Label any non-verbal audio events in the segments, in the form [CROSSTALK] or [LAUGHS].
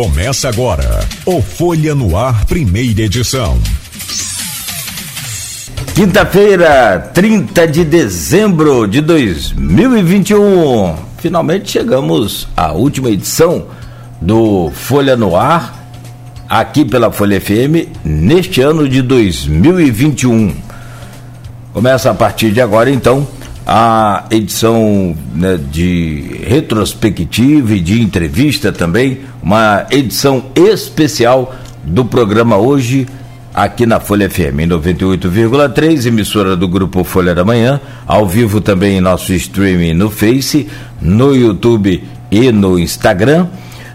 Começa agora o Folha no Ar, primeira edição. Quinta-feira, 30 de dezembro de 2021. Finalmente chegamos à última edição do Folha no Ar, aqui pela Folha FM, neste ano de 2021. Começa a partir de agora, então, a edição né, de retrospectiva e de entrevista também, uma edição especial do programa hoje aqui na Folha FM em 98,3, emissora do grupo Folha da Manhã, ao vivo também em nosso streaming no Face, no YouTube e no Instagram.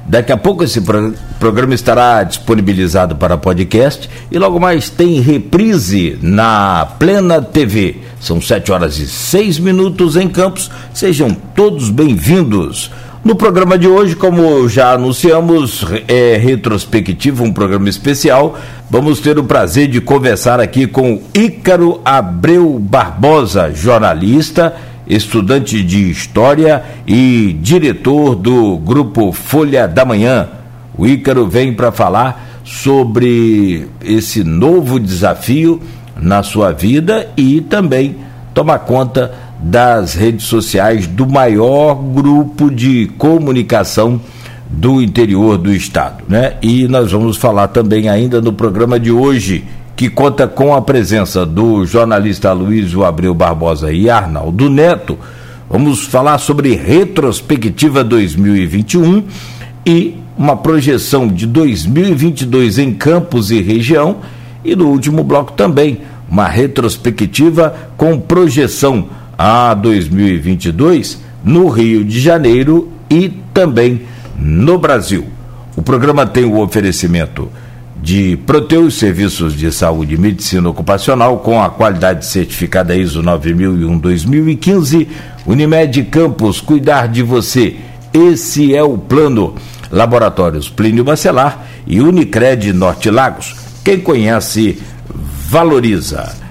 Daqui a pouco esse pro programa estará disponibilizado para podcast e logo mais tem reprise na Plena TV. São sete horas e seis minutos em Campos. Sejam todos bem-vindos. No programa de hoje, como já anunciamos, é retrospectivo, um programa especial. Vamos ter o prazer de conversar aqui com Ícaro Abreu Barbosa, jornalista estudante de História e diretor do grupo Folha da Manhã. O Ícaro vem para falar sobre esse novo desafio na sua vida e também tomar conta das redes sociais do maior grupo de comunicação do interior do estado, né? E nós vamos falar também ainda no programa de hoje que conta com a presença do jornalista Luiz Abreu Barbosa e Arnaldo Neto. Vamos falar sobre retrospectiva 2021 e uma projeção de 2022 em campos e região. E no último bloco também, uma retrospectiva com projeção a 2022 no Rio de Janeiro e também no Brasil. O programa tem o oferecimento de Proteus Serviços de Saúde e Medicina Ocupacional com a qualidade certificada ISO 9001-2015. Unimed Campos, cuidar de você. Esse é o plano. Laboratórios Plínio Bacelar e Unicred Norte Lagos. Quem conhece, valoriza.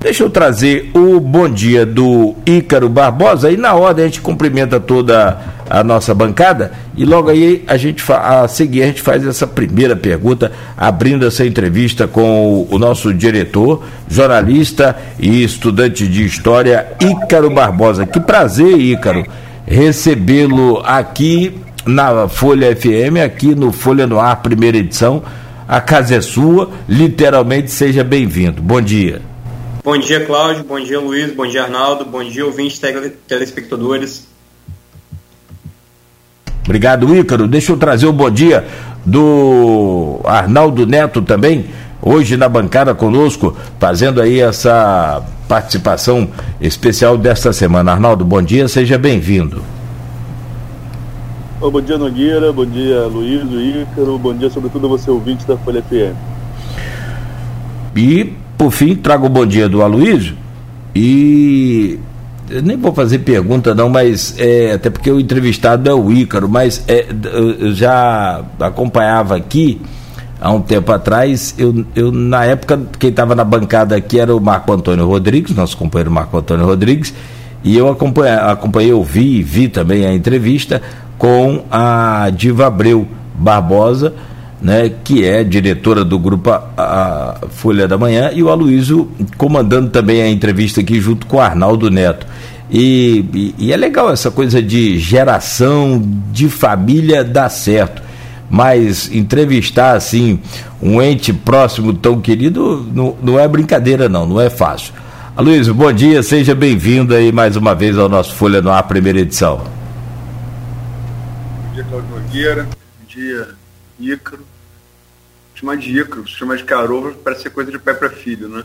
Deixa eu trazer o bom dia do Ícaro Barbosa e na ordem a gente cumprimenta toda a nossa bancada e logo aí a gente a seguir a gente faz essa primeira pergunta, abrindo essa entrevista com o, o nosso diretor, jornalista e estudante de história Ícaro Barbosa. Que prazer, Ícaro, recebê-lo aqui na Folha FM, aqui no Folha no Ar, primeira edição. A casa é sua, literalmente seja bem-vindo. Bom dia. Bom dia, Cláudio. Bom dia, Luiz. Bom dia, Arnaldo. Bom dia, ouvintes tele telespectadores. Obrigado, Ícaro. Deixa eu trazer o bom dia do Arnaldo Neto também, hoje na bancada conosco, fazendo aí essa participação especial desta semana. Arnaldo, bom dia, seja bem-vindo. bom dia, Nogueira. Bom dia, Luiz, Ícaro. Bom dia, sobretudo, a você ouvinte da Folha FM. E por fim, trago o bom dia do Aloysio e eu nem vou fazer pergunta não, mas é, até porque o entrevistado é o Ícaro, mas é, eu já acompanhava aqui há um tempo atrás, eu, eu na época quem estava na bancada aqui era o Marco Antônio Rodrigues, nosso companheiro Marco Antônio Rodrigues, e eu acompanhei, acompanhei ouvi vi também a entrevista com a Diva Abreu Barbosa, né, que é diretora do grupo a, Folha da Manhã, e o Aloysio comandando também a entrevista aqui junto com o Arnaldo Neto. E, e, e, é legal essa coisa de geração de família dar certo. Mas entrevistar assim um ente próximo tão querido não, não é brincadeira, não, não é fácil. Aloysio, bom dia, seja bem-vindo aí mais uma vez ao nosso Folha no Ar, primeira edição. Bom dia, Cláudio Nogueira. Bom dia, Ícaro chamar de Ícaro, chamar de Carova parece ser coisa de pai para filho, né?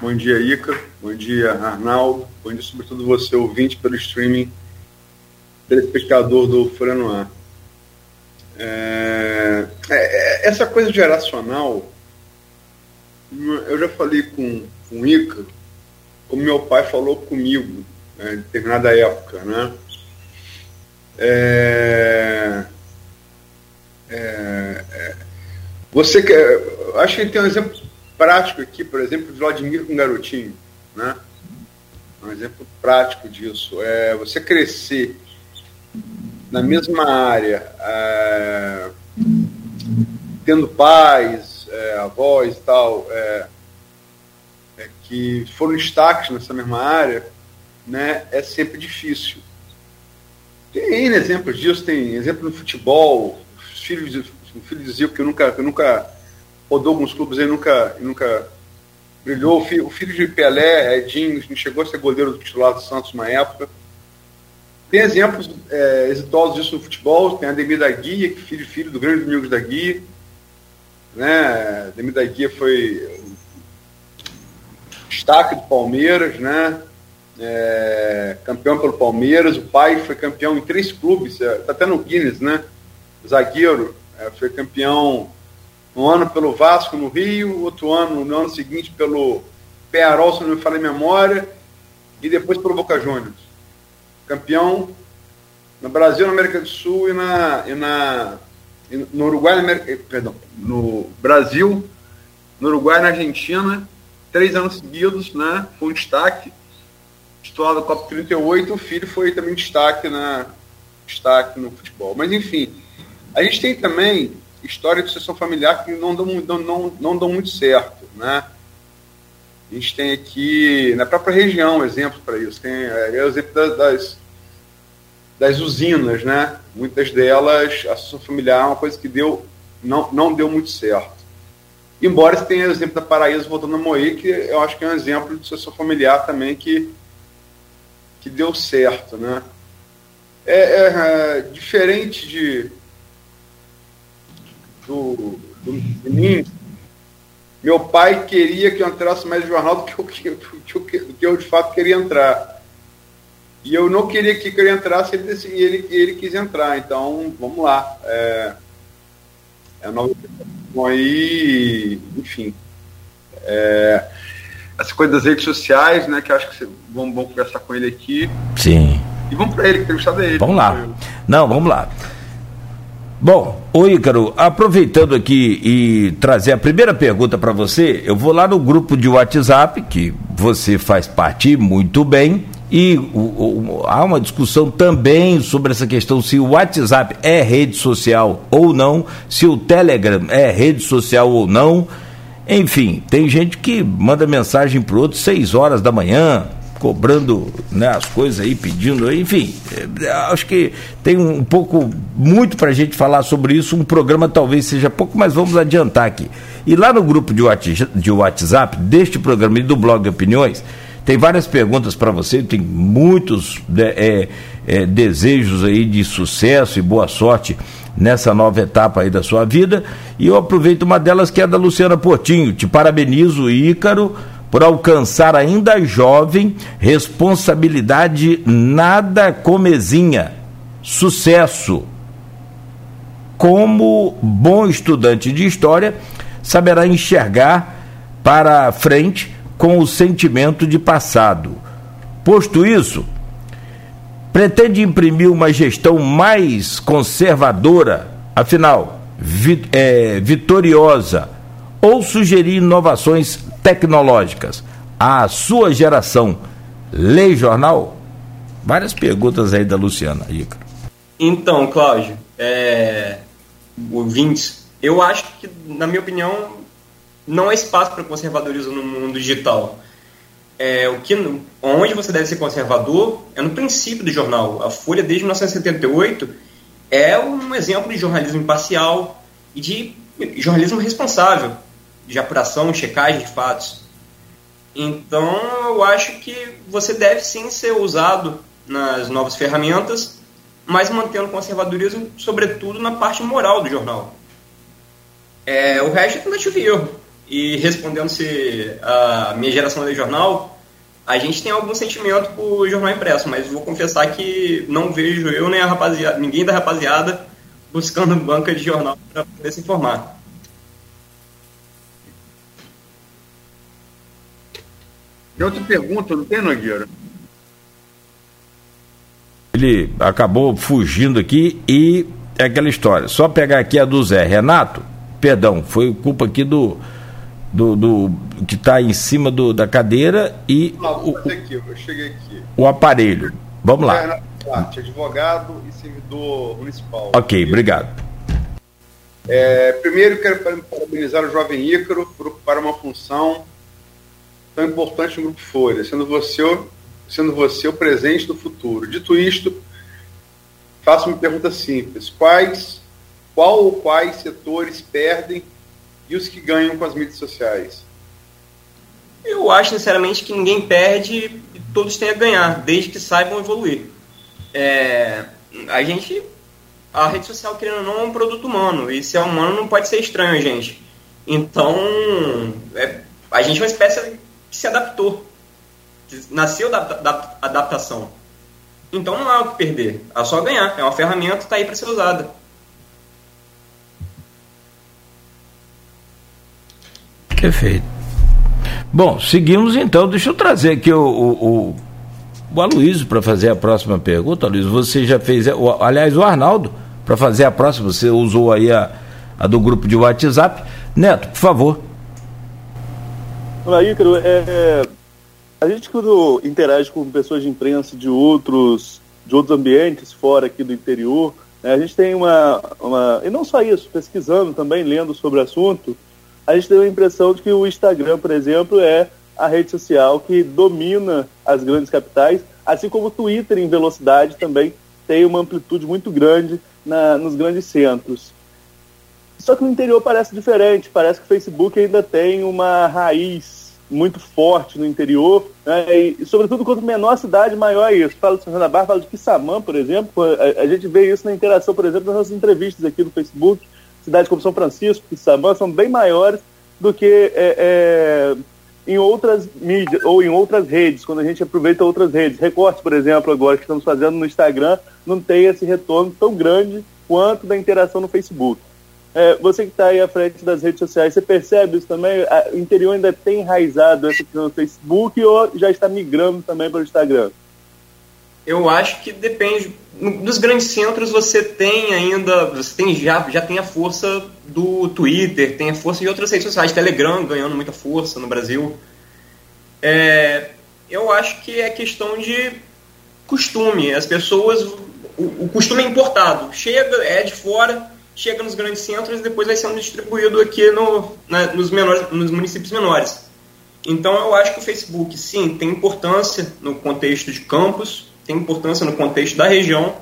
Bom dia, Ícaro. Bom dia, Arnaldo. Bom dia, sobretudo, você, ouvinte pelo streaming, telespectador do Folha Ar. É, é, essa coisa geracional, eu já falei com, com o Ícaro, como meu pai falou comigo, né, em determinada época, né? É, é, é você quer. Acho que tem um exemplo prático aqui, por exemplo, de Vladimir com garotinho, né? Um exemplo prático disso. É você crescer na mesma área, é, tendo pais, é, avós e tal, é, é, que foram destaques nessa mesma área, né, é sempre difícil. Tem exemplos disso, tem exemplo no futebol, os filhos, o filho de Zico que nunca, que nunca rodou alguns clubes aí, nunca, nunca brilhou. O filho, o filho de Pelé, Edinho, chegou a ser goleiro do titular do Santos uma época. Tem exemplos é, exitosos disso no futebol, tem Ademir da Guia, que filho filho do grande Domingos da Guia. Né? Ademir da Guia foi destaque do Palmeiras, né? É, campeão pelo Palmeiras, o pai foi campeão em três clubes, está é, até no Guinness, né? Zagueiro, é, foi campeão um ano pelo Vasco no Rio, outro ano, no ano seguinte, pelo Pearol, se não me falha a memória, e depois pelo Boca Juniors. Campeão no Brasil, na América do Sul e na, e na no Uruguai, na América, eh, perdão, no Brasil, no Uruguai, na Argentina, três anos seguidos, né? Foi um destaque. Titular da Copa 38, o filho foi também destaque na destaque no futebol. Mas enfim, a gente tem também história de sucessão familiar que não dão, não, não, não dão muito certo, né? A gente tem aqui, na própria região, exemplos para isso. Tem é, é, o exemplo das, das, das, usinas, né? Muitas delas, a sucessão familiar é uma coisa que deu, não, não deu muito certo. Embora você tenha o exemplo da Paraíso voltando a Moí, que eu acho que é um exemplo de sucessão familiar também que, que deu certo, né? É, é, é diferente de, do, do, mim, meu pai queria que eu entrasse mais no jornal do que eu, do que, do que eu de fato queria entrar. E eu não queria que ele entrasse, ele, ele, ele quis entrar. Então, vamos lá. É, é nova aí, enfim. É, essa coisa das redes sociais, né? Que acho que você, vamos, vamos conversar com ele aqui. Sim. E vamos para ele, que entrevistado dele. Vamos lá. Não, vamos lá. Bom, ô Ícaro, aproveitando aqui e trazer a primeira pergunta para você, eu vou lá no grupo de WhatsApp, que você faz parte muito bem, e o, o, há uma discussão também sobre essa questão se o WhatsApp é rede social ou não, se o Telegram é rede social ou não. Enfim, tem gente que manda mensagem para outro seis horas da manhã, cobrando né, as coisas aí, pedindo, enfim, é, acho que tem um, pouco, muito para a gente falar sobre isso, um programa talvez seja pouco, mas vamos adiantar aqui. E lá no grupo de WhatsApp, deste programa e do blog Opiniões, tem várias perguntas para você, tem muitos né, é, é, desejos aí de sucesso e boa sorte nessa nova etapa aí da sua vida, e eu aproveito uma delas que é da Luciana Portinho, te parabenizo, Ícaro, por alcançar ainda jovem responsabilidade nada comezinha. Sucesso. Como bom estudante de história, saberá enxergar para frente com o sentimento de passado. Posto isso, pretende imprimir uma gestão mais conservadora, afinal, é, vitoriosa, ou sugerir inovações tecnológicas. A sua geração lê jornal? Várias perguntas aí da Luciana. Ícaro. Então, Cláudio, é... ouvintes, eu acho que, na minha opinião, não há espaço para conservadorismo no mundo digital. É, o que, onde você deve ser conservador é no princípio do jornal. A Folha, desde 1978, é um exemplo de jornalismo imparcial e de jornalismo responsável de apuração, checagem de fatos. Então, eu acho que você deve sim ser usado nas novas ferramentas, mas mantendo conservadorismo, sobretudo na parte moral do jornal. É, o resto é tentativa e erro. E respondendo se a minha geração lê jornal, a gente tem algum sentimento por jornal impresso, mas vou confessar que não vejo eu nem a rapaziada, ninguém da rapaziada buscando banca de jornal para poder se informar. Tem outra pergunta, não tem, Nogueira? Ele acabou fugindo aqui e é aquela história. Só pegar aqui a do Zé Renato, perdão, foi culpa aqui do. do, do que está em cima do, da cadeira e. Não, o, aqui, eu cheguei aqui. O aparelho. Vamos lá. Renato advogado e servidor municipal. Ok, obrigado. É, primeiro, quero parabenizar o jovem Ícaro por ocupar uma função tão importante no Grupo Folha, sendo você, sendo você o presente do futuro. Dito isto, faço uma pergunta simples: quais, qual ou quais setores perdem e os que ganham com as mídias sociais? Eu acho, sinceramente, que ninguém perde e todos têm a ganhar, desde que saibam evoluir. É, a gente, a rede social, querendo ou não, é um produto humano, e se é humano não pode ser estranho a gente. Então, é, a gente é uma espécie que se adaptou, nasceu da, da adaptação. Então não há o que perder, há só ganhar, é uma ferramenta que está aí para ser usada. Perfeito. Bom, seguimos então. Deixa eu trazer aqui o, o, o, o Aloysio para fazer a próxima pergunta. Aloysio, você já fez. O, aliás, o Arnaldo, para fazer a próxima, você usou aí a, a do grupo de WhatsApp. Neto, por favor. Olá, Ícaro. É, é, a gente, quando interage com pessoas de imprensa de outros, de outros ambientes fora aqui do interior, né, a gente tem uma, uma. E não só isso, pesquisando também, lendo sobre o assunto a gente tem a impressão de que o Instagram, por exemplo, é a rede social que domina as grandes capitais, assim como o Twitter em velocidade também tem uma amplitude muito grande na, nos grandes centros. Só que no interior parece diferente, parece que o Facebook ainda tem uma raiz muito forte no interior, né? e, sobretudo quanto menor a cidade, maior é isso. Fala de Santa Bárbara, fala de Quissamã, por exemplo, a, a, gente vê isso na interação, por exemplo, nas nossas entrevistas aqui no Facebook, cidades como São Francisco e Sabã são bem maiores do que é, é, em outras mídias ou em outras redes, quando a gente aproveita outras redes. Recortes, por exemplo, agora que estamos fazendo no Instagram, não tem esse retorno tão grande quanto da interação no Facebook. É, você que está aí à frente das redes sociais, você percebe isso também? O interior ainda tem enraizado essa questão no Facebook ou já está migrando também para o Instagram? Eu acho que depende. Nos grandes centros você tem ainda, você tem já, já tem a força do Twitter, tem a força de outras redes sociais, Telegram ganhando muita força no Brasil. É, eu acho que é questão de costume. As pessoas, o, o costume é importado. Chega, é de fora, chega nos grandes centros e depois vai sendo distribuído aqui no, né, nos, menores, nos municípios menores. Então eu acho que o Facebook, sim, tem importância no contexto de campus, tem importância no contexto da região,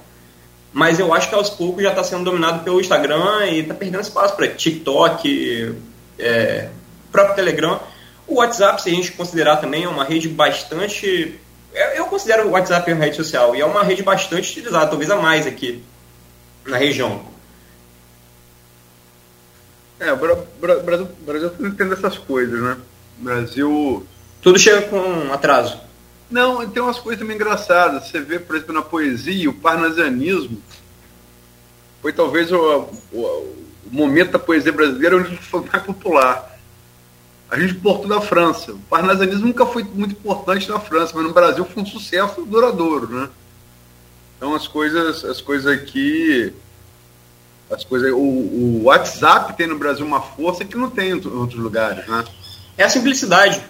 mas eu acho que aos poucos já está sendo dominado pelo Instagram e está perdendo espaço para TikTok, é, próprio Telegram. O WhatsApp, se a gente considerar também, é uma rede bastante. Eu considero o WhatsApp uma rede social e é uma rede bastante utilizada, talvez a mais aqui na região. É, o Brasil, Brasil não entende essas coisas, né? Brasil. Tudo chega com atraso. Não, tem umas coisas também engraçadas. Você vê, por exemplo, na poesia, o parnasianismo foi talvez o, o, o momento da poesia brasileira onde foi mais popular. A gente importou da França. O parnasianismo nunca foi muito importante na França, mas no Brasil foi um sucesso duradouro, né? Então as coisas, as coisas aqui, as coisas, o, o WhatsApp tem no Brasil uma força que não tem em outros lugares, né? É a simplicidade.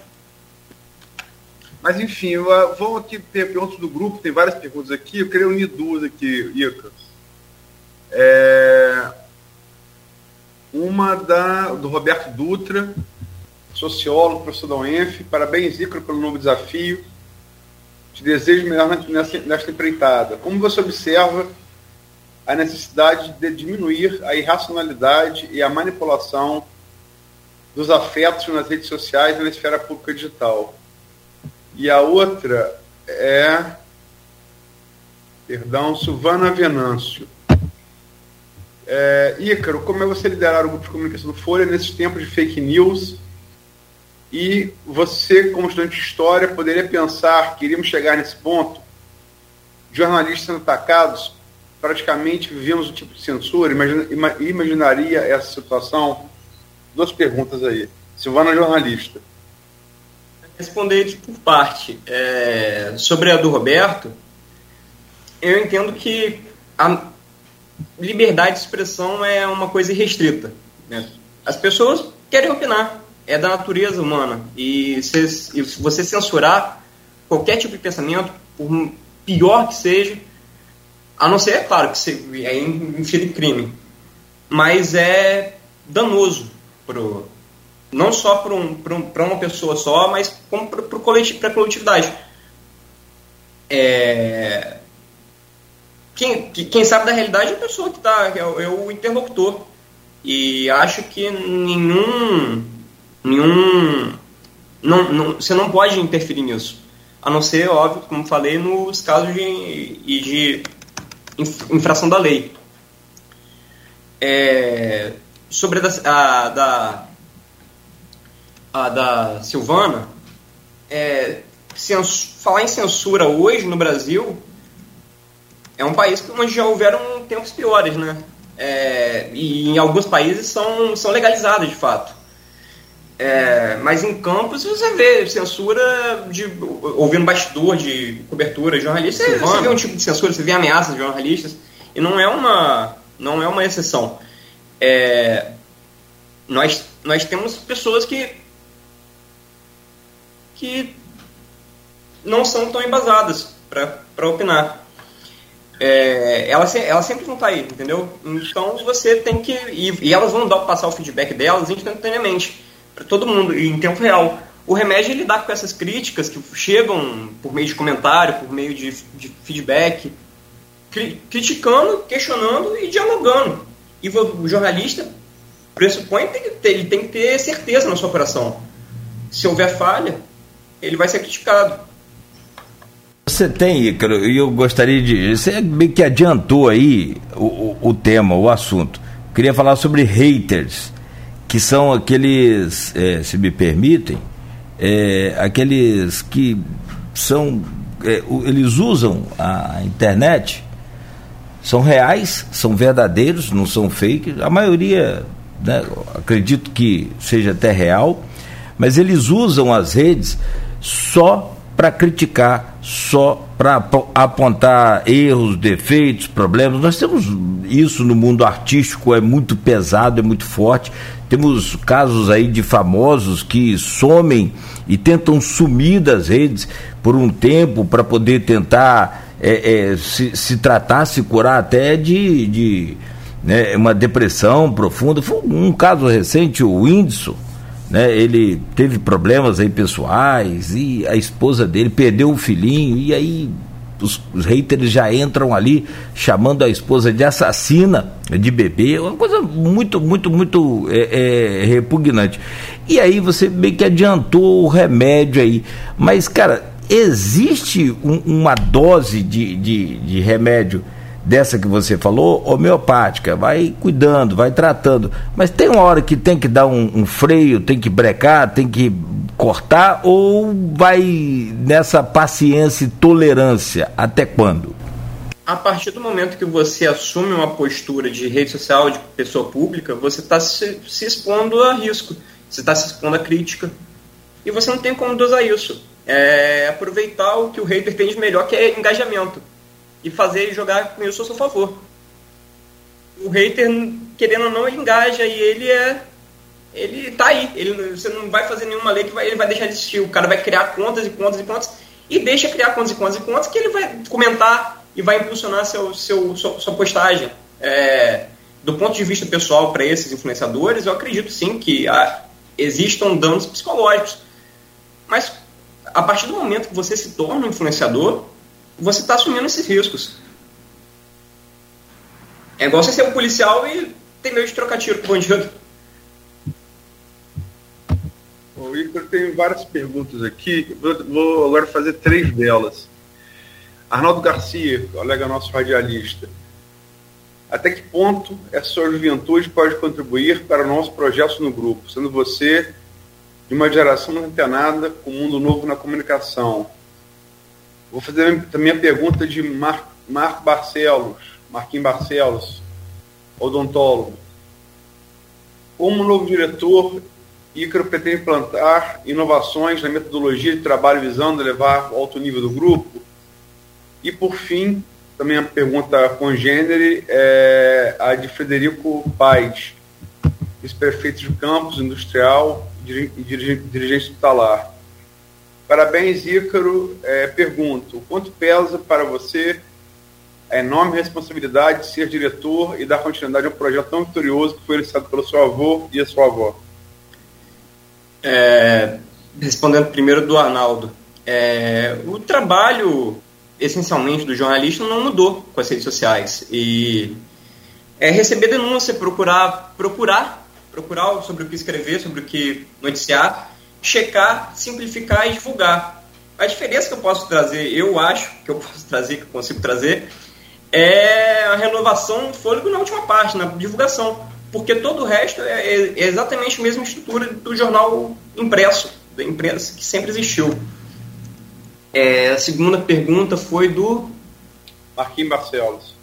Mas enfim, vamos aqui ter perguntas do grupo, tem várias perguntas aqui, eu queria unir duas aqui, Ica. É... Uma da, do Roberto Dutra, sociólogo, professor da UENF. Parabéns, Ícaro, pelo novo desafio. Te desejo melhor nessa, nesta empreitada. Como você observa a necessidade de diminuir a irracionalidade e a manipulação dos afetos nas redes sociais e na esfera pública digital? E a outra é. Perdão, Silvana Venâncio. É, Ícaro, como é você liderar o grupo de comunicação do Folha nesses tempos de fake news? E você, como estudante de história, poderia pensar que iríamos chegar nesse ponto? Jornalistas sendo atacados, praticamente vivemos um tipo de censura. Imagina, imaginaria essa situação? Duas perguntas aí. Silvana, jornalista responder por parte. É, sobre a do Roberto, eu entendo que a liberdade de expressão é uma coisa irrestrita. Né? As pessoas querem opinar, é da natureza humana. E se, se você censurar qualquer tipo de pensamento, por pior que seja, a não ser, é claro, que é inferido crime. mas é danoso pro, não só para um, um, uma pessoa só, mas para coletivo, a coletividade. É... Quem, quem sabe da realidade é a pessoa que está, é, é, o interlocutor. E acho que nenhum. nenhum não, não, você não pode interferir nisso. A não ser, óbvio, como falei, nos casos de, de infração da lei. É, sobre a, a, da, a da Silvana, é, falar em censura hoje no Brasil é um país onde já houveram tempos piores, né? É, e em alguns países são, são legalizadas de fato. É, mas em campos você vê censura de ouvindo bastidor de cobertura de jornalistas, você, você, vê um tipo de censura, você vê ameaças de jornalistas e não é uma não é uma exceção. É, nós nós temos pessoas que que não são tão embasadas para opinar. É, ela, ela sempre não está aí, entendeu? Então você tem que. E, e elas vão dar, passar o feedback delas instantaneamente para todo mundo, em tempo real. O remédio lidar com essas críticas que chegam por meio de comentário, por meio de, de feedback, cri, criticando, questionando e dialogando. E o jornalista pressupõe que ele tem que ter certeza na sua operação. Se houver falha, ele vai ser criticado. Você tem, Ícaro, e eu gostaria de. Você meio que adiantou aí o, o, o tema, o assunto. Queria falar sobre haters que são aqueles, é, se me permitem, é, aqueles que são, é, eles usam a internet, são reais, são verdadeiros, não são fake, a maioria, né, acredito que seja até real, mas eles usam as redes só para criticar, só para apontar erros, defeitos, problemas. Nós temos isso no mundo artístico, é muito pesado, é muito forte. Temos casos aí de famosos que somem e tentam sumir das redes por um tempo para poder tentar é, é, se, se, tratar, se curar até de, de né, uma depressão profunda. Foi um caso recente, o Whindersson, né, ele teve problemas aí pessoais e a esposa dele perdeu o filhinho e aí os, os haters já entram ali chamando a esposa de assassina de bebê, uma coisa muito, muito, muito é, é, repugnante. E aí você meio que adiantou o remédio aí. Mas, cara, existe um, uma dose de, de, de remédio dessa que você falou, homeopática, vai cuidando, vai tratando. Mas tem uma hora que tem que dar um, um freio, tem que brecar, tem que cortar ou vai nessa paciência e tolerância até quando? A partir do momento que você assume uma postura de rede social, de pessoa pública, você está se, se, expondo a risco, você está se expondo a crítica. E você não tem como dosar isso. É aproveitar o que o hater tem de melhor, que é engajamento e fazer jogar com isso a seu favor. O hater, querendo ou não, engaja e ele é. Ele tá aí. Ele, você não vai fazer nenhuma lei que vai, ele vai deixar de existir. O cara vai criar contas e contas e contas e deixa criar contas e contas e contas que ele vai comentar e vai impulsionar seu, seu, sua, sua postagem. É, do ponto de vista pessoal para esses influenciadores, eu acredito sim que há, existam danos psicológicos. Mas a partir do momento que você se torna um influenciador, você está assumindo esses riscos. É igual você ser um policial e ter medo de trocar tiro com bandido. O Igor tem várias perguntas aqui. Vou, agora fazer três delas. Arnaldo Garcia, colega nosso radialista. Até que ponto a sua juventude pode contribuir para o nosso projeto no grupo, sendo você de uma geração antenada com o mundo novo na comunicação, Vou fazer também a pergunta de Mar, Marco Barcelos, Marquinhos Barcelos, odontólogo. Como novo diretor, Ícaro pretende implantar inovações na metodologia de trabalho visando elevar o alto nível do grupo? E, por fim, também a pergunta congênere é a de Frederico Paes, vice-prefeito de campus industrial e dirigente hospitalar. Parabéns, Ícaro. É, pergunto, quanto pesa para você a enorme responsabilidade de ser diretor e dar continuidade a um projeto tão vitorioso que foi iniciado pelo seu avô e a sua avó? É, respondendo primeiro do Arnaldo, é, o trabalho essencialmente do jornalista não mudou com as redes sociais e é receber denúncia, procurar, procurar, procurar sobre o que escrever, sobre o que noticiar, checar, simplificar e divulgar. A diferença que eu posso trazer, eu acho que eu posso trazer, que eu consigo trazer, é a renovação do fôlego na última parte, na divulgação. Porque todo o resto é, é exatamente a mesma estrutura do jornal impresso, da imprensa que sempre existiu. É, a segunda pergunta foi do. Marquinhos Barcelos.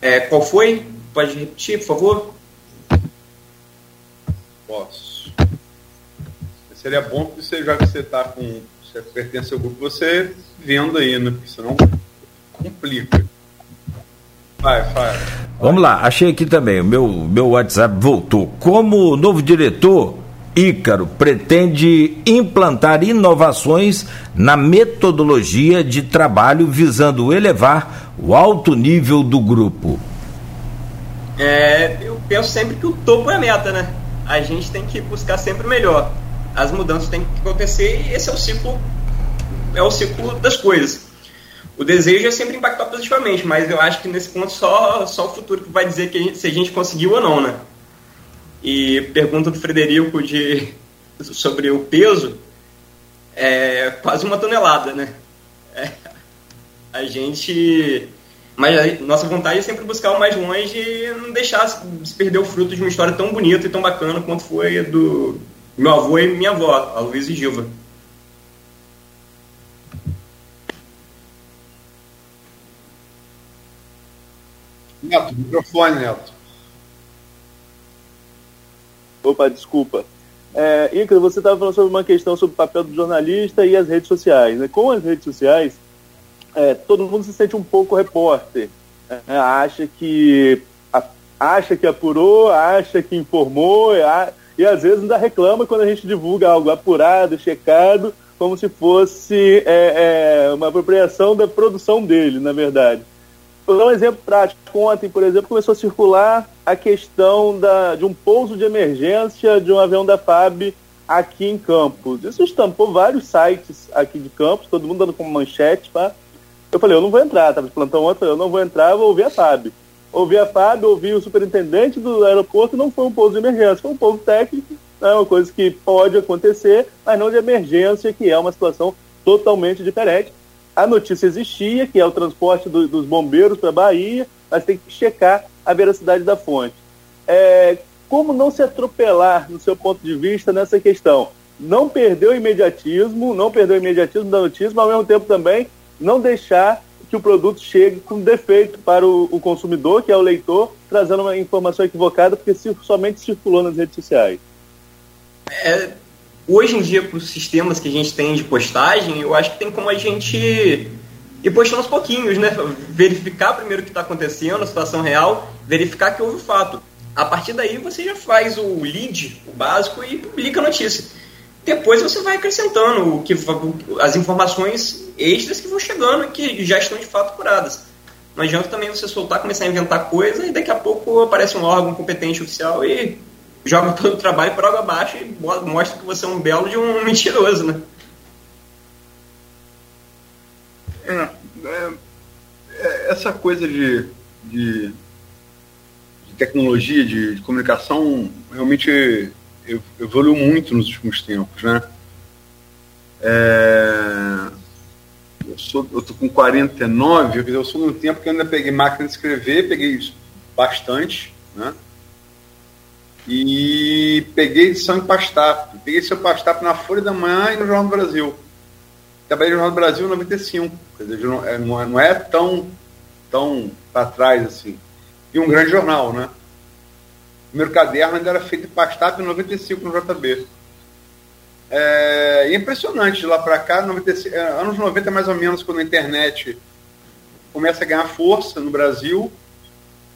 É, qual foi? Pode repetir, por favor? Posso. Seria bom que você, já que você está com. Você pertence ao grupo, você vendo aí, né? Porque senão complica. Vai, vai. Vamos lá, achei aqui também. O meu, meu WhatsApp voltou. Como novo diretor, Ícaro pretende implantar inovações na metodologia de trabalho visando elevar o alto nível do grupo. É, eu penso sempre que o topo é a meta, né? A gente tem que buscar sempre o melhor. As mudanças têm que acontecer e esse é o ciclo é o ciclo das coisas. O desejo é sempre impactar positivamente, mas eu acho que nesse ponto só, só o futuro que vai dizer que a gente, se a gente conseguiu ou não, né? E pergunta do Frederico de, [LAUGHS] sobre o peso, é quase uma tonelada, né? É, a gente. Mas a nossa vontade é sempre buscar o mais longe e não deixar se perder o fruto de uma história tão bonita e tão bacana quanto foi do meu avô e minha avó, a Luiz e Gilva. Neto, microfone, Neto. Opa, desculpa. É, Ícaro, você estava falando sobre uma questão sobre o papel do jornalista e as redes sociais. Né? Com as redes sociais, é, todo mundo se sente um pouco repórter. Né? Acha que a, acha que apurou, acha que informou, a, e às vezes ainda reclama quando a gente divulga algo apurado, checado, como se fosse é, é uma apropriação da produção dele, na verdade. Vou dar um exemplo prático. Ontem, por exemplo, começou a circular a questão da, de um pouso de emergência de um avião da FAB aqui em Campos. Isso estampou vários sites aqui de Campos, todo mundo dando como manchete. Tá? Eu falei, eu não vou entrar, estava de plantão ontem, eu não vou entrar, vou ouvir a FAB. Ouvi a FAB, ouvi o superintendente do aeroporto, não foi um pouso de emergência, foi um pouso técnico, é uma coisa que pode acontecer, mas não de emergência, que é uma situação totalmente diferente a notícia existia, que é o transporte do, dos bombeiros para a Bahia, mas tem que checar a veracidade da fonte. É, como não se atropelar, no seu ponto de vista, nessa questão? Não perder o imediatismo, não perder o imediatismo da notícia, mas ao mesmo tempo também não deixar que o produto chegue com defeito para o, o consumidor, que é o leitor, trazendo uma informação equivocada, porque somente circulou nas redes sociais. É, hoje em dia, para os sistemas que a gente tem de postagem, eu acho que tem como a gente ir postando aos pouquinhos, né? Verificar primeiro o que está acontecendo, a situação real, verificar que houve o fato. A partir daí você já faz o lead, o básico, e publica a notícia. Depois você vai acrescentando o que, as informações extras que vão chegando e que já estão de fato curadas. Não adianta também você soltar, começar a inventar coisa e daqui a pouco aparece um órgão competente oficial e joga [LAUGHS] todo o trabalho para água abaixo e mostra que você é um belo de um [LAUGHS] mentiroso, né? É, é, é essa coisa de, de, de tecnologia, de, de, comunicação, realmente evoluiu muito nos últimos tempos, né? É, eu, sou, eu tô com 49, eu sou no tempo que ainda peguei máquina de escrever, peguei bastante, né? e peguei edição em Pastap. Peguei seu Pastap na Folha da Manhã e no Jornal do Brasil. Trabalhei no Jornal do Brasil em 95. Quer dizer, não é, não é tão, tão para trás assim. E um grande jornal, né? O primeiro caderno ainda era feito em Pastap em 95 no JB. É, é impressionante de lá para cá, 95, é, anos 90 mais ou menos, quando a internet começa a ganhar força no Brasil,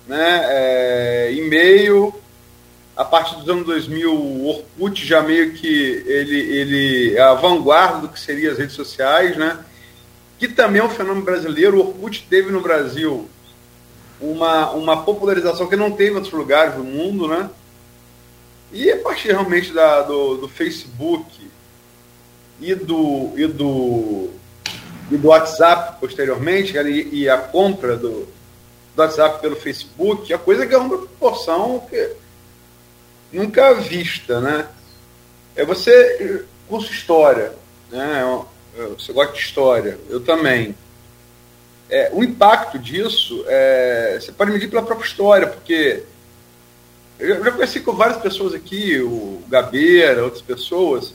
né? É, e-mail, a partir dos anos 2000, o Orkut já meio que ele, ele é a vanguarda do que seria as redes sociais, né? que também é um fenômeno brasileiro. O Orkut teve no Brasil uma, uma popularização que não teve em outros lugares do mundo, né? E a partir realmente da, do, do Facebook e do, e, do, e do WhatsApp posteriormente, e, e a compra do, do WhatsApp pelo Facebook, a coisa ganhou uma proporção que nunca vista, né? É você, curso história, né? Você gosta de história, eu também. É, o impacto disso, é, você pode medir pela própria história, porque eu já conheci com várias pessoas aqui, o Gabeira, outras pessoas,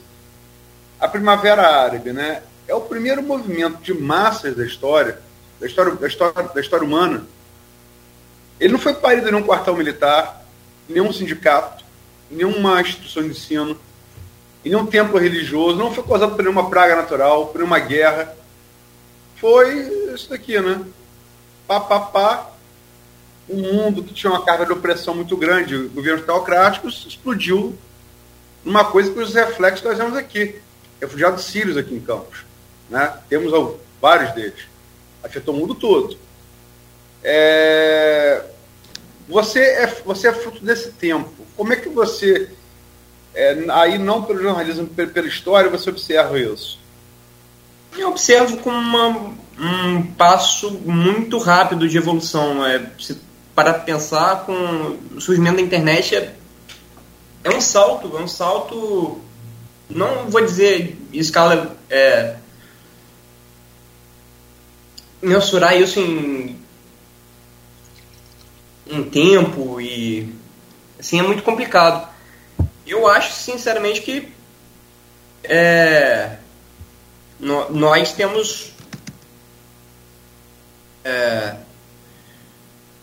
a Primavera Árabe, né? É o primeiro movimento de massas da história, da história, da história, da história humana. Ele não foi parido em nenhum quartel militar, nenhum sindicato, nenhuma instituição de ensino, em nenhum templo religioso, não foi causado por nenhuma praga natural, por nenhuma guerra. Foi isso daqui, né? Pá, pá, pá. Um mundo que tinha uma carga de opressão muito grande, governos teocráticos, explodiu numa coisa que os reflexos nós vemos aqui. Refugiados sírios aqui em Campos. Né? Temos vários deles. Afetou o mundo todo. É... Você, é, você é fruto desse tempo. Como é que você é, aí não pelo jornalismo, pela história, você observa isso? Eu observo como uma, um passo muito rápido de evolução. É, se para pensar com o surgimento da internet é, é um salto, é um salto, não vou dizer escala é, mensurar isso em, em tempo e assim é muito complicado eu acho, sinceramente, que é, no, nós temos. É,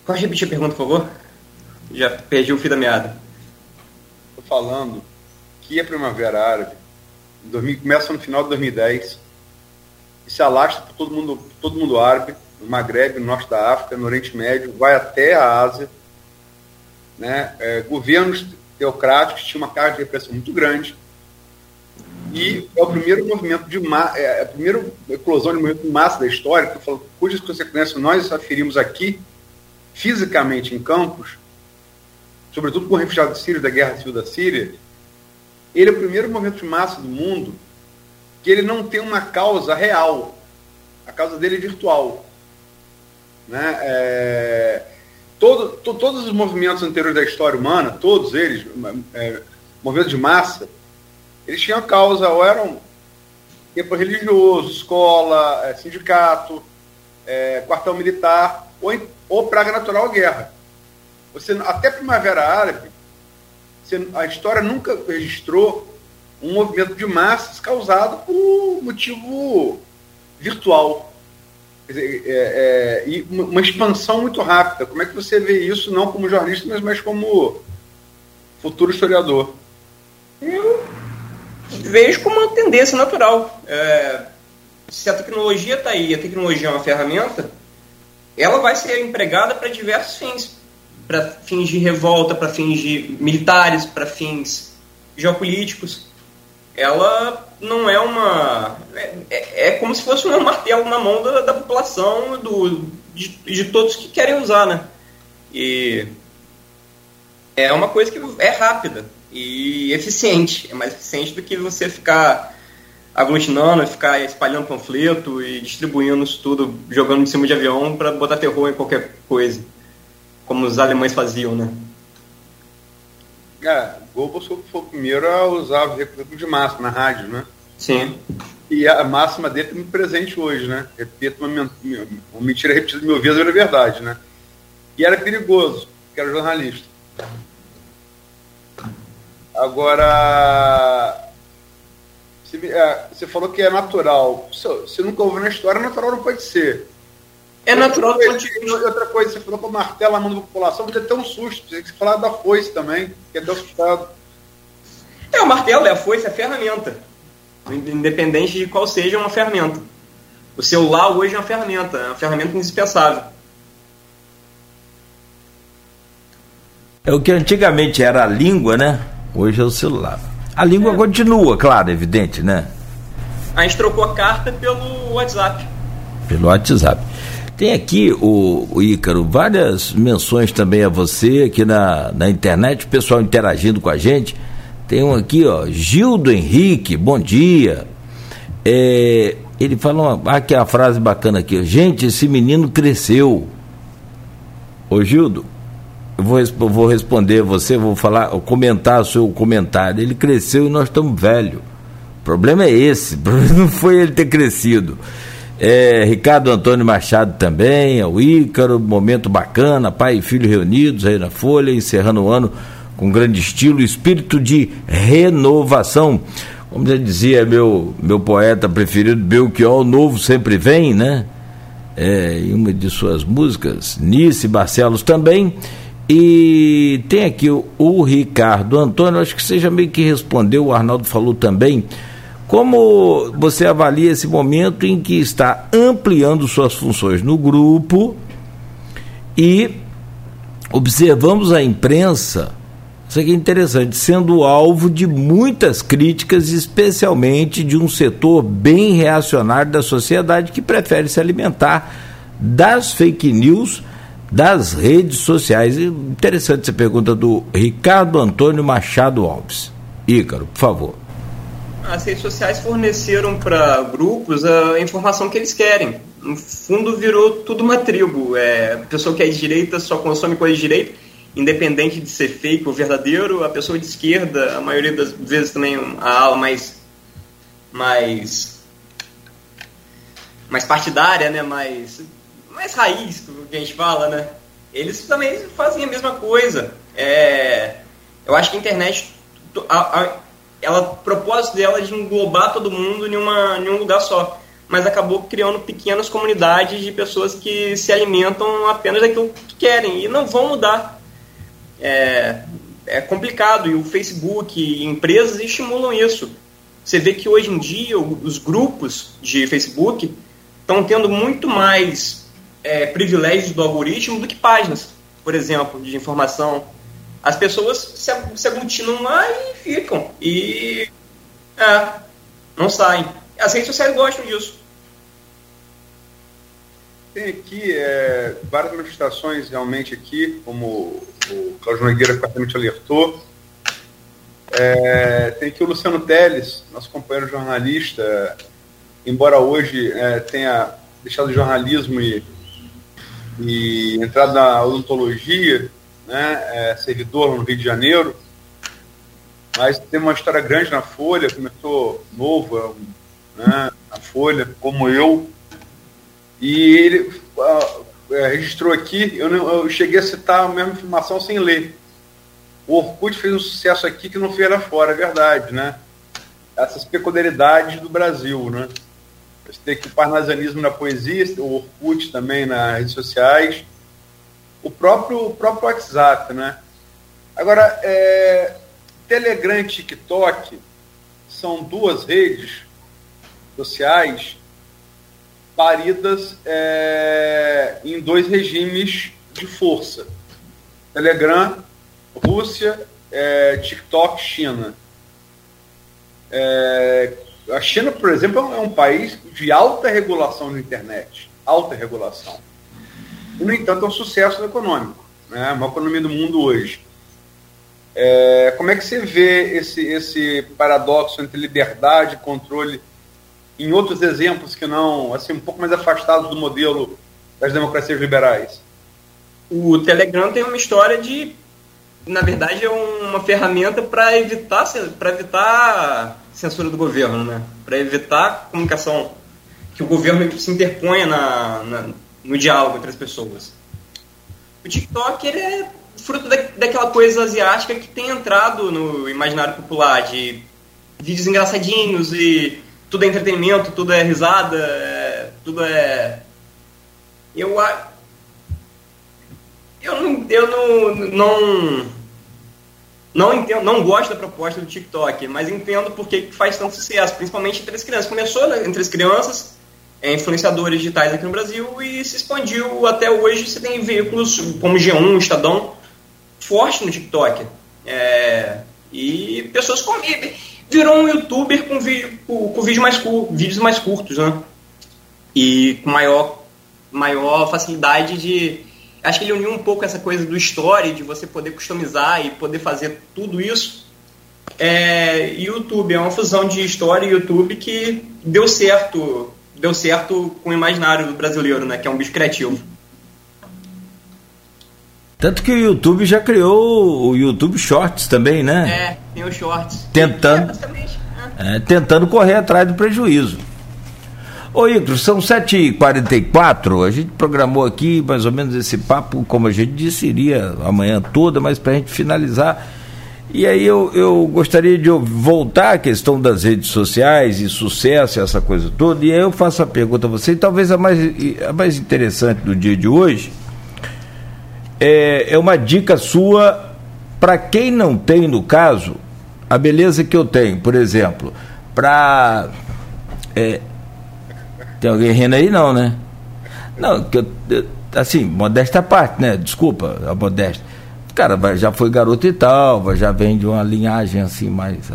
pode repetir a pergunta, por favor? Já perdi o fio da meada. Estou falando que a Primavera Árabe começa no final de 2010 e se alastra por todo mundo, todo mundo árabe, no Maghreb, no norte da África, no Oriente Médio, vai até a Ásia. Né? É, governos teocráticos, tinha uma carga de repressão muito grande. E é o primeiro movimento de massa, é a primeira eclosão de movimento de massa da história, que eu falo, cujas consequências nós aferimos aqui, fisicamente em campos, sobretudo com refugiados sírios da guerra civil da Síria, ele é o primeiro movimento de massa do mundo que ele não tem uma causa real. A causa dele é virtual. Né? É todo, to, todos os movimentos anteriores da história humana, todos eles, é, movimentos de massa, eles tinham causa, ou eram tempo religioso, escola, é, sindicato, é, quartel militar, ou, ou praga natural ou guerra. Você, até Primavera Árabe, você, a história nunca registrou um movimento de massas causado por motivo virtual. Dizer, é, é, e uma expansão muito rápida. Como é que você vê isso, não como jornalista, mas, mas como futuro historiador? Eu vejo como uma tendência natural. É, se a tecnologia está aí, a tecnologia é uma ferramenta, ela vai ser empregada para diversos fins. Para fins de revolta, para fins de militares, para fins geopolíticos. Ela não é uma. É, é, como se fosse um martelo na mão da, da população, do, de, de, todos que querem usar, né? E é uma coisa que é rápida e eficiente. É mais eficiente do que você ficar aglutinando, ficar espalhando panfleto e distribuindo isso tudo, jogando em cima de avião para botar terror em qualquer coisa. Como os alemães faziam, né? É, Goebbels foi o primeiro a usar o recrutamento de massa na rádio, né? Sim. E a máxima dele está muito presente hoje, né? Repito uma, uma mentira repetida mil vezes era verdade, né? E era perigoso, que era jornalista. Agora, você, é, você falou que é natural. Você nunca ouviu na história, natural não pode ser. É natural. Outra coisa, outra coisa, você falou que o martelo mão da população podia ter um susto. Você que falar da foice também, que é do assustado. É, o martelo, é a foice, é a ferramenta independente de qual seja uma ferramenta. O celular hoje é uma ferramenta, é uma ferramenta indispensável. É o que antigamente era a língua, né? Hoje é o celular. A língua é. continua, claro, evidente, né? A gente trocou a carta pelo WhatsApp. Pelo WhatsApp. Tem aqui, o, o Ícaro, várias menções também a você aqui na, na internet, o pessoal interagindo com a gente. Tem um aqui, ó, Gildo Henrique, bom dia. É, ele fala uma, aqui a frase bacana aqui, gente, esse menino cresceu. Ô Gildo, eu vou, vou responder você, vou falar, comentar o seu comentário. Ele cresceu e nós estamos velhos. O problema é esse, [LAUGHS] não foi ele ter crescido. É, Ricardo Antônio Machado também, é o Ícaro, momento bacana, pai e filho reunidos aí na Folha, encerrando o ano com grande estilo, espírito de renovação. Como já dizia meu, meu poeta preferido, Belchior, o novo sempre vem, né? É, em uma de suas músicas, Nice Barcelos também. E tem aqui o, o Ricardo Antônio, acho que você já meio que respondeu, o Arnaldo falou também. Como você avalia esse momento em que está ampliando suas funções no grupo e observamos a imprensa, isso aqui é interessante, sendo alvo de muitas críticas, especialmente de um setor bem reacionário da sociedade que prefere se alimentar das fake news das redes sociais. Interessante essa pergunta do Ricardo Antônio Machado Alves. Ícaro, por favor as redes sociais forneceram para grupos a informação que eles querem. No fundo, virou tudo uma tribo. É, a pessoa que é de direita só consome coisa de direita, independente de ser fake ou verdadeiro. A pessoa de esquerda, a maioria das vezes também a ala mais, mais, mais partidária, né? mais, mais raiz, que a gente fala, né? Eles também fazem a mesma coisa. É, eu acho que a internet a, a, ela, o propósito dela é de englobar todo mundo em, uma, em um lugar só. Mas acabou criando pequenas comunidades de pessoas que se alimentam apenas daquilo que querem e não vão mudar. É, é complicado e o Facebook e empresas estimulam isso. Você vê que hoje em dia os grupos de Facebook estão tendo muito mais é, privilégios do algoritmo do que páginas, por exemplo, de informação as pessoas se, se aglutinam lá e ficam. E é, não saem. As redes sociais gostam disso. Tem aqui é, várias manifestações realmente aqui, como o Cláudio Nogueira praticamente alertou. É, tem aqui o Luciano Teles, nosso companheiro jornalista, embora hoje é, tenha deixado o jornalismo e, e entrado na odontologia, né, é, servidor no Rio de Janeiro, mas tem uma história grande na Folha, começou novo né, na Folha, como eu, e ele uh, registrou aqui, eu, não, eu cheguei a citar a mesma informação sem ler. O Orkut fez um sucesso aqui que não fez lá fora, é verdade, né? Essas peculiaridades do Brasil, né? Tem o parnasianismo na poesia, o Orkut também nas redes sociais, o próprio, o próprio WhatsApp, né? Agora, é, Telegram e TikTok são duas redes sociais paridas é, em dois regimes de força. Telegram, Rússia, é, TikTok, China. É, a China, por exemplo, é um país de alta regulação na internet. Alta regulação e, no entanto, é um sucesso econômico, né? a maior economia do mundo hoje. É, como é que você vê esse, esse paradoxo entre liberdade e controle em outros exemplos que não, assim, um pouco mais afastados do modelo das democracias liberais? O Telegram tem uma história de, na verdade, é uma ferramenta para evitar, para evitar censura do governo, né? Para evitar comunicação que o governo se interponha na, na no diálogo entre as pessoas. O TikTok ele é fruto da, daquela coisa asiática que tem entrado no imaginário popular de vídeos engraçadinhos e tudo é entretenimento, tudo é risada, é, tudo é eu eu não eu não não não entendo, não gosto da proposta do TikTok, mas entendo por que faz tanto sucesso, principalmente entre as crianças. Começou né, entre as crianças, é, influenciadores digitais aqui no Brasil e se expandiu até hoje. Você tem veículos como G1, Estadão, forte no TikTok. É, e pessoas comigo. Virou um youtuber com, vídeo, com, com vídeo mais, vídeos mais curtos, né? e com maior, maior facilidade de. Acho que ele uniu um pouco essa coisa do story, de você poder customizar e poder fazer tudo isso. É, YouTube é uma fusão de história e YouTube que deu certo, deu certo com o imaginário do brasileiro, né? Que é um bicho criativo. Tanto que o YouTube já criou o YouTube Shorts também, né? É, tem os Shorts. Tentando, é, é, tentando correr atrás do prejuízo. Ô Icro, são 7h44, a gente programou aqui mais ou menos esse papo, como a gente disse, iria amanhã toda, mas para a gente finalizar. E aí eu, eu gostaria de voltar à questão das redes sociais e sucesso, essa coisa toda, e aí eu faço a pergunta a você, e talvez a mais, a mais interessante do dia de hoje é, é uma dica sua para quem não tem, no caso, a beleza que eu tenho, por exemplo, para. É, tem alguém rindo aí? Não, né? Não, que eu, assim, modesta parte, né? Desculpa, a modesta. Cara, já foi garoto e tal, já vem de uma linhagem assim mais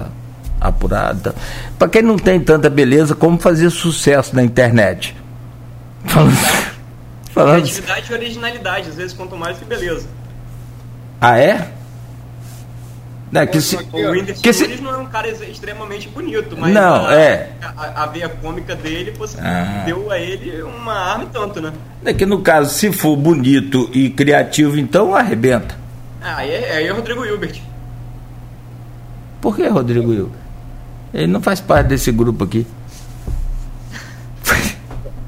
apurada. Para quem não tem tanta beleza, como fazer sucesso na internet? [LAUGHS] Falando. Falando... Criatividade e originalidade, às vezes quanto mais que beleza. Ah, é? Não, que se, o Whindersson que se... não é um cara extremamente bonito, mas não, a, é. a, a veia cômica dele ah. deu a ele uma arma e tanto, né? É que no caso, se for bonito e criativo, então arrebenta. Ah, aí é, aí é Rodrigo Hilbert. Por que Rodrigo Hilbert? Ele não faz parte desse grupo aqui.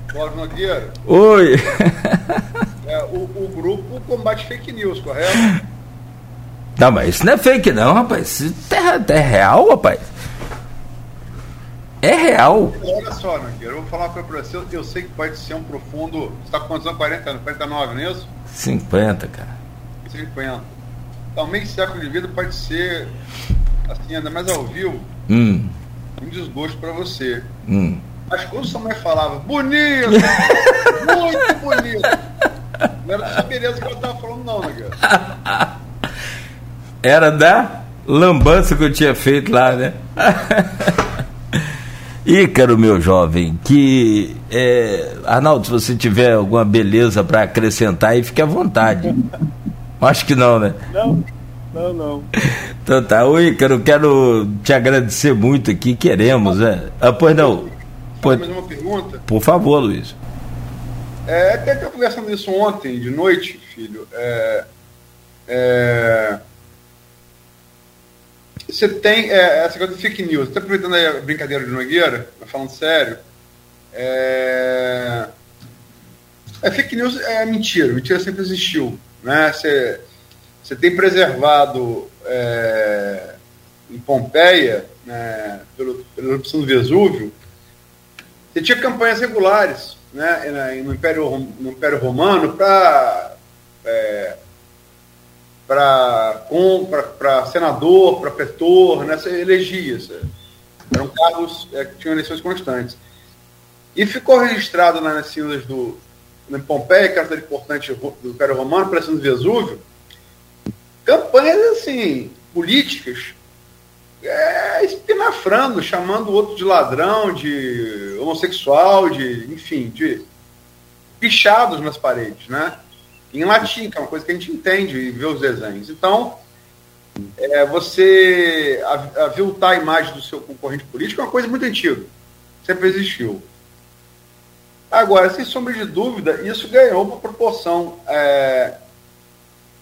Cláudio Nogueira. Oi. É, o, o, grupo combate fake news, correto? [LAUGHS] Não, mas isso não é fake não, rapaz. Isso é, é real, rapaz. É real. Olha só, Nogueira, eu vou falar uma coisa pra você. Eu, eu sei que pode ser um profundo. Você está com quantos anos? 40 anos? 49, não é isso? 50, cara. 50. Então, meio século de vida pode ser, assim, ainda mais ao vivo, hum. um desgosto para você. Hum. Mas quando sua mãe falava, bonito, muito bonito, [LAUGHS] não era dessa beleza que ela estava falando, não, né, cara? Era da lambança que eu tinha feito lá, né? [LAUGHS] Ícaro, meu jovem, que. É, Arnaldo, se você tiver alguma beleza para acrescentar aí, fique à vontade. Acho que não, né? Não, não, não. Então tá, ô Ícaro, quero te agradecer muito aqui, queremos, né? Ah, pois não. Pode... mais uma pergunta? Por favor, Luiz. É, até que eu conversando isso ontem, de noite, filho. É, é, você tem é, essa coisa de fake news. Até aproveitando a brincadeira de Nogueira, falando sério. É, é, fake news é mentira. Mentira sempre existiu. Né? Você, você tem preservado é, em Pompeia, né, pelo, pela erupção do Vesúvio, você tinha campanhas regulares né, no, Império, no Império Romano para é, para senador, para pretor, né, você elegia. Eram cargos é, que tinham eleições constantes. E ficou registrado nas cinzas do em Pompeia, que era importante do Império Romano, para do Vesúvio, campanhas assim, políticas é, espinafrando, chamando o outro de ladrão, de homossexual, de, enfim, de pichados nas paredes, né? Em latim, que é uma coisa que a gente entende e vê os desenhos. Então, é, você aviltar a imagem do seu concorrente político é uma coisa muito antiga. Sempre existiu. Agora, sem sombra de dúvida, isso ganhou uma proporção é,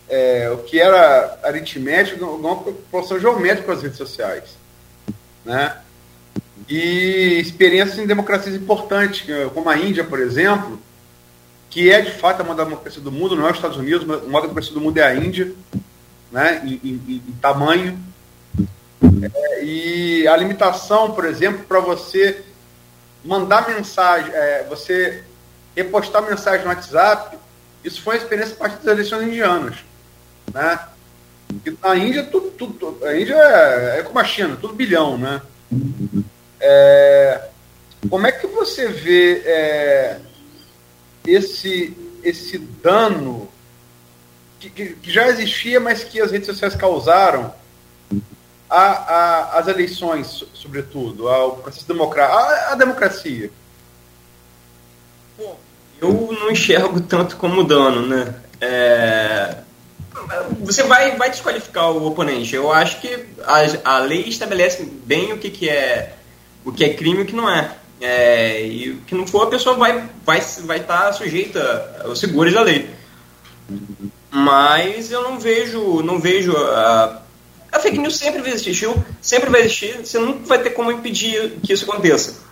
é, o que era aritmético, uma proporção geométrica com as redes sociais. Né? E experiências em democracias importantes, como a Índia, por exemplo, que é de fato a maior democracia do mundo, não é os Estados Unidos, a maior democracia do mundo é a Índia, né? em, em, em tamanho. É, e a limitação, por exemplo, para você mandar mensagem, é, você repostar mensagem no WhatsApp, isso foi uma experiência a partir das eleições indianas. Né? A Índia, tudo, tudo, a Índia é, é como a China, tudo bilhão, né? É, como é que você vê é, esse, esse dano que, que, já existia, mas que as redes sociais causaram às eleições, sobretudo, ao processo democrático, à, democracia? Eu não enxergo tanto como dano, né? É... Você vai, vai desqualificar o oponente. Eu acho que a, a lei estabelece bem o que, que é o que é crime e o que não é. É e que não for, a pessoa vai vai vai estar tá sujeita aos seguros da lei. Mas eu não vejo não vejo a, a fake news sempre vai existir, sempre vai existir. Você nunca vai ter como impedir que isso aconteça.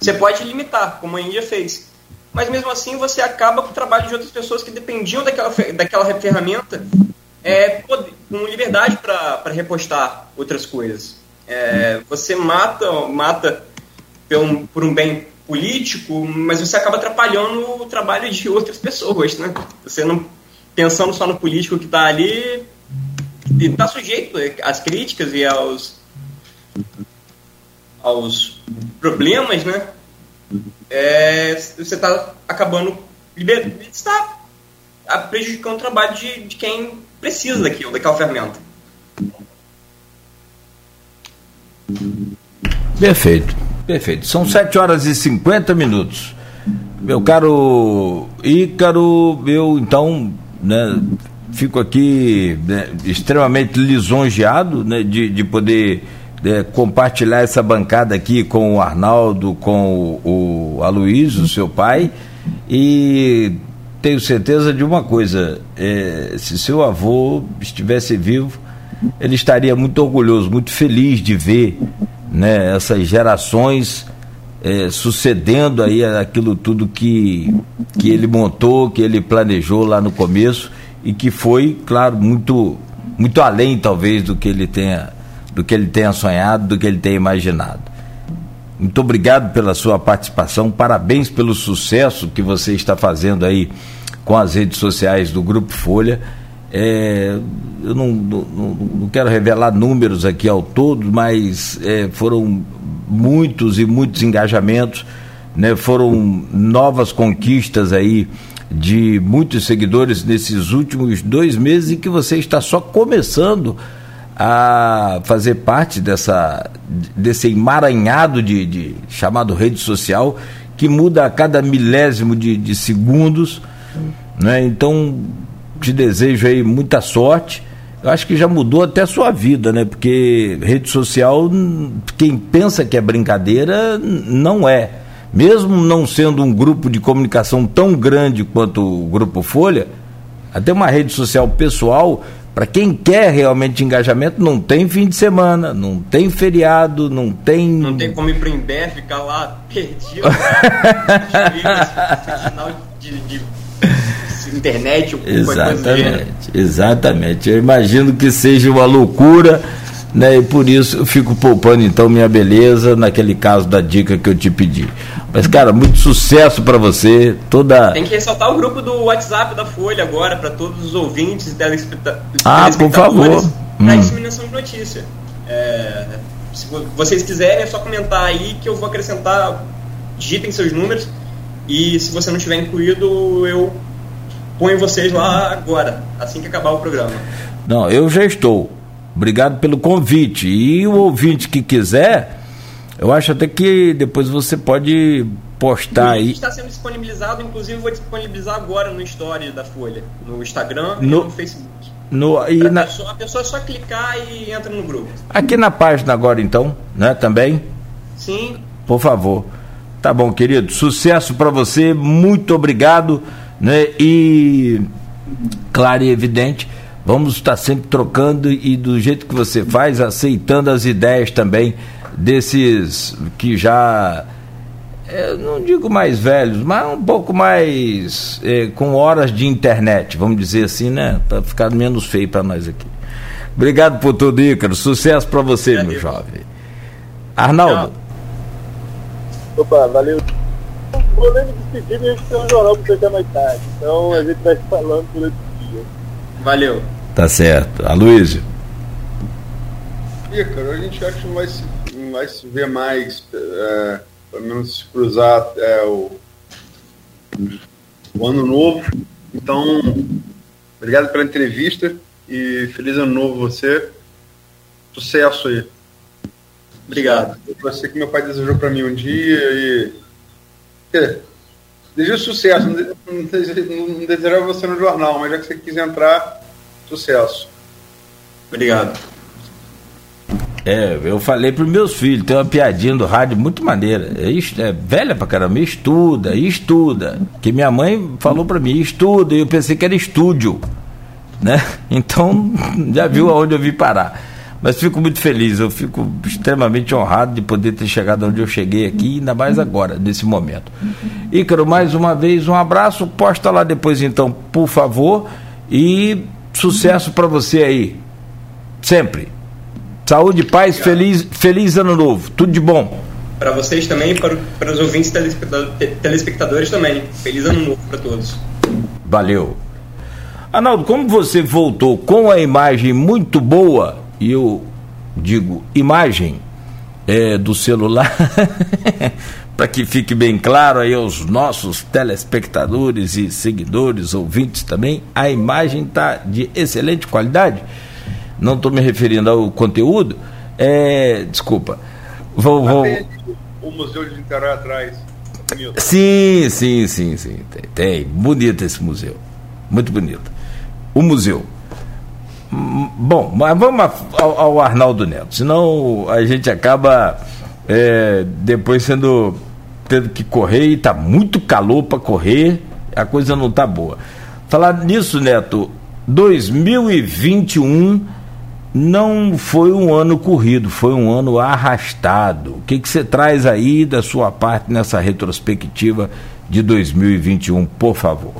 Você pode limitar, como a Índia fez. Mas mesmo assim você acaba com o trabalho de outras pessoas que dependiam daquela, daquela ferramenta é, com liberdade para repostar outras coisas. É, você mata, mata por um, por um bem político, mas você acaba atrapalhando o trabalho de outras pessoas, né? Você não pensando só no político que está ali está sujeito às críticas e aos aos problemas, né? É, você está acabando está prejudicando o trabalho de, de quem precisa daquilo, daquela ferramenta. Perfeito, perfeito. São 7 horas e 50 minutos. Meu caro Ícaro, eu então né, fico aqui né, extremamente lisonjeado né, de, de poder né, compartilhar essa bancada aqui com o Arnaldo, com o, o Aloysio, seu pai, e tenho certeza de uma coisa: é, se seu avô estivesse vivo, ele estaria muito orgulhoso, muito feliz de ver né, essas gerações é, sucedendo aí aquilo tudo que, que ele montou, que ele planejou lá no começo e que foi, claro, muito, muito além talvez do que ele tenha do que ele tenha sonhado, do que ele tenha imaginado. Muito obrigado pela sua participação, parabéns pelo sucesso que você está fazendo aí com as redes sociais do Grupo Folha. É, eu não, não, não, quero revelar números aqui ao todo, mas é, foram muitos e muitos engajamentos, né, foram novas conquistas aí de muitos seguidores nesses últimos dois meses e que você está só começando a fazer parte dessa, desse emaranhado de, de chamado rede social que muda a cada milésimo de, de segundos. Né? Então, te desejo aí muita sorte. Eu acho que já mudou até a sua vida, né? Porque rede social, quem pensa que é brincadeira, não é. Mesmo não sendo um grupo de comunicação tão grande quanto o Grupo Folha, até uma rede social pessoal para quem quer realmente engajamento, não tem fim de semana, não tem feriado, não tem. Não tem como ir para Ember, ficar lá [LAUGHS] perdido. [LAUGHS] sinal de, de internet ou Exatamente, exatamente. Eu imagino que seja uma loucura, né? E por isso eu fico poupando então minha beleza naquele caso da dica que eu te pedi. Mas, cara, muito sucesso para você. Toda... Tem que ressaltar o grupo do WhatsApp da Folha agora, para todos os ouvintes e telespectadores. Ah, por favor. Para hum. disseminação de notícia. É, se vocês quiserem, é só comentar aí que eu vou acrescentar. Digitem seus números. E se você não tiver incluído, eu ponho vocês lá agora, assim que acabar o programa. Não, eu já estou. Obrigado pelo convite. E o ouvinte que quiser eu acho até que depois você pode postar aí. está sendo disponibilizado, inclusive vou disponibilizar agora no Story da Folha, no Instagram no, e no Facebook. No, e na... pessoa, a pessoa é só clicar e entra no grupo. Aqui na página agora então, né? Também? Sim. Por favor. Tá bom, querido. Sucesso para você. Muito obrigado, né? E claro e evidente, vamos estar sempre trocando e do jeito que você faz, aceitando as ideias também desses que já é, não digo mais velhos, mas um pouco mais é, com horas de internet, vamos dizer assim, né? Para ficar menos feio para nós aqui. Obrigado por tudo, Ícaro. Sucesso para você, meu jovem. Arnaldo. Opa, valeu. Vou nem me despedir, a gente tem um jornal para até mais tarde. Então a gente vai falando durante o dia. Valeu. Tá certo. Aloysio. Ícaro, a gente acha que vai se vai se ver mais, é, pelo menos se cruzar até o, o ano novo. Então, obrigado pela entrevista e feliz ano novo você. Sucesso aí. Obrigado. Você que meu pai desejou para mim um dia e. Desejo sucesso. Não desejava você no jornal, mas já que você quis entrar, sucesso. Obrigado. É, eu falei para meus filhos, tem uma piadinha do rádio muito maneira. É, é velha pra caramba, estuda, estuda. Que minha mãe falou para mim, estuda, e eu pensei que era estúdio. Né? [LAUGHS] Então, já viu aonde eu vim parar. Mas fico muito feliz, eu fico extremamente honrado de poder ter chegado onde eu cheguei aqui, ainda mais agora, nesse momento. Ícaro, mais uma vez, um abraço, posta lá depois então, por favor, e sucesso para você aí, sempre. Saúde, paz, feliz, feliz ano novo. Tudo de bom. Para vocês também e para, para os ouvintes telespectadores também. Feliz ano novo para todos. Valeu. Arnaldo, como você voltou com a imagem muito boa, e eu digo imagem é, do celular, [LAUGHS] para que fique bem claro aí aos nossos telespectadores e seguidores, ouvintes também, a imagem está de excelente qualidade não estou me referindo ao conteúdo, é, desculpa. Vou, vou... O Museu de Niterói atrás. Sim, sim, sim, sim. Tem, tem. Bonito esse museu. Muito bonito. O museu. Bom, mas vamos ao, ao Arnaldo Neto, senão a gente acaba é, depois sendo tendo que correr e está muito calor para correr, a coisa não está boa. Falar nisso, Neto, 2021 não foi um ano corrido, foi um ano arrastado. O que, que você traz aí da sua parte nessa retrospectiva de 2021, por favor?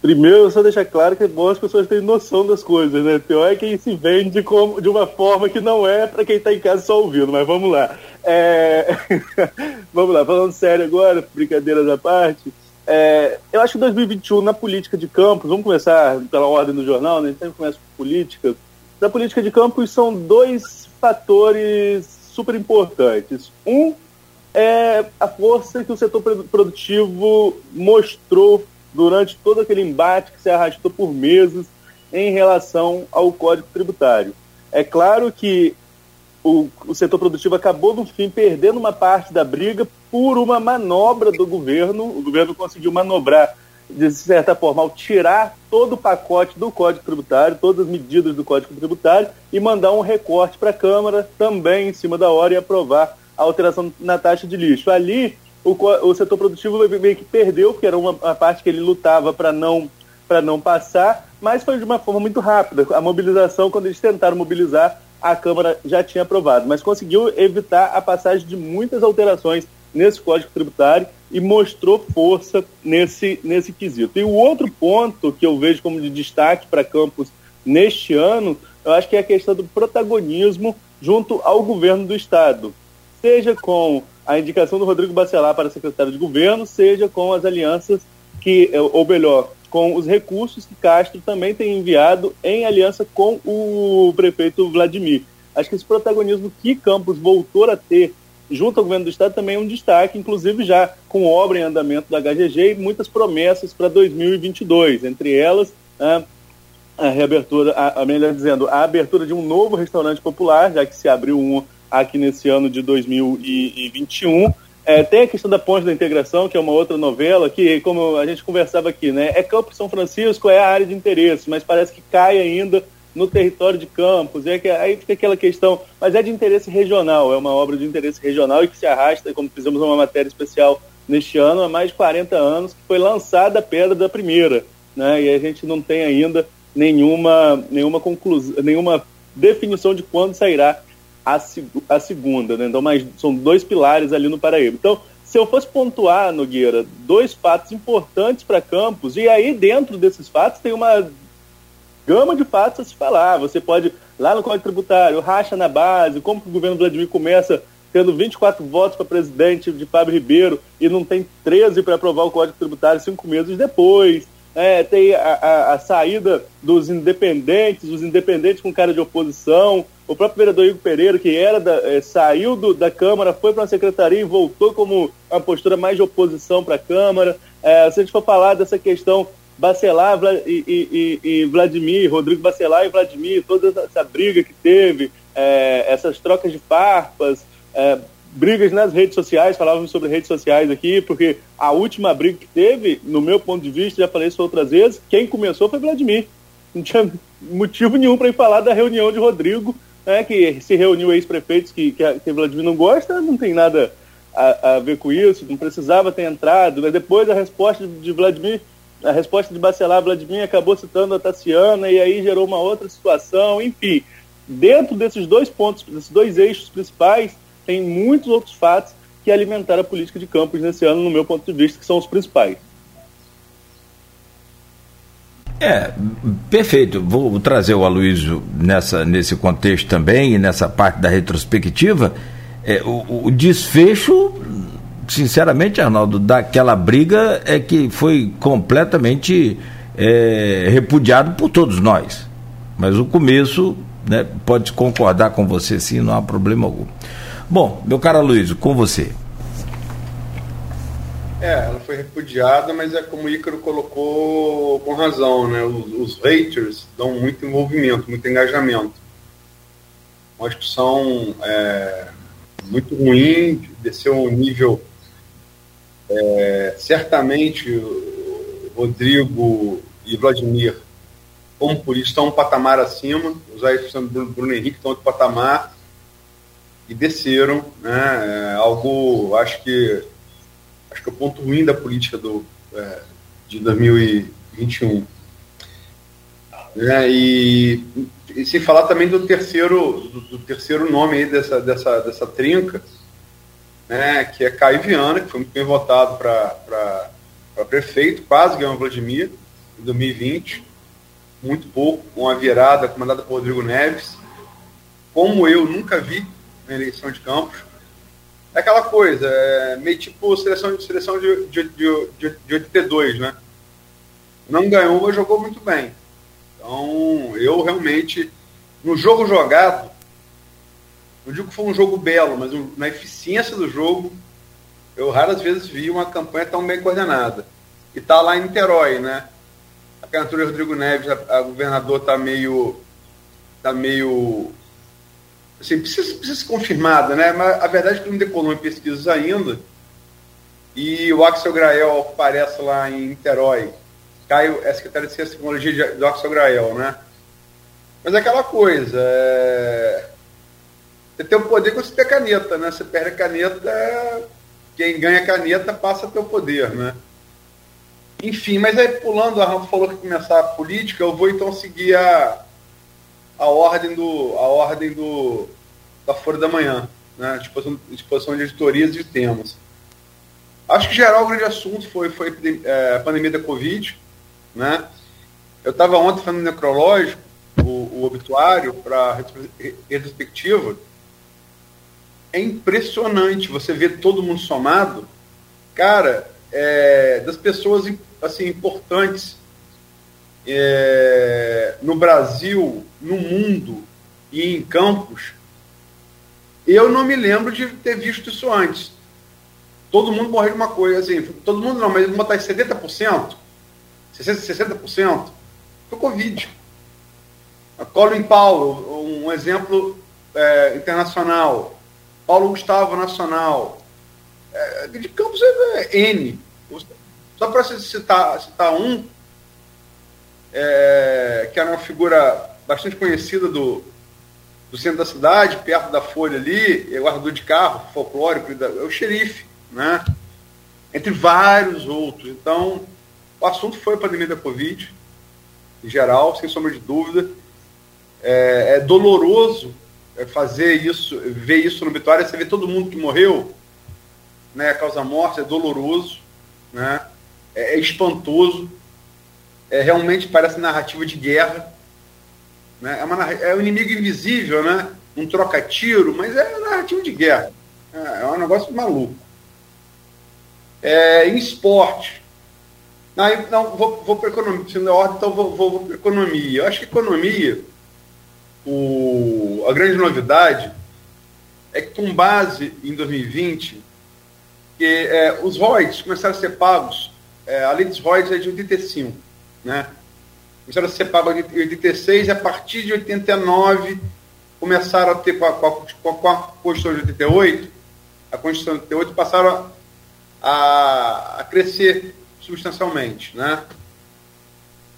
Primeiro, só deixar claro que é bom as pessoas terem noção das coisas, né? Pior é quem se vende como, de uma forma que não é para quem está em casa só ouvindo, mas vamos lá. É... [LAUGHS] vamos lá, falando sério agora, brincadeiras à parte. É... eu acho que 2021 na política de campos, vamos começar pela ordem do jornal, né? A gente sempre começa com política da política de campos são dois fatores super importantes. Um é a força que o setor produtivo mostrou durante todo aquele embate que se arrastou por meses em relação ao Código Tributário. É claro que o, o, setor produtivo acabou, no fim, perdendo uma parte da briga por uma manobra do governo. O governo conseguiu manobrar de certa forma, ao tirar todo o pacote do Código Tributário, todas as medidas do Código Tributário, e mandar um recorte para a Câmara também em cima da hora e aprovar a alteração na taxa de lixo. Ali, o, o setor produtivo meio que perdeu, porque era uma, uma parte que ele lutava para não, não passar, mas foi de uma forma muito rápida. A mobilização, quando eles tentaram mobilizar, a Câmara já tinha aprovado, mas conseguiu evitar a passagem de muitas alterações nesse Código Tributário e mostrou força nesse, nesse quesito. E o outro ponto que eu vejo como de destaque para Campos neste ano, eu acho que é a questão do protagonismo junto ao governo do Estado, seja com a indicação do Rodrigo Bacelar para secretário de governo, seja com as alianças que, ou melhor, com os recursos que Castro também tem enviado em aliança com o prefeito Vladimir. Acho que esse protagonismo que Campos voltou a ter junto ao governo do estado também é um destaque, inclusive já com obra em andamento da HGG e muitas promessas para 2022, entre elas a, a reabertura, a, a, melhor dizendo, a abertura de um novo restaurante popular, já que se abriu um aqui nesse ano de 2021. É, tem a questão da Ponte da Integração, que é uma outra novela, que, como a gente conversava aqui, né, é Campo São Francisco, é a área de interesse, mas parece que cai ainda no território de Campos. É que, aí fica aquela questão, mas é de interesse regional, é uma obra de interesse regional e que se arrasta, como fizemos uma matéria especial neste ano, há mais de 40 anos, que foi lançada a pedra da primeira. Né? E a gente não tem ainda nenhuma, nenhuma conclusão, nenhuma definição de quando sairá a, a segunda. Né? Então, mas são dois pilares ali no Paraíba. Então, se eu fosse pontuar, Nogueira, dois fatos importantes para Campos, e aí dentro desses fatos tem uma gama de fatos a se falar. Você pode, lá no Código Tributário, racha na base, como que o governo Vladimir começa tendo 24 votos para presidente de Fábio Ribeiro e não tem 13 para aprovar o Código Tributário cinco meses depois. É, tem a, a, a, saída dos independentes, os independentes com cara de oposição. O próprio vereador Igor Pereira, que era da, é, saiu do, da Câmara, foi para a secretaria e voltou como uma postura mais de oposição para a Câmara. É, se a gente for falar dessa questão Bacelar e, e, e, Vladimir, Rodrigo Bacelar e Vladimir, toda essa briga que teve, é, essas trocas de farpas, é, brigas nas redes sociais, falávamos sobre redes sociais aqui, porque a última briga que teve, no meu ponto de vista, já falei isso outras vezes, quem começou foi Vladimir. Não tinha motivo nenhum para ir falar da reunião de Rodrigo, né, que se reuniu ex-prefeitos que, que, que Vladimir não gosta, não tem nada a, a, ver com isso, não precisava ter entrado. Né? Depois a resposta de Vladimir, a resposta de Bacelar, Vladimir acabou citando a Tassiana e aí gerou uma outra situação, enfim. Dentro desses dois pontos, desses dois eixos principais, tem muitos outros fatos que alimentaram a política de campos nesse ano, no meu ponto de vista, que são os principais. É, perfeito. Vou trazer o Aloysio nessa, nesse contexto também e nessa parte da retrospectiva. É, o, o, desfecho, sinceramente, Arnaldo, daquela briga é que foi completamente é, repudiado por todos nós. Mas o começo, né, pode concordar com você sim, não há problema algum. Bom, meu caro Luiz, com você. É, ela foi repudiada, mas é como o Ícaro colocou com razão, né? Os, os haters dão muito envolvimento, muito engajamento. Uma discussão é, muito ruim, desceu um nível. É, certamente, Rodrigo e Vladimir, como por isso, estão um patamar acima. Os aí do Bruno Henrique estão outro patamar e desceram, né? É algo, acho que acho que é o ponto ruim da política do é, de 2021. Né? E, e se falar também do terceiro do, do, terceiro nome aí dessa dessa dessa trinca, né? Que é Caio Viana, que foi muito bem votado para prefeito, quase ganhou o Vladimir em 2020, muito pouco, com a virada comandada por Rodrigo Neves. Como eu nunca vi na eleição de Campos. É aquela coisa, é meio tipo seleção, seleção de, de, de, de, de 82, né? Não ganhou, mas jogou muito bem. Então, eu realmente, no jogo jogado, não digo que foi um jogo belo, mas na eficiência do jogo, eu raras vezes vi uma campanha tão bem coordenada. E tá lá em Niterói, né? A candidatura Rodrigo Neves, a, a governador tá meio tá meio assim, precisa, precisa ser confirmada, né? Mas a verdade é que não decolou em pesquisas ainda. E o Axel Grael aparece lá em Niterói. Caio é secretário de Ciência e Tecnologia do Axel Grael, né? Mas é aquela coisa. É... Você tem o poder quando você tem a caneta, né? Você perde a caneta, quem ganha a caneta passa a ter o poder, né? Enfim, mas aí pulando, a Rafa falou que começar a política, eu vou então seguir a, a ordem do a ordem do da Folha da Manhã, né? Disposição, disposição de editorias e temas. Acho que geral o grande assunto foi foi é, a pandemia da Covid, né? Eu estava ontem fazendo necrológico, o, o obituário para retrospectiva. É impressionante você ver todo mundo somado, cara, é, das pessoas assim importantes é, no Brasil, no mundo e em campos, eu não me lembro de ter visto isso antes. Todo mundo morreu de uma coisa, assim, todo mundo não, mas vamos botar 70%, 60%, 60%, foi Covid. A Colin Paulo, um exemplo é, internacional. Paulo Gustavo Nacional. É, de campos é, é N. Só para citar, citar um, é, que era uma figura bastante conhecida do, do centro da cidade, perto da Folha ali, é guardador de carro, folclórico, é o xerife, né? entre vários outros. Então, o assunto foi a pandemia da Covid, em geral, sem sombra de dúvida. É, é doloroso é, fazer isso, ver isso no obituário, você vê todo mundo que morreu, né, causa morte, é doloroso, né, é, é espantoso, é, realmente parece narrativa de guerra. Né? É, uma, é um inimigo invisível, né? um troca-tiro, mas é narrativa de guerra. É, é um negócio maluco. É, em esporte. Não, não vou, vou para economia. Se não é ordem, então vou, vou, vou para economia. Eu acho que economia, o, a grande novidade é que com base em 2020, que, é, os royalties começaram a ser pagos, é, a lei dos royalties é de 85 né? Começaram a ser pagos em 86 e a partir de 89 começaram a ter, com a, com a, com a Constituição de 88, a Constituição de 88 passaram a, a crescer substancialmente. Né?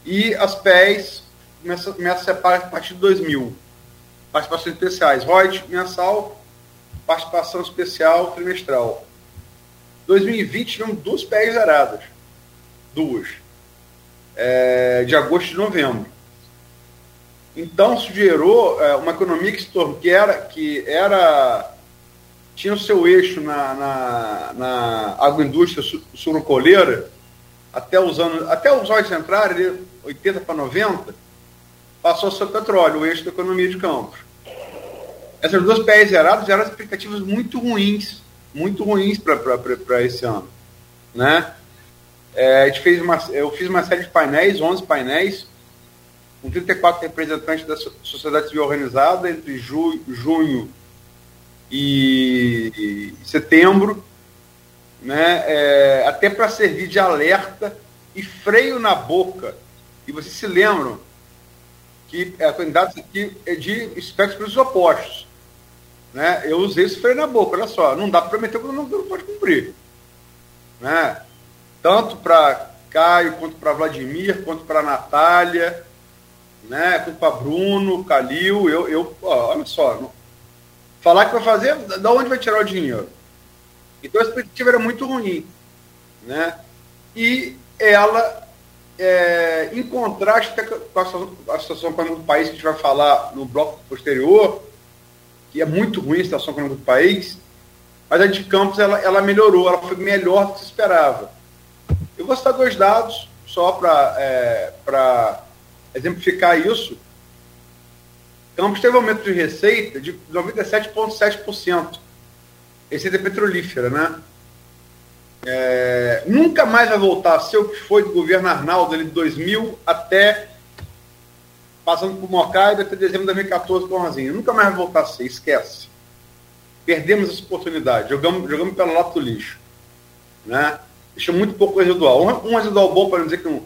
E as PEs começam, começam a separar a partir de 2000. Participações especiais, ROID mensal, participação especial trimestral. 2020 tivemos duas PEs zeradas. Duas. É, de agosto e novembro. Então, isso gerou é, uma economia que, se tornou, que, era, que era tinha o seu eixo na, na, na agroindústria surocoleira, até os anos, até os anos entrarem, 80 para 90, passou a ser o petróleo, o eixo da economia de campos. Essas duas PEs zeradas geram expectativas muito ruins, muito ruins para esse ano. Né? É, a gente fez uma, eu fiz uma série de painéis, 11 painéis, com 34 representantes da sociedade civil organizada entre ju, junho e, setembro, né, é, até para servir de alerta e freio na boca. E vocês se lembram que a candidatos aqui é de espectros opostos. Né? Eu usei esse freio na boca, olha só, não dá para prometer que não, não pode cumprir. Né? Tanto para Caio, quanto para Vladimir, quanto para Natália, né? quanto para Bruno, Calil, eu, eu ó, olha só, não, falar que vai fazer, da onde vai tirar o dinheiro? Então a expectativa era muito ruim. Né? E ela, é, em contraste com a situação, a situação do país, que a gente vai falar no bloco posterior, que é muito ruim a situação econômica do país, mas a de Campos ela, ela melhorou, ela foi melhor do que se esperava. Eu vou citar dois dados, só para é, exemplificar isso. Campos teve um aumento de receita de 97,7%. Receita petrolífera, né? É, nunca mais vai voltar a ser o que foi do governo Arnaldo, de 2000 até passando por Mocaida até dezembro de 2014 com Rosinha. Nunca mais vai voltar a ser, esquece. Perdemos essa oportunidade, jogamos, jogamos pela lata do lixo. Né? Deixa muito pouco residual. Um, um residual bom, para não dizer que um,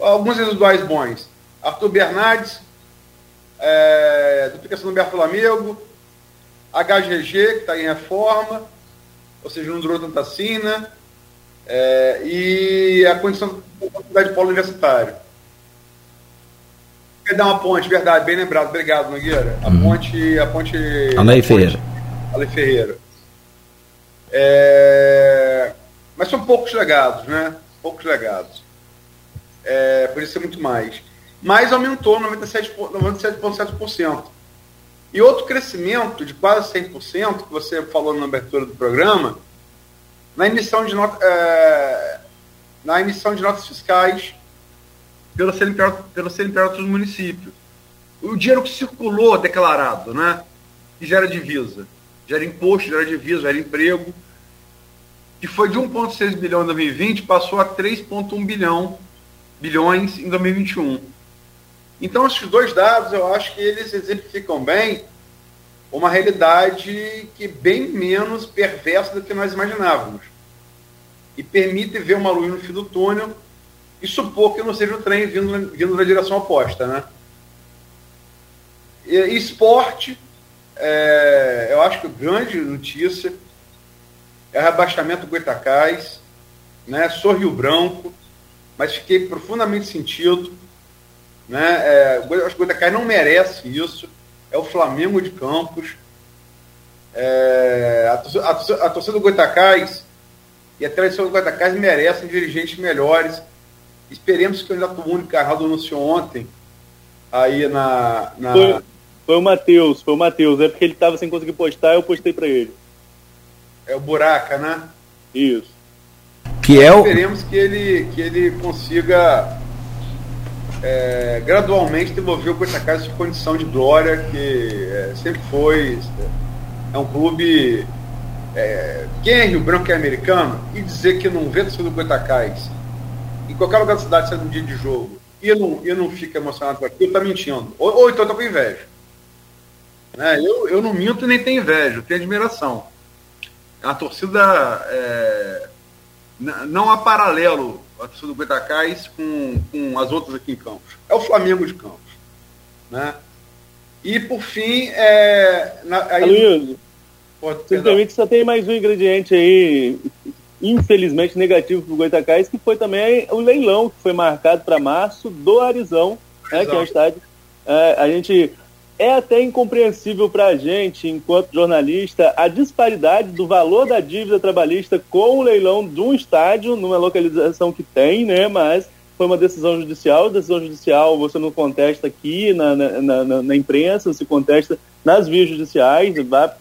alguns residuais bons. Arthur Bernardes, é, duplicação do Amigo, HGG, que está em reforma, ou seja, não durou tanta assina, é, e a condição da faculdade de polo universitário. Quer dar uma ponte, verdade, bem lembrado, obrigado, Nogueira. A uhum. ponte. A ponte. Alei Ferreira. Ale Ferreira. É, mas são poucos legados, né? Poucos legados. É, por muito mais mas aumentou 97,7%. 97 e outro crescimento de quase 100%, que você falou na abertura do programa, na emissão de, not é, na emissão de notas fiscais pelo CNPJ, pelo CNPJ dos municípios. O dinheiro que circulou declarado, né? que gera divisa. Gera imposto, gera divisa, gera emprego. Que foi de 1,6 bilhão em 2020, passou a 3,1 bilhão bilhões em 2021. Então, esses dois dados, eu acho que eles exemplificam bem uma realidade que bem menos perversa do que nós imaginávamos. E permite ver uma luz no fim do túnel e supor que não seja o trem vindo, vindo na direção oposta. Né? E, esporte, é, eu acho que grande notícia é rebaixamento Goitacás, né? sou Rio Branco, mas fiquei profundamente sentido né? É, acho que o Goitacás não merece isso. É o Flamengo de Campos. É, a, a, a, torcida do Goitacás e a tradição do Goitacás merecem dirigentes melhores. Esperemos que o Renato Único Carrado anunciou ontem aí na. na... Foi, foi o Matheus, foi o Matheus. É porque ele estava sem conseguir postar, eu postei para ele. É o Buraca, né? Isso. Que é o... Esperemos que ele, que ele consiga é, gradualmente devolveu o casa de condição de glória, que é, sempre foi. É um clube. É, quem é Rio Branco é americano e dizer que não vê torcida do Goitacás em qualquer lugar da cidade, sendo um dia de jogo, e não, e não fica emocionado com aquilo, tá mentindo. Ou, ou então tá com inveja. Né? Eu, eu não minto nem tenho inveja, eu tenho admiração. A torcida. É, não há paralelo a torcida do Goitacás com, com as outras aqui em Campos. É o Flamengo de Campos. Né? E por fim, é, na, aí... Simplesmente só tem mais um ingrediente aí, infelizmente negativo para o Goitacás, que foi também o leilão que foi marcado para março do Arizão, né, que é um estádio. É, a gente é até incompreensível para a gente, enquanto jornalista, a disparidade do valor da dívida trabalhista com o leilão de um estádio, numa localização que tem, né? Mas foi uma decisão judicial. Decisão judicial você não contesta aqui na, na, na, na imprensa, se contesta nas vias judiciais, vai,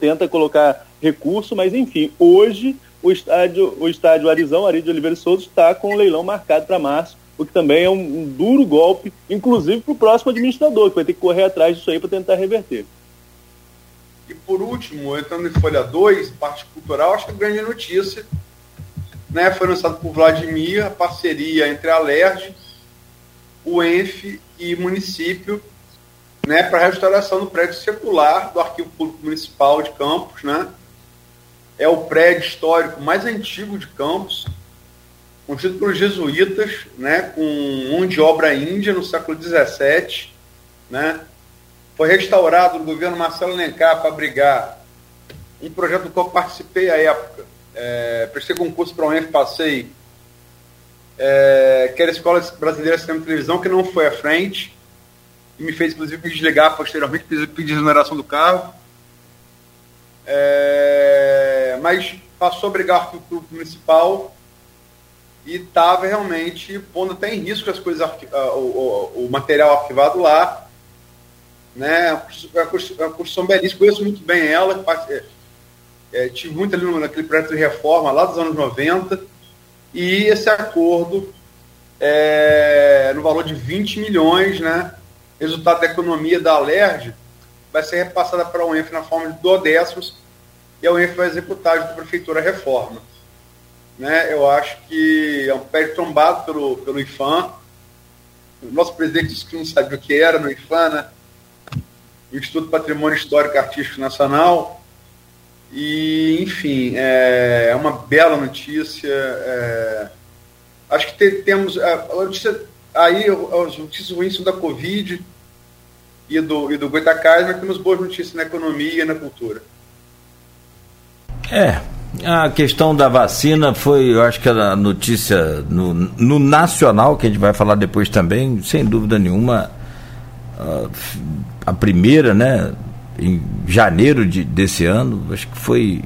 tenta colocar recurso, mas enfim, hoje o estádio, o estádio Arizão, Ari de Oliveira Souza, está com o leilão marcado para março, o que também é um, um duro golpe, inclusive para o próximo administrador, que vai ter que correr atrás disso aí para tentar reverter. E por último, entrando em Folha 2, parte cultural, acho que a grande notícia né, foi anunciado por Vladimir a parceria entre a LERJ, o ENF e município né, para a restauração do prédio circular do Arquivo Público Municipal de Campos, né, é o prédio histórico mais antigo de Campos, construído pelos jesuítas, né, com mão de obra índia no século XVII. Né, foi restaurado no governo Marcelo Lencar para abrigar um projeto do qual participei à época. É, prestei concurso para o UENF, passei, é, que era a Escola Brasileira de Cinema e Televisão, que não foi à frente, e me fez, inclusive, desligar posteriormente, pedir exoneração do cargo. É, mas passou a brigar com o municipal e estava realmente pondo até em risco as coisas, o, o, o material arquivado lá. Né? A construção belíssima, conheço muito bem ela, é, é, tive muito ali naquele projeto de reforma lá dos anos 90, e esse acordo é, no valor de 20 milhões, né? resultado da economia da Alerj, vai ser repassada para a UENF na forma de duodécimos e a UENF vai executar junto a Prefeitura a reforma. Né? Eu acho que é um pé trombado pelo, pelo IFAM. O nosso presidente disse que não sabia o que era no IFAM, né? Instituto Patrimônio Histórico e Artístico Nacional. E, enfim, é, é uma bela notícia. É, acho que te, temos. A notícia, aí as notícias ruins são da Covid e do, e do Goitacás, mas temos boas notícias na economia e na cultura. É, a questão da vacina foi, eu acho que a notícia no, no nacional, que a gente vai falar depois também, sem dúvida nenhuma, a primeira, né, em janeiro de, desse ano, acho que foi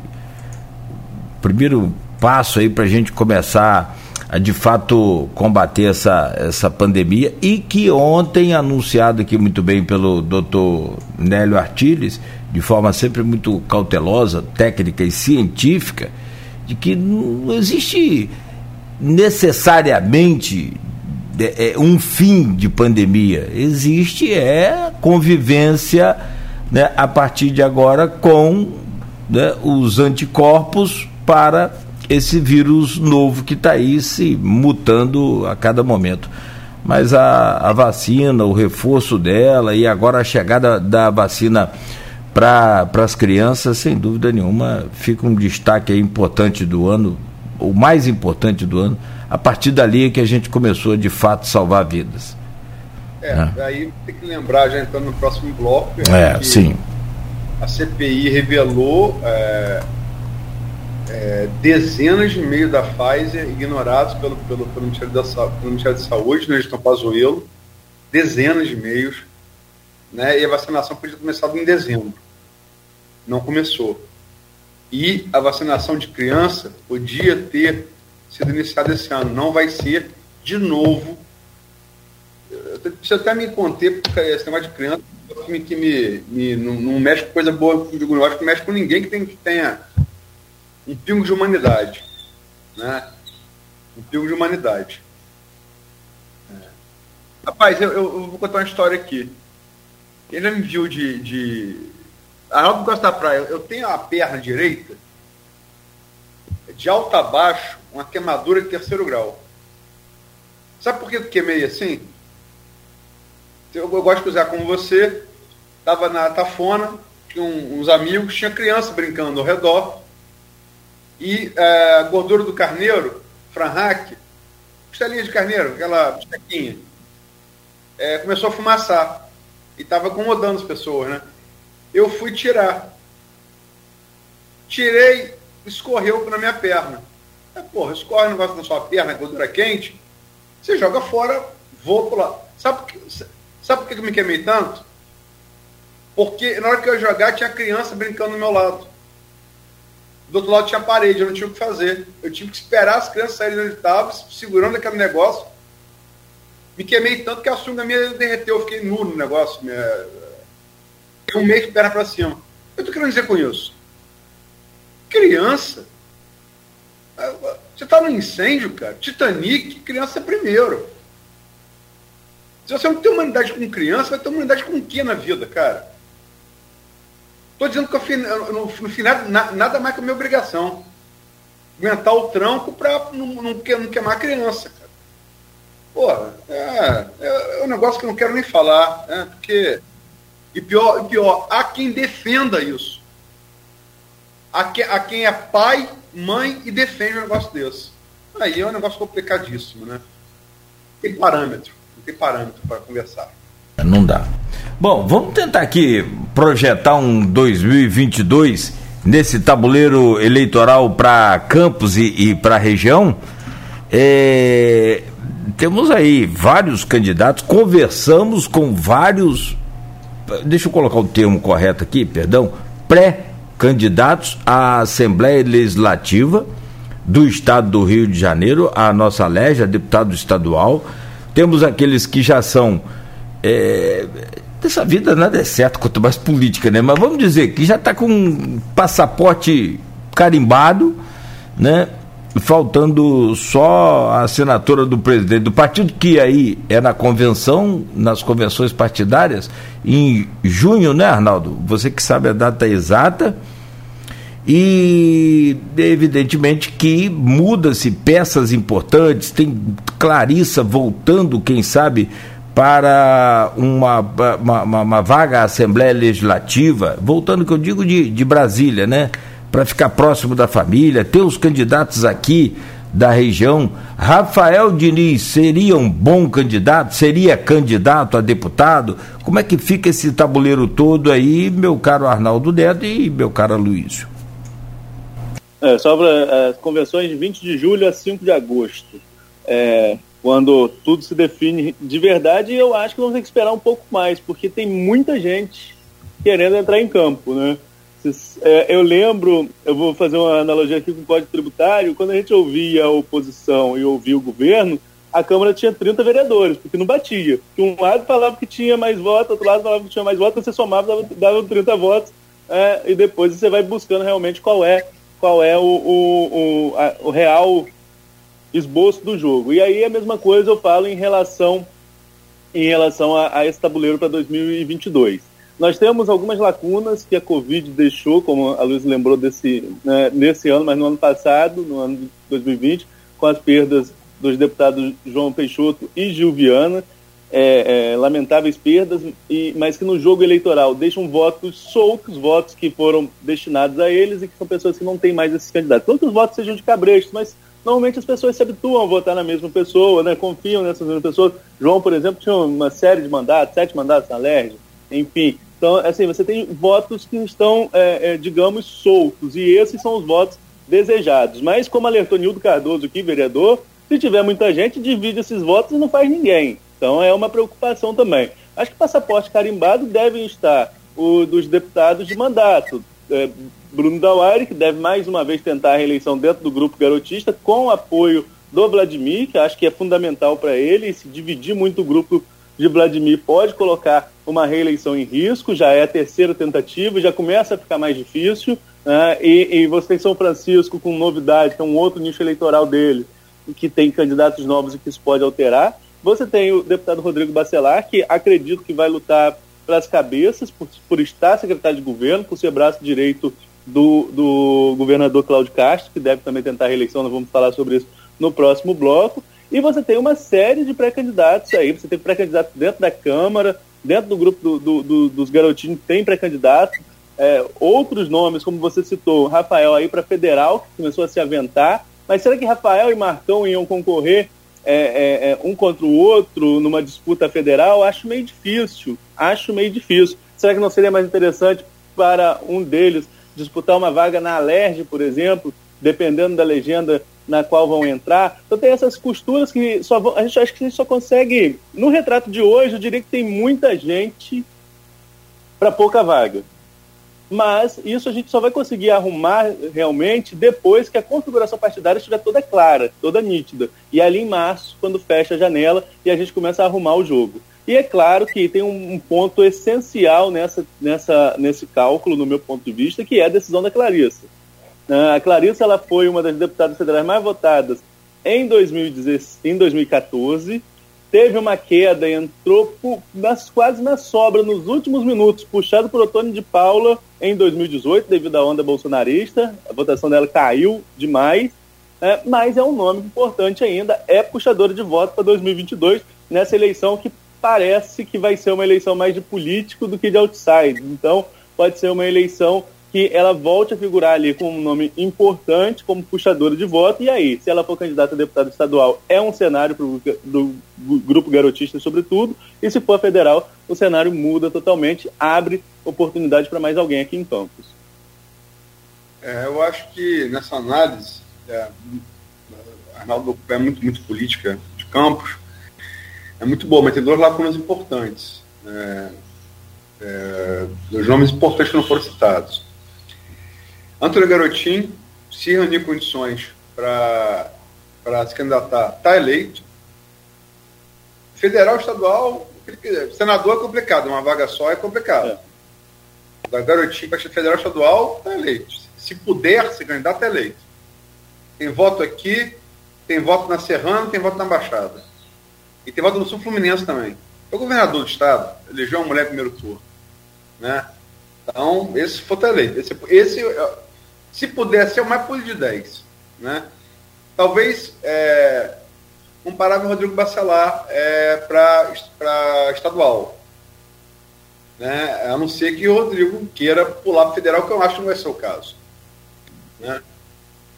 o primeiro passo aí para a gente começar a de fato combater essa, essa pandemia e que ontem, anunciado aqui muito bem pelo doutor Nélio Artiles, de forma sempre muito cautelosa, técnica e científica, de que não existe necessariamente é, um fim de pandemia. Existe é convivência né, a partir de agora com né, os anticorpos para esse vírus novo que está aí se mutando a cada momento. Mas a, a vacina, o reforço dela e agora a chegada da vacina para as crianças, sem dúvida nenhuma, fica um destaque importante do ano, o mais importante do ano. A partir dali é que a gente começou de fato salvar vidas. É, é. aí tem que lembrar, já entrando no próximo bloco, é, sim. a CPI revelou é, é, dezenas de e-mails da Pfizer ignorados pelo, pelo, pelo, Ministério, da, pelo Ministério da Saúde, no Gestão Pazuello, dezenas de e-mails, né, e a vacinação podia ter começado em dezembro não começou. E a vacinação de criança podia ter sido iniciada esse ano, não vai ser de novo. Eu preciso até me conter, porque esse negócio de criança que me, que me, me não, não, mexe com coisa boa, eu acho que mexe com ninguém que, tem, que tenha um pingo de humanidade. Né? Um pingo de humanidade. É. Rapaz, eu, eu, vou contar uma história aqui. Quem já me viu de, de Arnaldo Costa Praia, eu tenho a perna direita, de alto a baixo, uma queimadura de terceiro grau. Sabe por que eu queimei assim? Eu, eu gosto de cozinhar como você, estava na Tafona, tinha um, uns amigos, tinha criança brincando ao redor, e é, a gordura do carneiro, franhaque, costelinha de carneiro, aquela bistequinha, é, começou a fumaçar. E estava incomodando as pessoas, né? Eu fui tirar. tirei, escorreu na minha perna. É, porra, escorre o negócio na sua perna, gordura quente, você joga fora, vou pular. Sabe por, que, sabe por que eu me queimei tanto? Porque na hora que eu jogar, tinha criança brincando do meu lado. Do outro lado tinha parede, eu não tinha o que fazer. Eu tive que esperar as crianças saírem onde estavam, segurando aquele negócio. Me queimei tanto que a sunga minha derreteu, eu fiquei nu no negócio. Minha... Um mês de perna para cima. Eu tô querendo dizer com isso? Criança. Você tá no incêndio, cara. Titanic, criança é primeiro. Se você não tem humanidade com criança, vai ter humanidade com o que na vida, cara? Estou dizendo que no final nada mais que a minha obrigação. Aguentar o tranco para não, não, não, queimar a criança, cara. Porra, é, é, é, um negócio que eu não quero nem falar, né? Porque. E pior, pior, há quem defenda isso. Há, que, há quem é pai, mãe e defende um negócio desse. Aí é um negócio complicadíssimo, né? Tem parâmetro, não tem parâmetro para conversar. Não dá. Bom, vamos tentar aqui projetar um 2022 nesse tabuleiro eleitoral para Campos e, e para a região. É, temos aí vários candidatos, conversamos com vários, deixa eu colocar o termo correto aqui, perdão, pré-candidatos à Assembleia Legislativa do Estado do Rio de Janeiro, a nossa Légia, deputado estadual. Temos aqueles que já são é, dessa vida nada é certo, quanto mais política, né? Mas vamos dizer que já está com um passaporte carimbado, né? Faltando só a assinatura do presidente do partido, que aí é na convenção, nas convenções partidárias, em junho, né, Arnaldo? Você que sabe a data exata. E evidentemente que muda-se peças importantes, tem Clarissa voltando, quem sabe, para uma, uma, uma, vaga à Assembleia Legislativa, voltando que eu digo de, de Brasília, né? Para ficar próximo da família, ter os candidatos aqui da região. Rafael Diniz seria um bom candidato? Seria candidato a deputado? Como é que fica esse tabuleiro todo aí, meu caro Arnaldo Neto e meu caro Luísio? É, sobra as convenções de 20 de julho a 5 de agosto. É, quando tudo se define de verdade, eu acho que vamos ter que esperar um pouco mais, porque tem muita gente querendo entrar em campo, né? É, eu lembro, eu vou fazer uma analogia aqui com o Código Tributário, quando a gente ouvia a oposição e ouvia o governo, a Câmara tinha 30 vereadores, porque não batia. Que um lado falava que tinha mais votos, outro lado falava que tinha mais votos, você somava, dava, dava 30 votos, é, e depois você vai buscando realmente qual é, qual é o, o, o, a, o real esboço do jogo. E aí a mesma coisa eu falo em relação em relação a, a esse tabuleiro para 2022. Nós temos algumas lacunas que a Covid deixou, como a Luiz lembrou desse, né, nesse ano, mas no ano passado, no ano de 2020, com as perdas dos deputados João Peixoto e Gil Viana, é, é, lamentáveis perdas, e, mas que no jogo eleitoral deixam votos soltos, votos que foram destinados a eles e que são pessoas que não têm mais esses candidatos. Que os votos sejam de cabrestos, mas normalmente as pessoas se habituam a votar na mesma pessoa, né? confiam nessas mesmas pessoas. João, por exemplo, tinha uma série de mandatos, sete mandatos na LERJ, enfim. Então, assim, você tem votos que estão, é, é, digamos, soltos, e esses são os votos desejados. Mas, como alertou Nildo Cardoso aqui, vereador, se tiver muita gente, divide esses votos e não faz ninguém. Então, é uma preocupação também. Acho que passaporte carimbado devem estar o dos deputados de mandato. É, Bruno Dauari, que deve mais uma vez tentar a reeleição dentro do grupo garotista, com o apoio do Vladimir, que acho que é fundamental para ele, se dividir muito o grupo de Vladimir pode colocar uma reeleição em risco, já é a terceira tentativa, já começa a ficar mais difícil, né? e, e você tem São Francisco com novidade, que é um outro nicho eleitoral dele, que tem candidatos novos e que isso pode alterar. Você tem o deputado Rodrigo Bacelar, que acredito que vai lutar pelas cabeças, por, por estar secretário de governo, por ser braço direito do, do governador Cláudio Castro, que deve também tentar a reeleição, nós vamos falar sobre isso no próximo bloco. E você tem uma série de pré-candidatos aí, você tem pré-candidatos dentro da Câmara, dentro do grupo do, do, do, dos garotinhos tem pré-candidato, é, outros nomes, como você citou, Rafael aí para federal, que começou a se aventar, mas será que Rafael e Marcão iam concorrer é, é, é um contra o outro numa disputa federal? Acho meio difícil, acho meio difícil. Será que não seria mais interessante para um deles disputar uma vaga na Alerj, por exemplo, dependendo da legenda na qual vão entrar. Então tem essas costuras que só vão, a gente acho que a gente só consegue no retrato de hoje, eu diria que tem muita gente para pouca vaga. Mas isso a gente só vai conseguir arrumar realmente depois que a configuração partidária estiver toda clara, toda nítida. E ali em março, quando fecha a janela e a gente começa a arrumar o jogo. E é claro que tem um, ponto essencial nessa, nessa, nesse cálculo, no meu ponto de vista, que é a decisão da Clarissa. A Clarissa ela foi uma das deputadas federais mais votadas em, 2016, em 2014, teve uma queda, entrou por, nas, quase na sobra nos últimos minutos, puxado por Otônio de Paula em 2018, devido à onda bolsonarista. A votação dela caiu demais, é, mas é um nome importante ainda, é puxadora de voto para 2022, nessa eleição que parece que vai ser uma eleição mais de político do que de outside. Então, pode ser uma eleição que ela volte a figurar ali com um nome importante como puxadora de voto. E aí, se ela for candidata a deputada estadual, é um cenário pro, do grupo garotista, sobretudo. E se for federal, o cenário muda totalmente, abre oportunidade para mais alguém aqui em Campos. É, eu acho que nessa análise, é, Arnaldo é muito, muito política de Campos é muito boa, mas tem duas lacunas importantes. É, é, dois nomes importantes que não foram citados. Antônio Garotinho, se reunir condições para se candidatar, está eleito. Federal, estadual, senador é complicado, uma vaga só é complicado. É. Da Garotinho para federal, estadual, está eleito. Se puder se candidato, está eleito. Tem voto aqui, tem voto na Serrana, tem voto na Baixada. E tem voto no Sul Fluminense também. O governador do estado elegeu uma mulher primeiro turno. Né? Então, esse foi eleito. Esse, esse, se pudesse ser o mais puro de 10. Né? Talvez é, comparável Rodrigo Bacelar é, para estadual. Né? A não ser que o Rodrigo queira pular para federal, que eu acho que não vai ser o caso. Né?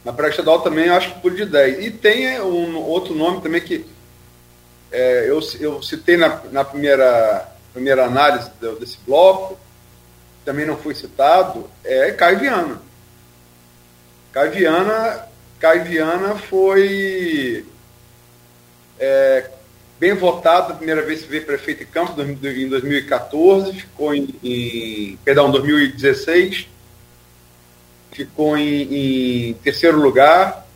Mas para estadual também eu acho que puro de 10. E tem um outro nome também que é, eu, eu citei na, na primeira, primeira análise desse bloco, também não foi citado, é Caio Viana. Caio Viana, Caio Viana foi é, bem votado a primeira vez que veio prefeito de Campos em 2014, ficou em, em perdão, 2016, ficou em, em terceiro lugar,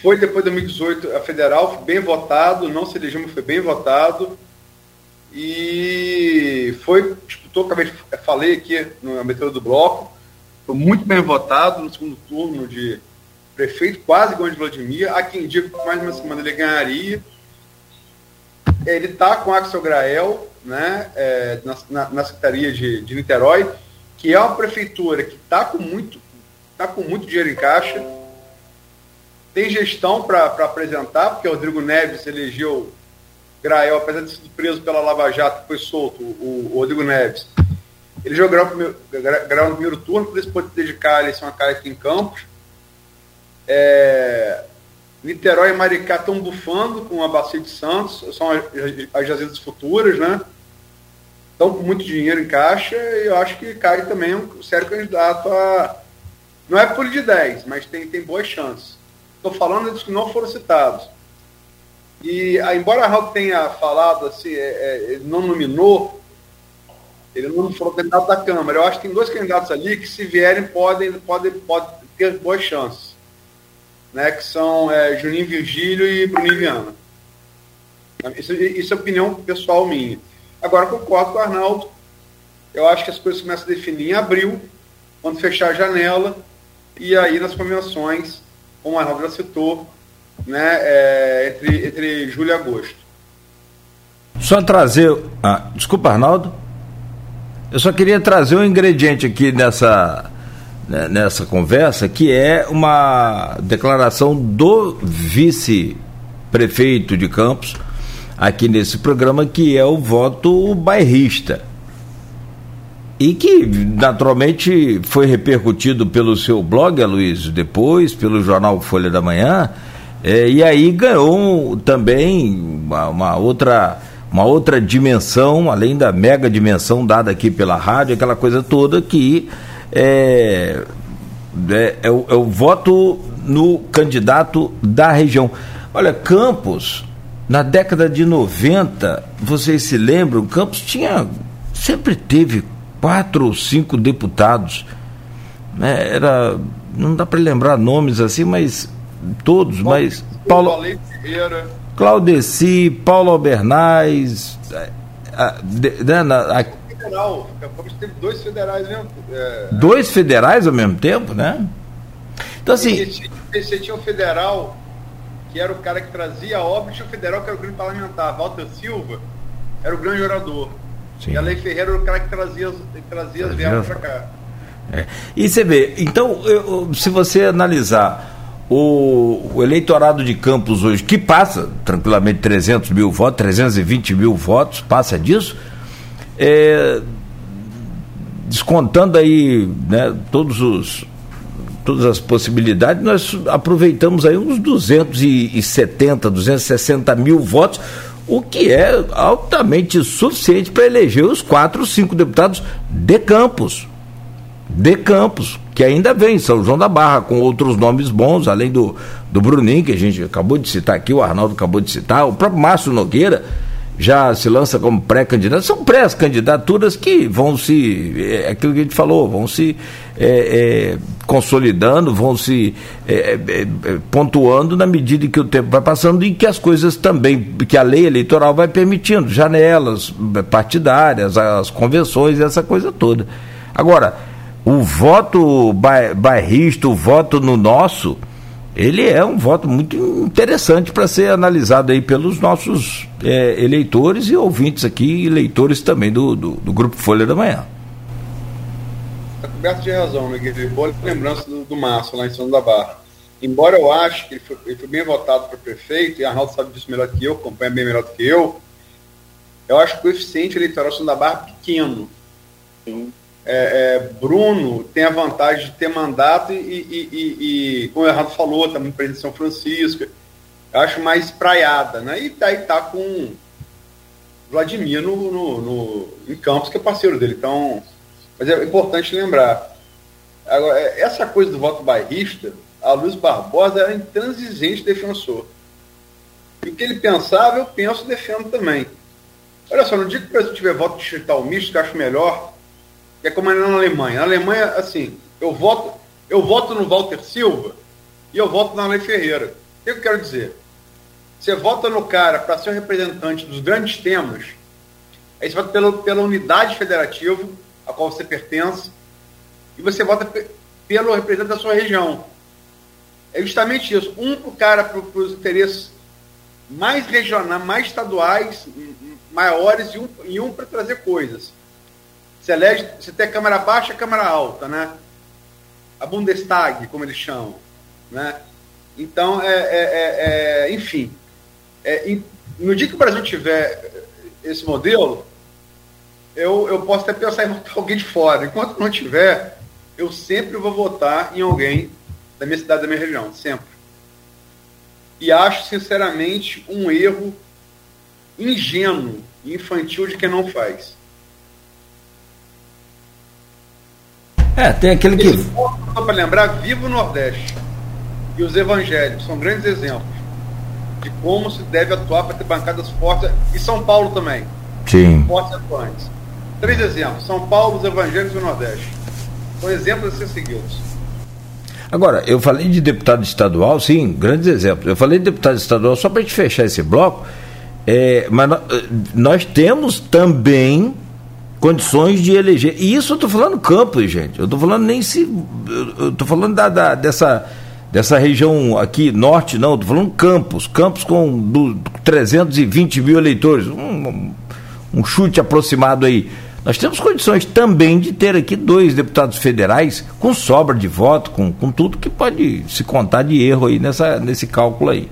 foi depois de 2018 a federal, foi bem votado, não se elegeu, mas foi bem votado. E foi, disputou, acabei de, falei aqui na abertura do bloco, foi muito bem votado no segundo turno de prefeito, quase igual de Vladimir. Há quem diga que mais uma semana ele ganharia. Ele está com Axel Grael, né, é, na, na, na, Secretaria de, de Niterói, que é uma prefeitura que está com muito, tá com muito dinheiro em caixa tem gestão para apresentar, porque o Rodrigo Neves elegeu Grael, apesar de ser preso pela Lava Jato, foi solto, o, o Rodrigo Neves. Ele jogou Grael, primeiro, Grael no primeiro turno, por isso pode dedicar a eleição a cara aqui em Campos. É, Niterói e Maricá estão bufando com a Bacia de Santos, são as, as jazidas futuras, né? Estão com muito dinheiro em caixa e eu acho que Caio também um sério candidato a. Não é por de 10, mas tem, tem boas chances. Estou falando dos que não foram citados. E, ah, embora Raul tenha falado assim, é, é, não nominou, ele não falou candidato da Câmara. Eu acho que tem dois candidatos ali que, se vierem, podem, podem, podem ter boas chances. Né, que são é, Juninho Virgílio e Bruninho Viana. Isso, isso é opinião pessoal minha. Agora, concordo com o Arnaldo. Eu acho que as coisas começam a definir em abril, quando fechar a janela, e aí nas convenções como a Arnaldo já citou, né, é, entre, entre julho e agosto. Só trazer. Ah, desculpa, Arnaldo. Eu só queria trazer um ingrediente aqui nessa, né, nessa conversa, que é uma declaração do vice-prefeito de Campos, aqui nesse programa, que é o voto bairrista. E que naturalmente foi repercutido pelo seu blog, Luiz, depois, pelo jornal Folha da Manhã, é, e aí ganhou também uma, uma, outra uma outra dimensão, além da mega dimensão dada aqui pela rádio, aquela coisa toda que é, é, é, o, é o voto no candidato da região. Olha, Campos, na década de 90, vocês se lembram, Campos tinha, sempre teve quatro ou cinco deputados. Né? Era, não dá para lembrar nomes assim, mas todos, mas Paulo Claudeci, Paulo Albernaz, de, né, federal, teve dois federais mesmo. É, dois federais ao mesmo tempo, né? Então assim. Você tinha o federal, que era o cara que trazia a obra, e o federal que era o grande parlamentar. Walter Silva era o grande orador. Sim. E a Lei Ferreira era o cara que trazia, que trazia as verbas para cá. É. E você vê, então, eu, se você analisar o, o, eleitorado de Campos hoje, que passa tranquilamente 300 mil votos, 320 mil votos, passa disso, é, descontando aí né, todos os, todas as possibilidades, nós aproveitamos aí uns 270, 260 mil votos, o que é altamente suficiente para eleger os quatro, cinco deputados de Campos. De Campos, que ainda vem, São João da Barra, com outros nomes bons, além do, do Bruninho, que a gente acabou de citar aqui, o Arnaldo acabou de citar, o próprio Márcio Nogueira já se lança como pré-candidato. São pré-candidaturas que vão se, é aquilo que a gente falou, vão se é, é, consolidando, vão se é, é, é, pontuando na medida que o tempo vai passando e que as coisas também, que a lei eleitoral vai permitindo, janelas partidárias, as convenções, essa coisa toda. Agora, o voto bairrista, o voto no nosso, ele é um voto muito interessante para ser analisado aí pelos nossos é, eleitores e ouvintes aqui, e leitores também do, do, do, Grupo Folha da Manhã. Está coberto de razão, Miguel. Boa lembrança do, do Márcio, lá em São da Barra. Embora eu ache que ele foi, ele foi bem votado para prefeito, e Arnaldo sabe disso melhor que eu, acompanha bem melhor do que eu, eu acho que o coeficiente eleitoral São da Barra é pequeno. Sim é, é, Bruno tem a vantagem de ter mandato e, e, e, e como o Errado falou, também presidente de São Francisco. Eu acho mais praiada, né? E daí tá com Vladimir no, no, no, em Campos, que é parceiro dele. Então, mas é importante lembrar. Agora, é, essa coisa do voto bairrista, a Luiz Barbosa era intransigente defensor. E o que ele pensava, eu penso e defendo também. Olha só, no dia que o Brasil tiver voto distrital misto, que eu acho melhor, que é como é na Alemanha. Na Alemanha, assim, eu voto, eu voto no Walter Silva e eu voto na Lei Ferreira. O que eu quero dizer? Você vota no cara para ser o representante dos grandes temas, aí você vota pela, pela unidade federativa a qual você pertence, e você vota pelo representante da sua região. É justamente isso. Um para o cara, para os interesses mais regionais, mais estaduais, maiores, e um, e um para trazer coisas. Você elege, você tem a Câmara Baixa e a Câmara Alta, né? A Bundestag, como eles chamam, né? Então, é, é, é, é enfim, é, no dia que o Brasil tiver esse modelo, eu, eu posso até pensar em votar [LAUGHS] alguém de fora. Enquanto não tiver, eu sempre vou votar em alguém da minha cidade, da minha região, sempre. E acho, sinceramente, um erro ingênuo e infantil de quem não faz. É, tem aquele que. Só para lembrar, Viva o Nordeste e os evangelhos são grandes exemplos de como se deve atuar para ter bancadas fortes. E São Paulo também. Sim. Fortes atuantes. Três exemplos: São Paulo, os evangelhos e o Nordeste. São exemplos a ser seguidos. Agora, eu falei de deputado estadual, sim, grandes exemplos. Eu falei de deputado estadual só para a gente fechar esse bloco, é, mas nós, nós temos também condições de eleger. E isso eu estou falando campos, gente. Eu estou falando nem se. Eu estou falando da, da, dessa, dessa região aqui, norte, não. Estou falando campos. Campos com do, 320 mil eleitores. Um, um chute aproximado aí. Nós temos condições também de ter aqui dois deputados federais com sobra de voto, com, com tudo que pode se contar de erro aí nessa, nesse cálculo aí.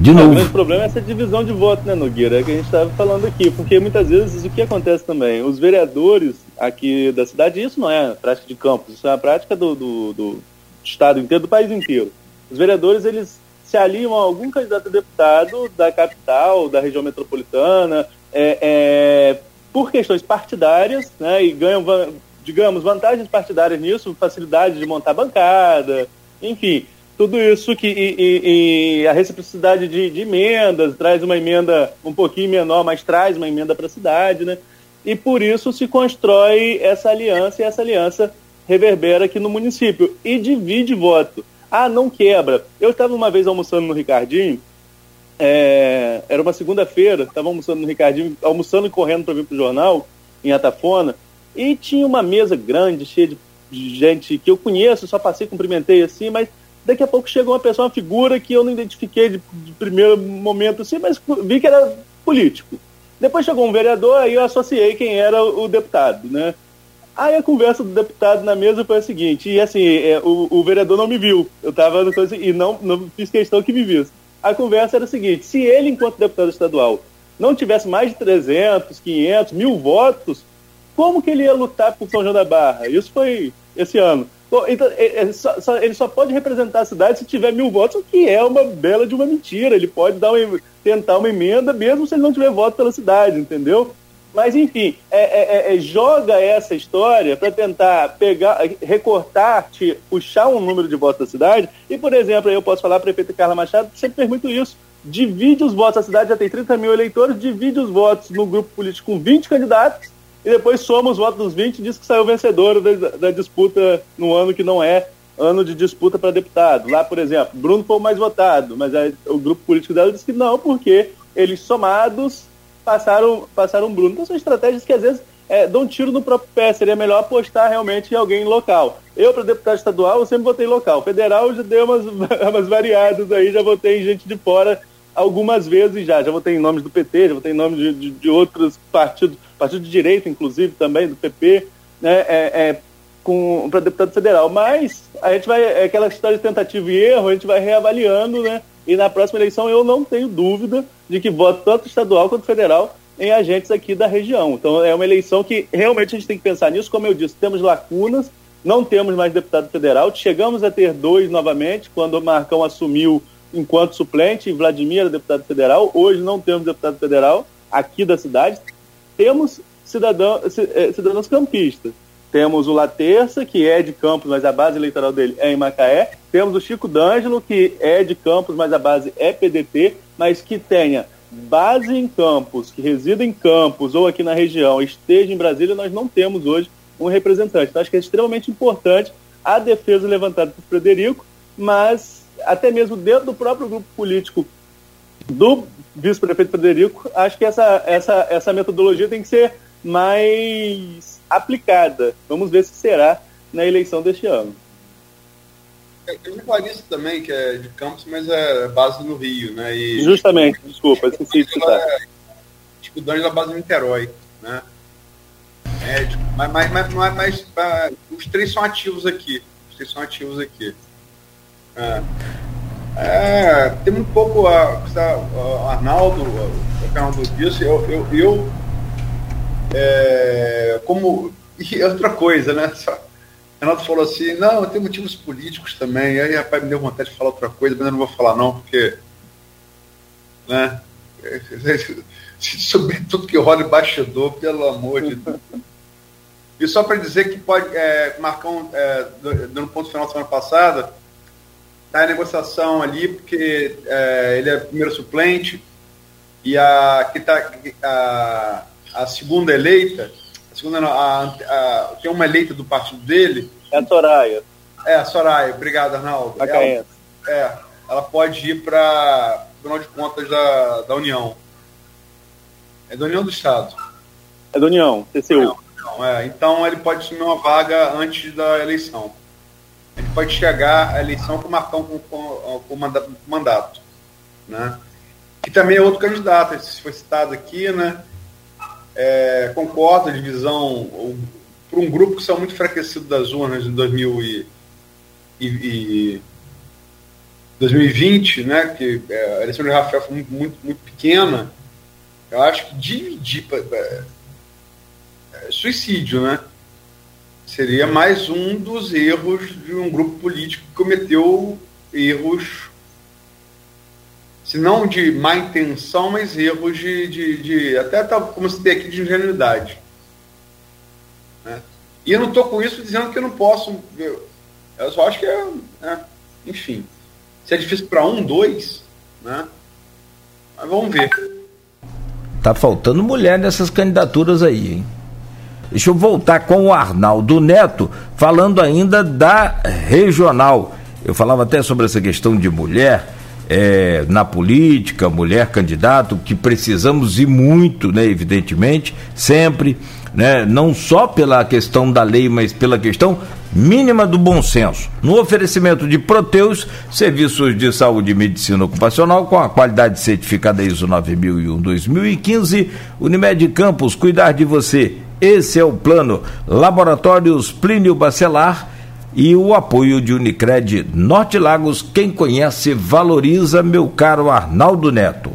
De novo. O grande problema é essa divisão de voto, né, Nogueira? É que a gente estava falando aqui. Porque muitas vezes o que acontece também? Os vereadores aqui da cidade, isso não é prática de campos, isso é a prática do, do, do estado inteiro, do país inteiro. Os vereadores, eles se aliam a algum candidato a deputado da capital, da região metropolitana, é, é, por questões partidárias, né, e ganham digamos, vantagens partidárias nisso, facilidade de montar bancada, enfim, tudo isso que e, e, e a reciprocidade de, de, emendas, traz uma emenda um pouquinho menor, mas traz uma emenda para a cidade, né? E por isso se constrói essa aliança e essa aliança reverbera aqui no município e divide voto. Ah, não quebra. Eu estava uma vez almoçando no Ricardinho, é, era uma segunda-feira, estava almoçando no Ricardinho, almoçando e correndo para vir para o jornal, em Atafona, e tinha uma mesa grande, cheia de, gente que eu conheço, só passei, cumprimentei assim, mas Daqui a pouco chegou uma pessoa, uma figura que eu não identifiquei de, de primeiro momento assim, mas vi que era político. Depois chegou um vereador, aí eu associei quem era o deputado, né? Aí a conversa do deputado na mesa foi a seguinte, e assim, é, o, o, vereador não me viu, eu estava no coisa, e não, não fiz questão que me visse. A conversa era a seguinte, se ele, enquanto deputado estadual, não tivesse mais de 300, 500, mil votos, como que ele ia lutar por São João da Barra? Isso foi esse ano. Então, é, é, só, só, ele só pode representar a cidade se tiver mil votos, o que é uma bela de uma mentira. Ele pode dar uma, tentar uma emenda, mesmo se ele não tiver voto pela cidade, entendeu? Mas, enfim, é, é, é, é joga essa história para tentar pegar, recortar, te, puxar um número de votos da cidade. E, por exemplo, eu posso falar, a prefeita Carla Machado sempre fez muito isso. Divide os votos, a cidade já tem 30 mil eleitores, divide os votos no grupo político com 20 candidatos e depois soma os votos dos 20 e diz que saiu vencedor da, da disputa no ano que não é ano de disputa para deputado. Lá, por exemplo, Bruno foi o mais votado, mas o grupo político dela disse que não, porque eles somados passaram, passaram Bruno. Então são estratégias que às vezes é, dão tiro no próprio pé. Seria melhor apostar realmente em alguém local. Eu, para deputado estadual, eu sempre votei local. Federal, já dei umas, [LAUGHS] umas variadas aí, já votei em gente de fora algumas vezes já. Já votei em nomes do PT, já votei em nomes de, de, de outros partidos partido de direita, inclusive, também, do PP, né, é, é para deputado federal. Mas a gente vai, é aquela história de tentativa e erro, a gente vai reavaliando, né? E na próxima eleição eu não tenho dúvida de que voto tanto estadual quanto federal em agentes aqui da região. Então é uma eleição que realmente a gente tem que pensar nisso. Como eu disse, temos lacunas, não temos mais deputado federal. Chegamos a ter dois novamente, quando o Marcão assumiu enquanto suplente, Vladimir era deputado federal. Hoje não temos deputado federal aqui da cidade temos cidadão, é, cidadãos campistas. Temos o Laterça, que é de Campos, mas a base eleitoral dele é em Macaé. Temos o Chico D'Angelo, que é de Campos, mas a base é PDT, mas que tenha base em Campos, que resida em Campos ou aqui na região, esteja em Brasília, nós não temos hoje um representante. Então, acho que é extremamente importante a defesa levantada por Frederico, mas até mesmo dentro do próprio grupo político do vice-prefeito Frederico, acho que essa, essa, essa metodologia tem que ser mais aplicada. Vamos ver se será na eleição deste ano. Eu já isso também, que é de Campos, mas é base no Rio, né? E, Justamente, desculpa, esqueci de citar. É, tipo, Dani base no Niterói, né? É, tipo, mas, mas, mas, mas, mas ah, os três são ativos aqui. Os três são ativos aqui. É. É, tem um pouco a, a Arnaldo, o Arnaldo disse, eu, eu, eu é, como [LAUGHS] e outra coisa, né? Renato falou assim, não, tem motivos políticos também. Aí rapaz me deu vontade de falar outra coisa, mas eu não vou falar não, porque né? [LAUGHS] Sobre tudo que rola em bastidor, pelo amor de Deus. E só para dizer que pode, é, Marcão, é, no ponto final da semana passada, está em negociação ali, porque é, ele é primeiro suplente, e a, que tá, a, a segunda eleita, a segunda não, a, a, tem uma eleita do partido dele. É a Soraya. É, a Soraya, obrigado, Arnaldo. Ela, é, ela pode ir para o Tribunal de Contas da, da União. É da União do Estado. É da União, TCU. Não, é, então ele pode assumir uma vaga antes da eleição ele pode chegar à eleição com o Marcão com, com, com mandato. Né? E também é outro candidato, esse foi citado aqui, né? É, concordo a divisão para um grupo que são muito enfraquecido das urnas 2000 e, e, e 2020, né? Que é, a eleição de Rafael foi muito, muito, muito pequena. Eu acho que dividir é, é, suicídio, né? Seria mais um dos erros de um grupo político que cometeu erros, se não de má intenção, mas erros de, de, de até tá, como se tem aqui de ingenuidade. Né? E eu não estou com isso dizendo que eu não posso. Eu, eu só acho que é, é, Enfim. Se é difícil para um, dois, né? Mas vamos ver. Tá faltando mulher nessas candidaturas aí, hein? Deixa eu voltar com o Arnaldo Neto, falando ainda da regional. Eu falava até sobre essa questão de mulher é, na política, mulher candidato, que precisamos e muito, né, evidentemente, sempre, né, não só pela questão da lei, mas pela questão mínima do bom senso. No oferecimento de Proteus, serviços de saúde e medicina ocupacional com a qualidade certificada ISO 9001-2015, Unimed Campos, cuidar de você. Esse é o plano. Laboratórios Plínio Bacelar e o apoio de Unicred Norte Lagos. Quem conhece, valoriza, meu caro Arnaldo Neto.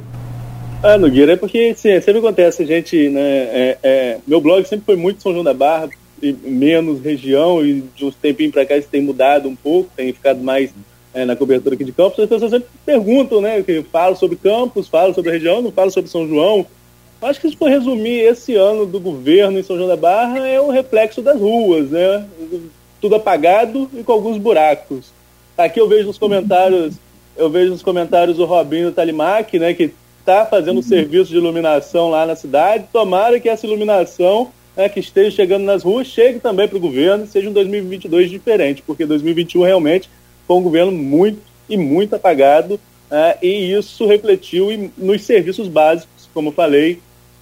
Ah, Nogueira, é porque sim, sempre acontece, gente, né? É, é, meu blog sempre foi muito São João da Barra, e menos região, e de uns tempinhos para cá isso tem mudado um pouco, tem ficado mais é, na cobertura aqui de campos. As pessoas sempre perguntam, né? Que falo sobre campos, falo sobre a região, não falo sobre São João. Acho que se for resumir esse ano do governo em São João da Barra é o reflexo das ruas, né? tudo apagado e com alguns buracos. Aqui eu vejo nos comentários, eu vejo nos comentários o Robinho Talimac, né, que está fazendo uhum. serviço de iluminação lá na cidade. Tomara que essa iluminação né, que esteja chegando nas ruas chegue também para o governo, seja um 2022 diferente, porque 2021 realmente foi um governo muito e muito apagado, né, e isso refletiu nos serviços básicos, como falei,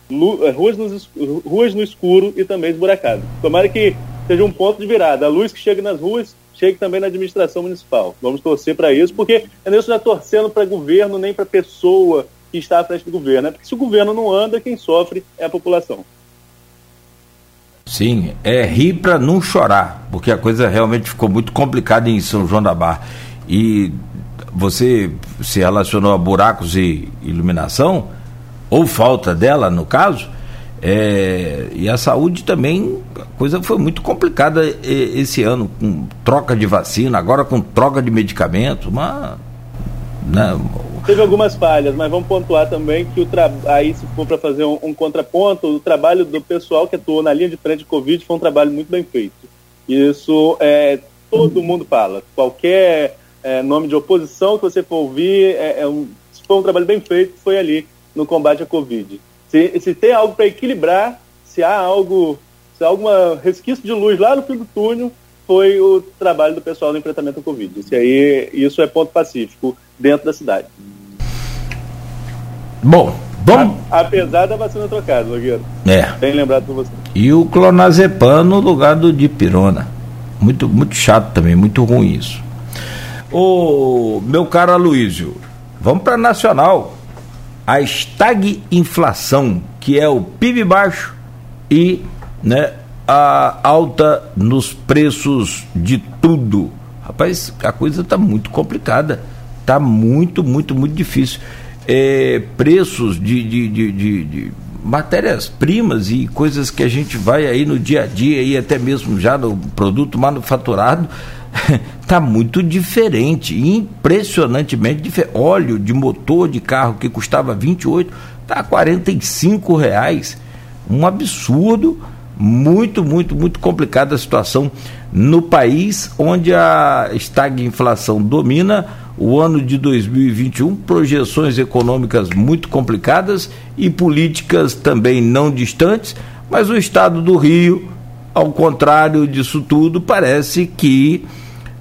ruas, nos, ruas no escuro e também esburacado. Tomara que seja um ponto de virada. A luz que chega nas ruas chegue também na administração municipal. Vamos torcer para isso, porque é nisso não é torcendo para governo nem para pessoa que está à frente do governo. Né? Porque se o governo não anda, quem sofre é a população. Sim, é rir para não chorar, porque a coisa realmente ficou muito complicada em São João da Barra. E você se relacionou a buracos e iluminação, ou falta dela, no caso, é, e a saúde também, a coisa foi muito complicada esse ano, com troca de vacina, agora com troca de medicamentos, uma. Né, Teve algumas falhas, mas vamos pontuar também que o aí se for para fazer um, um, contraponto, o trabalho do pessoal que atuou na linha de frente de Covid foi um trabalho muito bem feito. Isso é, todo mundo fala. Qualquer é, nome de oposição que você for ouvir, é, é um, foi um trabalho bem feito, foi ali no combate à Covid. Se, se tem algo para equilibrar, se há algo, se há alguma resquício de luz lá no fim do túnel, foi o trabalho do pessoal no enfrentamento à Covid. Isso aí, isso é ponto pacífico dentro da cidade. Bom, bom. apesar da vacina trocada, Nogueira. É. Bem lembrado por você. E o clonazepam no lugar do dipirona. Muito, muito chato também, muito ruim isso. Ô, meu caro Aloysio, vamos para Nacional a estagflação, que é o PIB baixo e né, a alta nos preços de tudo. Rapaz, a coisa está muito complicada. Está muito, muito, muito difícil. É, preços de, de, de, de, de matérias-primas e coisas que a gente vai aí no dia a dia e até mesmo já no produto manufaturado está [LAUGHS] muito diferente, impressionantemente diferente. Óleo de motor de carro que custava 28 está a 45 reais. Um absurdo, muito, muito, muito complicada a situação no país onde a estagflação domina. O ano de 2021, projeções econômicas muito complicadas e políticas também não distantes, mas o estado do Rio, ao contrário disso tudo, parece que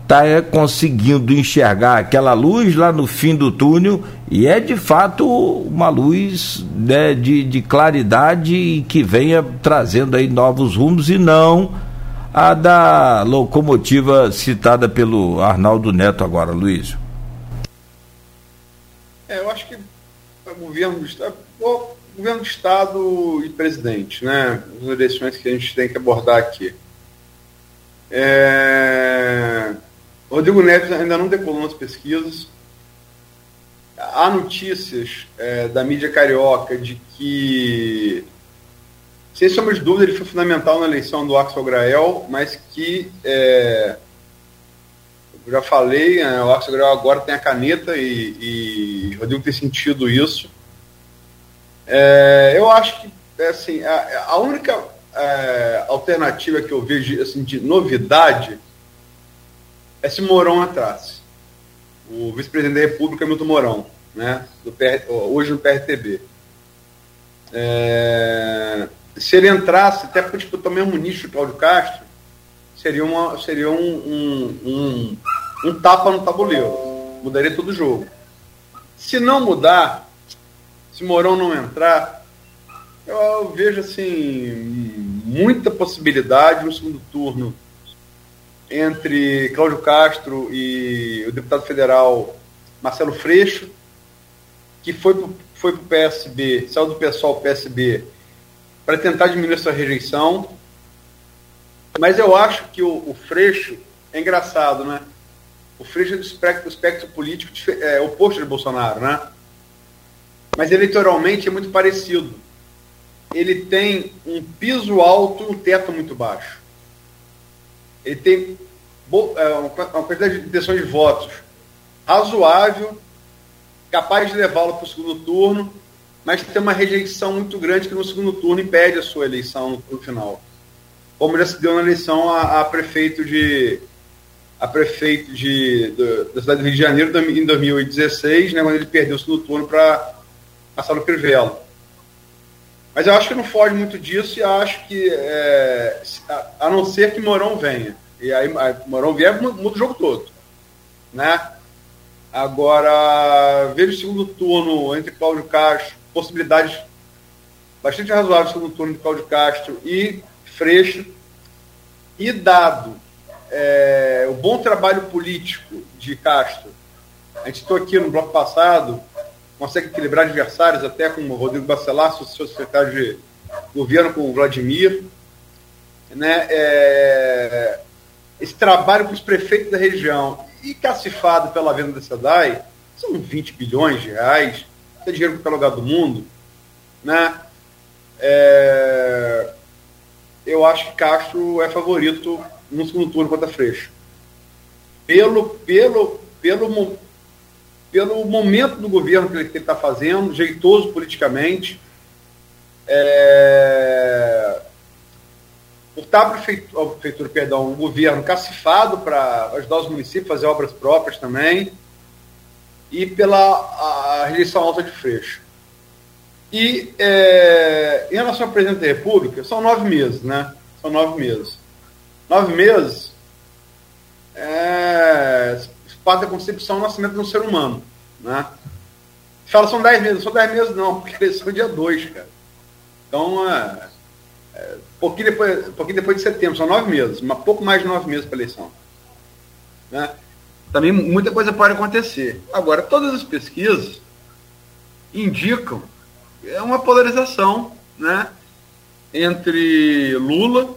está é, conseguindo enxergar aquela luz lá no fim do túnel e é de fato uma luz né, de, de claridade que venha trazendo aí novos rumos e não a da locomotiva citada pelo Arnaldo Neto agora, Luiz. É, eu acho que o governo Estado, o governo do Estado e presidente, né? As eleições que a gente tem que abordar aqui. É, Rodrigo Neves ainda não decolou nas pesquisas. Há notícias é, da mídia carioca de que, sem sombra de dúvida, ele foi fundamental na eleição do Axel Grael, mas que, é, eu já falei, é, o Axel Grael agora tem a caneta e, e Rodrigo tem sentido isso. É, eu acho que, é, assim, a, a única é, alternativa que eu vejo assim, de novidade é se Mourão atrás. O vice-presidente da República, Milton Mourão, né? Do PR, hoje no PRTB. É, se ele entrasse, até para disputar o mesmo nicho Cláudio Castro, seria, uma, seria um, um, um, um tapa no tabuleiro. Mudaria todo o jogo. Se não mudar, se Mourão não entrar, eu, vejo assim muita possibilidade no segundo turno entre Cláudio Castro e o deputado federal Marcelo Freixo, que foi para foi o PSB, saiu do pessoal PSB para tentar diminuir sua rejeição. Mas eu acho que o, o Freixo é engraçado, né? O Freixo é do espectro, do espectro político é, oposto de Bolsonaro, né? Mas eleitoralmente é muito parecido. Ele tem um piso alto um teto muito baixo. Ele tem é, uma quantidade de intenções de votos razoável, capaz de levá-lo para o segundo turno, mas tem uma rejeição muito grande que no segundo turno impede a sua eleição no final. Como já se deu na eleição a, a prefeito de a prefeito de, da cidade do Rio de Janeiro em 2016, né, quando ele perdeu o segundo turno para no Crivella. Mas eu acho que não foge muito disso e acho que, é, a, não ser que Morão venha. E aí, Morão vier, muda o jogo todo. Né? Agora, vejo o segundo turno entre Cláudio Castro, possibilidades bastante razoáveis segundo turno de Cláudio Castro e Freixo. E dado é, o bom trabalho político de Castro, a gente estou aqui no bloco passado, consegue equilibrar adversários até com o Rodrigo Bacelar, seu secretário de governo, com o Vladimir. Né, é, esse trabalho com os prefeitos da região e cacifado pela venda da SEDAI, são 20 bilhões de reais, é dinheiro para qualquer lugar do mundo, né? É, eu acho que Castro é favorito no segundo turno contra Freixo. Pelo, pelo, pelo, pelo momento do governo que ele está fazendo, jeitoso politicamente, é, por estar a prefeitura, a prefeitura perdão, o governo cacifado para ajudar os municípios a fazer obras próprias também, e pela rejeição alta de Freixo. E é, em relação ao presidente da República, são nove meses, né? São nove meses. Nove meses é parte da concepção do nascimento de um ser humano, né? Fala, são dez meses. São dez meses não, [LAUGHS] porque eles são dia dois, cara. Então, é, é, pouquinho, depois, pouquinho depois de setembro, são nove meses, mas pouco mais de nove meses para eleição. Né? Também muita coisa pode acontecer. Agora, todas as pesquisas indicam é uma polarização né, entre Lula,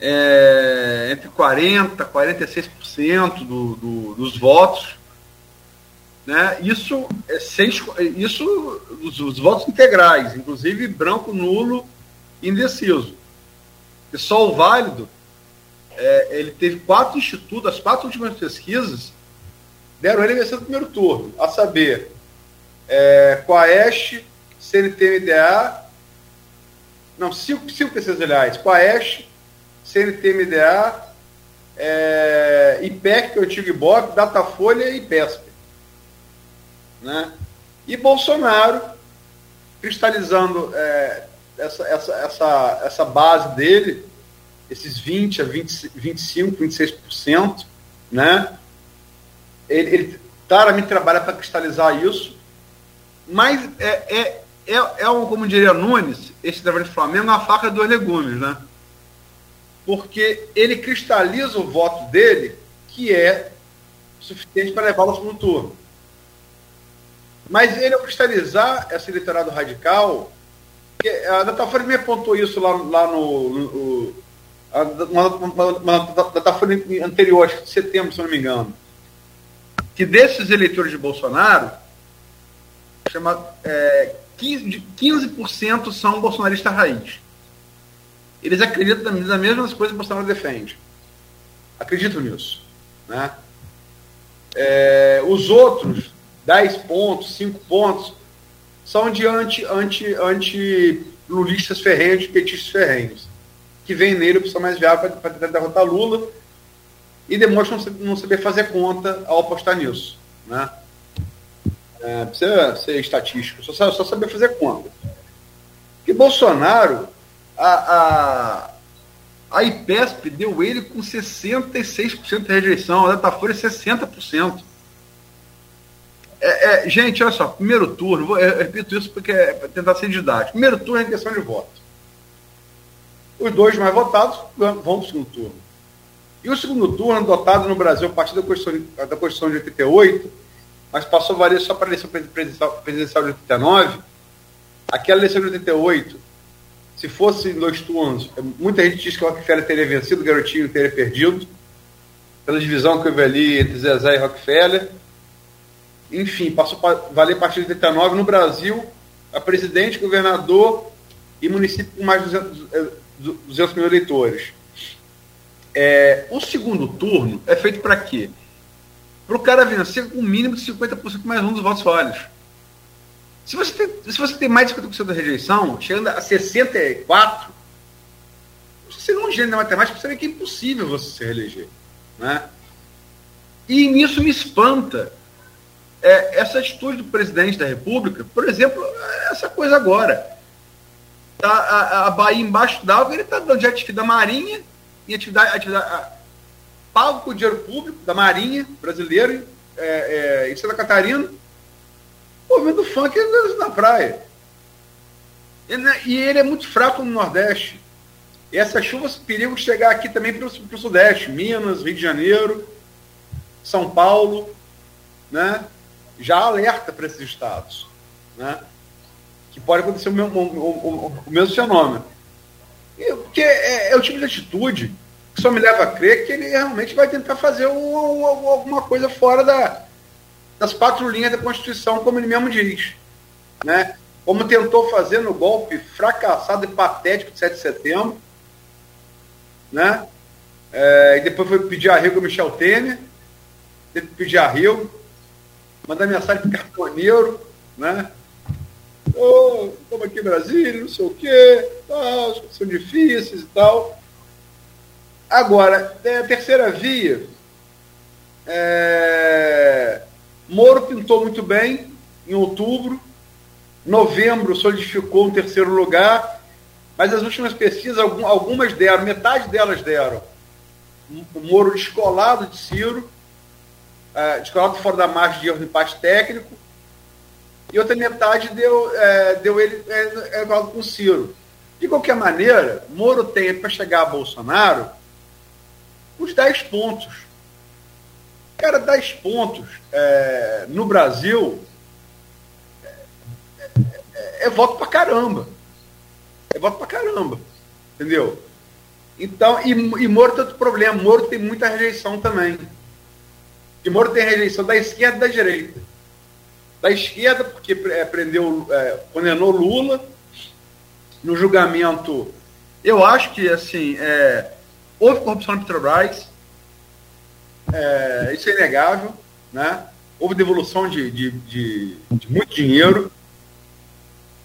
é, entre 40% 46% do, do, dos votos. Né? Isso é seis, isso os, os votos integrais, inclusive branco, nulo indeciso. E só o válido, é, ele teve quatro institutos, as quatro últimas pesquisas deram ele vencer no primeiro turno, a saber, é, Coaeste, CNT-MDA, não, cinco, cinco pesquisas, aliás, CNT-MDA, é, IPEC, que é o antigo Datafolha e PESP. Né? E Bolsonaro, cristalizando é, essa, essa, essa, essa base dele, esses 20 a 20, 25, 26%, né? Ele, ele claramente trabalha para cristalizar isso, mas é, é, é, é um, como diria Nunes, esse trabalho de Flamengo é uma faca dos legumes, né? Porque ele cristaliza o voto dele, que é suficiente para levá-lo ao segundo turno. Mas ele, ao cristalizar esse eleitorado radical, a Datafolha me apontou isso lá, lá no. no a, uma, uma, uma Datafolha anterior, acho que de setembro, se não me engano. Que desses eleitores de Bolsonaro, chama, é, 15%, 15 são bolsonaristas raiz. Eles acreditam nas mesmas coisas que o Bolsonaro defende. Acreditam nisso. Né? É, os outros, 10 pontos, 5 pontos, são de anti, anti, anti ferrenhos, petistas ferrenhos, que vem nele a opção mais viável para tentar derrotar Lula e demonstra não saber fazer conta ao apostar nisso. Né? É, precisa ser estatístico, só, só saber fazer conta. Que Bolsonaro, a, a, a IPESP deu ele com 66% de rejeição, a Datafolha 60%. É, é, gente, olha só, primeiro turno, vou, eu repito isso porque é para tentar ser didático. Primeiro turno é questão de voto. Os dois mais votados vão para o segundo turno. E o segundo turno, dotado no Brasil a partir da Constituição, da Constituição de 88, mas passou a valer só para a eleição presidencial de 89, aquela eleição de 88, se fosse dois turnos, muita gente diz que o Rockefeller teria vencido, o Garotinho teria perdido, pela divisão que houve ali entre Zezé e Rockefeller. Enfim, passou a valer a partir de 89 no Brasil, a presidente, governador e município com mais de 200, 200 mil eleitores. É, o segundo turno é feito para quê? Para o cara vencer com um mínimo de 50% mais um dos votos válidos. Se você tem, se você tem mais de 50% da rejeição, chegando a 64%, você não gênio da matemática, você vê que é impossível você se reeleger. Né? E nisso me espanta é, essa atitude do presidente da República, por exemplo, essa coisa agora. A, a, a Bahia embaixo d'água, ele está dando jet ski da Marinha, atividade, atividade pago com dinheiro público da Marinha brasileira é, é, em Santa Catarina, ouvindo funk na praia. E ele é muito fraco no Nordeste. E essas chuvas perigo chegar aqui também para o Sudeste, Minas, Rio de Janeiro, São Paulo, né? já alerta para esses estados. Né? Que pode acontecer o mesmo, o, o mesmo fenômeno. E, porque é, é, o tipo de atitude que só me leva a crer que ele realmente vai tentar fazer um, um, alguma coisa fora da, das quatro linhas da Constituição, como ele mesmo diz. Né? Como tentou fazer no golpe fracassado e patético de 7 de setembro. Né? É, e depois foi pedir arrego ao Michel Temer. Teve que pedir arrego. Mandar mensagem para o cartoneiro. Né? oh, estamos aqui em Brasília, não sei o quê, tal, são difíceis e tal. Agora, é, a terceira via, é, Moro pintou muito bem em outubro, novembro solidificou um terceiro lugar, mas as últimas pesquisas, algumas deram, metade delas deram. O Moro descolado de Ciro, é, descolado fora da margem de erro de empate técnico, e outra metade deu, é, deu ele é, é, com Ciro. De qualquer maneira, Moro tem para chegar a Bolsonaro os 10 pontos. Cara, 10 pontos é, no Brasil é, é, é voto pra caramba. É voto pra caramba. Entendeu? Então, e, e Moro tem outro problema. Moro tem muita rejeição também. E Moro tem rejeição da esquerda e da direita da esquerda, porque é, prendeu, é, condenou Lula no julgamento. Eu acho que assim é, houve corrupção na Petrobras, é, isso é inegável, né? Houve devolução de, de, de, de muito dinheiro.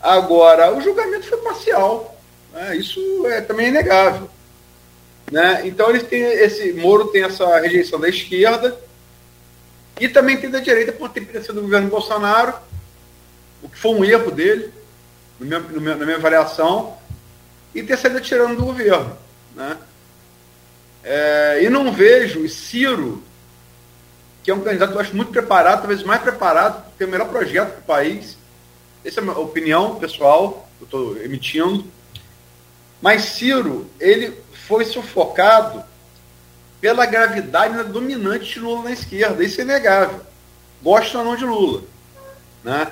Agora, o julgamento foi parcial. Né? Isso é também inegável. Né? Então eles têm esse Moro tem essa rejeição da esquerda e também tem da direita por ter sido do governo Bolsonaro, o que foi um erro dele, no meu, no meu, na minha avaliação, e ter saído tirando do governo. Né? É, e não vejo Ciro, que é um candidato que eu acho muito preparado, talvez mais preparado, tem o melhor projeto para o país. Essa é a minha opinião pessoal, eu estou emitindo. Mas Ciro, ele foi sufocado pela gravidade dominante de Lula na esquerda. Isso é inegável. Gosto ou não de Lula. Né?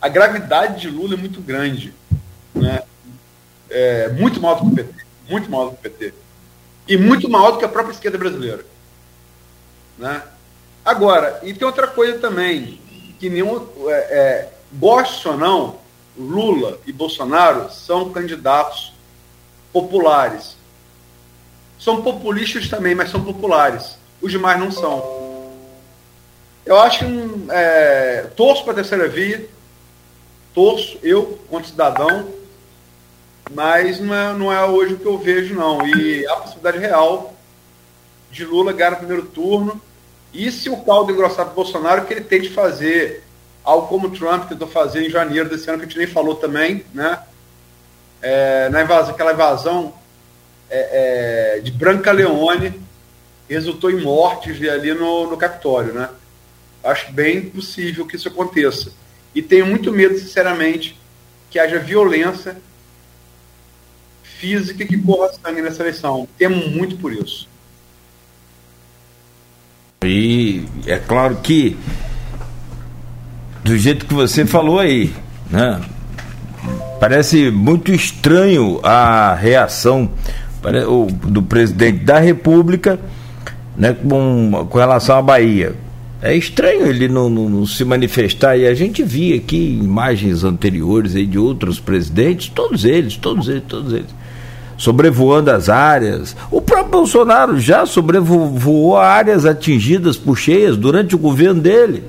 A gravidade de Lula é muito grande. Né? É muito maior do o PT. Muito maior do o PT. E muito maior do que a própria esquerda brasileira. Né? Agora, e tem outra coisa também, que nenhum. É, é, goste ou não, Lula e Bolsonaro são candidatos populares são populistas também, mas são populares. Os demais não são. Eu acho que é, torço para a terceira via, torço, eu, quanto cidadão, mas não é, não é hoje o que eu vejo, não. E a possibilidade real de Lula ganhar no primeiro turno. E se o caldo engrossar para Bolsonaro, que ele tente fazer algo como o Trump tentou fazer em janeiro desse ano, que a gente nem falou também, né? É, na invasão, aquela invasão é, é, de Branca Leone resultou em mortes ali no, no Capitólio, né? Acho bem possível que isso aconteça. E tenho muito medo, sinceramente, que haja violência física que corra sangue nessa eleição. Temo muito por isso. E é claro que, do jeito que você falou aí, né? Parece muito estranho a reação do presidente da República né, com, com relação à Bahia. É estranho ele não, não, não, se manifestar e a gente via aqui imagens anteriores aí de outros presidentes, todos eles, todos eles, todos eles, sobrevoando as áreas. O próprio Bolsonaro já sobrevoou áreas atingidas por cheias durante o governo dele.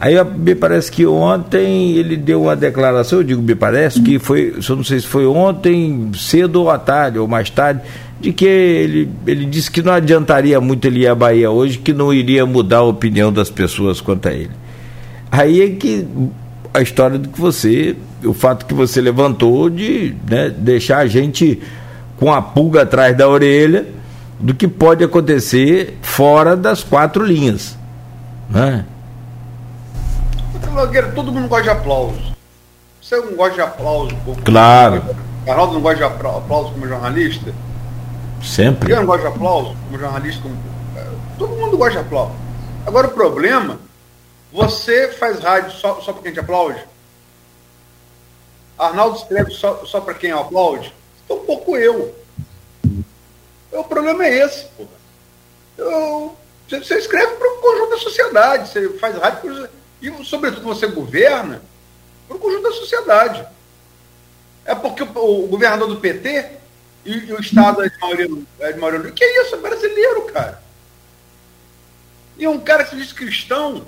Aí me parece que ontem ele deu uma declaração, eu digo me parece, que foi, eu não sei se foi ontem, cedo ou à tarde, ou mais tarde, de que ele, ele disse que não adiantaria muito ele ir à Bahia hoje, que não iria mudar a opinião das pessoas quanto a ele. Aí é que a história do que você, o fato que você levantou de né, deixar a gente com a pulga atrás da orelha do que pode acontecer fora das quatro linhas. Né? todo mundo gosta de aplauso. Você não gosta de aplauso? Claro. Arnaldo não gosta de aplauso como jornalista? Sempre. Eu não gosto de aplauso como jornalista. Como... É, todo mundo gosta de aplauso. Agora o problema, você faz rádio só, só para quem te aplaude? Arnaldo escreve só, só para quem aplaude? Então pouco eu. O problema é esse. Eu, você escreve para o conjunto da sociedade, você faz rádio e, sobretudo, você governa para o conjunto da sociedade. É porque o, o governador do PT e, e o Estado é de maioria, é de. Que é isso? É brasileiro, cara. E um cara que se diz cristão,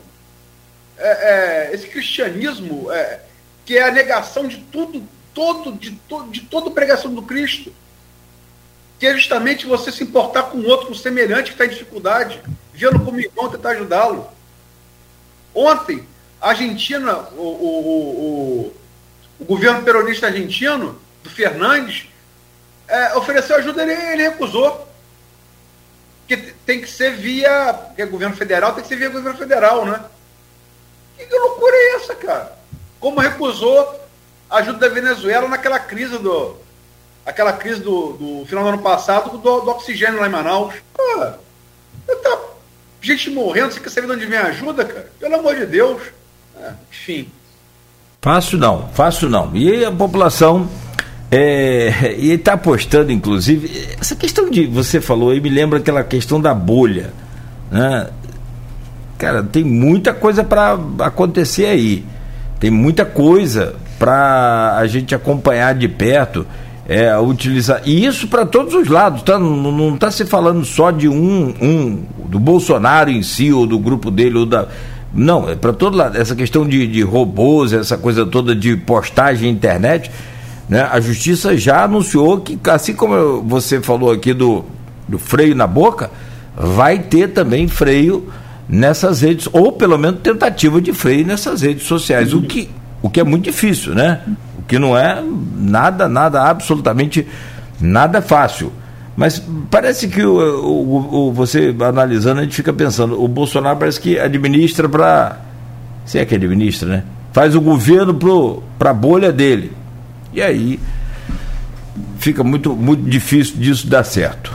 é, é, esse cristianismo, é, que é a negação de tudo, todo, de, to, de toda pregação do Cristo, que é justamente você se importar com outro, com semelhante que está em dificuldade, vê-lo como irmão, tentar ajudá-lo. Ontem, a Argentina, o, o, o, o governo peronista argentino, do Fernandes, é, ofereceu ajuda, ele, ele recusou. Que tem que ser via. Porque é governo federal, tem que ser via governo federal, né? Que, loucura é essa, cara? Como recusou a ajuda da Venezuela naquela crise do. Aquela crise do, do final do ano passado do, do oxigênio lá em Manaus. Pô, tá gente morrendo, você quer saber de onde vem a ajuda, cara? Pelo amor de Deus. É, enfim. Fácil não, fácil não. E a população é, e está apostando, inclusive, essa questão de você falou aí me lembra aquela questão da bolha. Né? Cara, tem muita coisa para acontecer aí. Tem muita coisa para a gente acompanhar de perto, é, utilizar. E isso para todos os lados, tá? Não está se falando só de um, um, do Bolsonaro em si, ou do grupo dele, ou da. Não, é para todo lado. Essa questão de, de robôs, essa coisa toda de postagem internet né? A justiça já anunciou que, assim como você falou aqui do, do freio na boca, vai ter também freio nessas redes, ou pelo menos tentativa de freio nessas redes sociais, o que, o que é muito difícil, né? O que não é nada, nada, absolutamente nada fácil. Mas parece que o, o, o, você analisando, a gente fica pensando, o Bolsonaro parece que administra para. Se é que administra, né? Faz o governo para a bolha dele. E aí fica muito, muito difícil disso dar certo.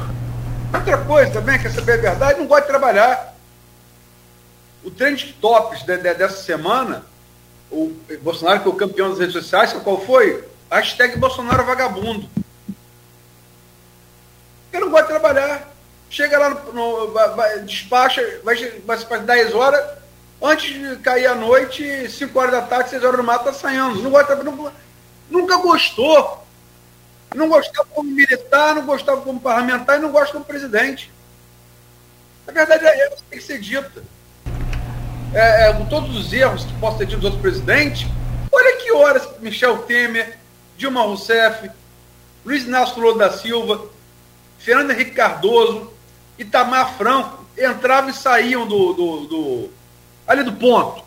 Outra coisa também, quer saber a verdade, não gosta de trabalhar. O trend tops de, de, dessa semana, o Bolsonaro, que é o campeão das redes sociais, qual foi? Hashtag Bolsonaro vagabundo. Ele não de trabalhar. Chega lá no, no vai, despacha, vai, vai se 10 horas, antes de cair a noite, 5 horas da tarde, 6 horas no mato, tá saindo. Não gosta trabalhar. Nunca gostou. Não gostava como militar, não gostava como parlamentar e não gosta como presidente. A verdade é essa, tem que ser dita. É, é, com todos os erros que possam ter tido dos outros presidentes, olha que horas Michel Temer, Dilma Rousseff, Luiz Inácio Lula da Silva, Fernando Henrique Cardoso, Itamar Franco, entravam e saíam do, do, do ali do ponto,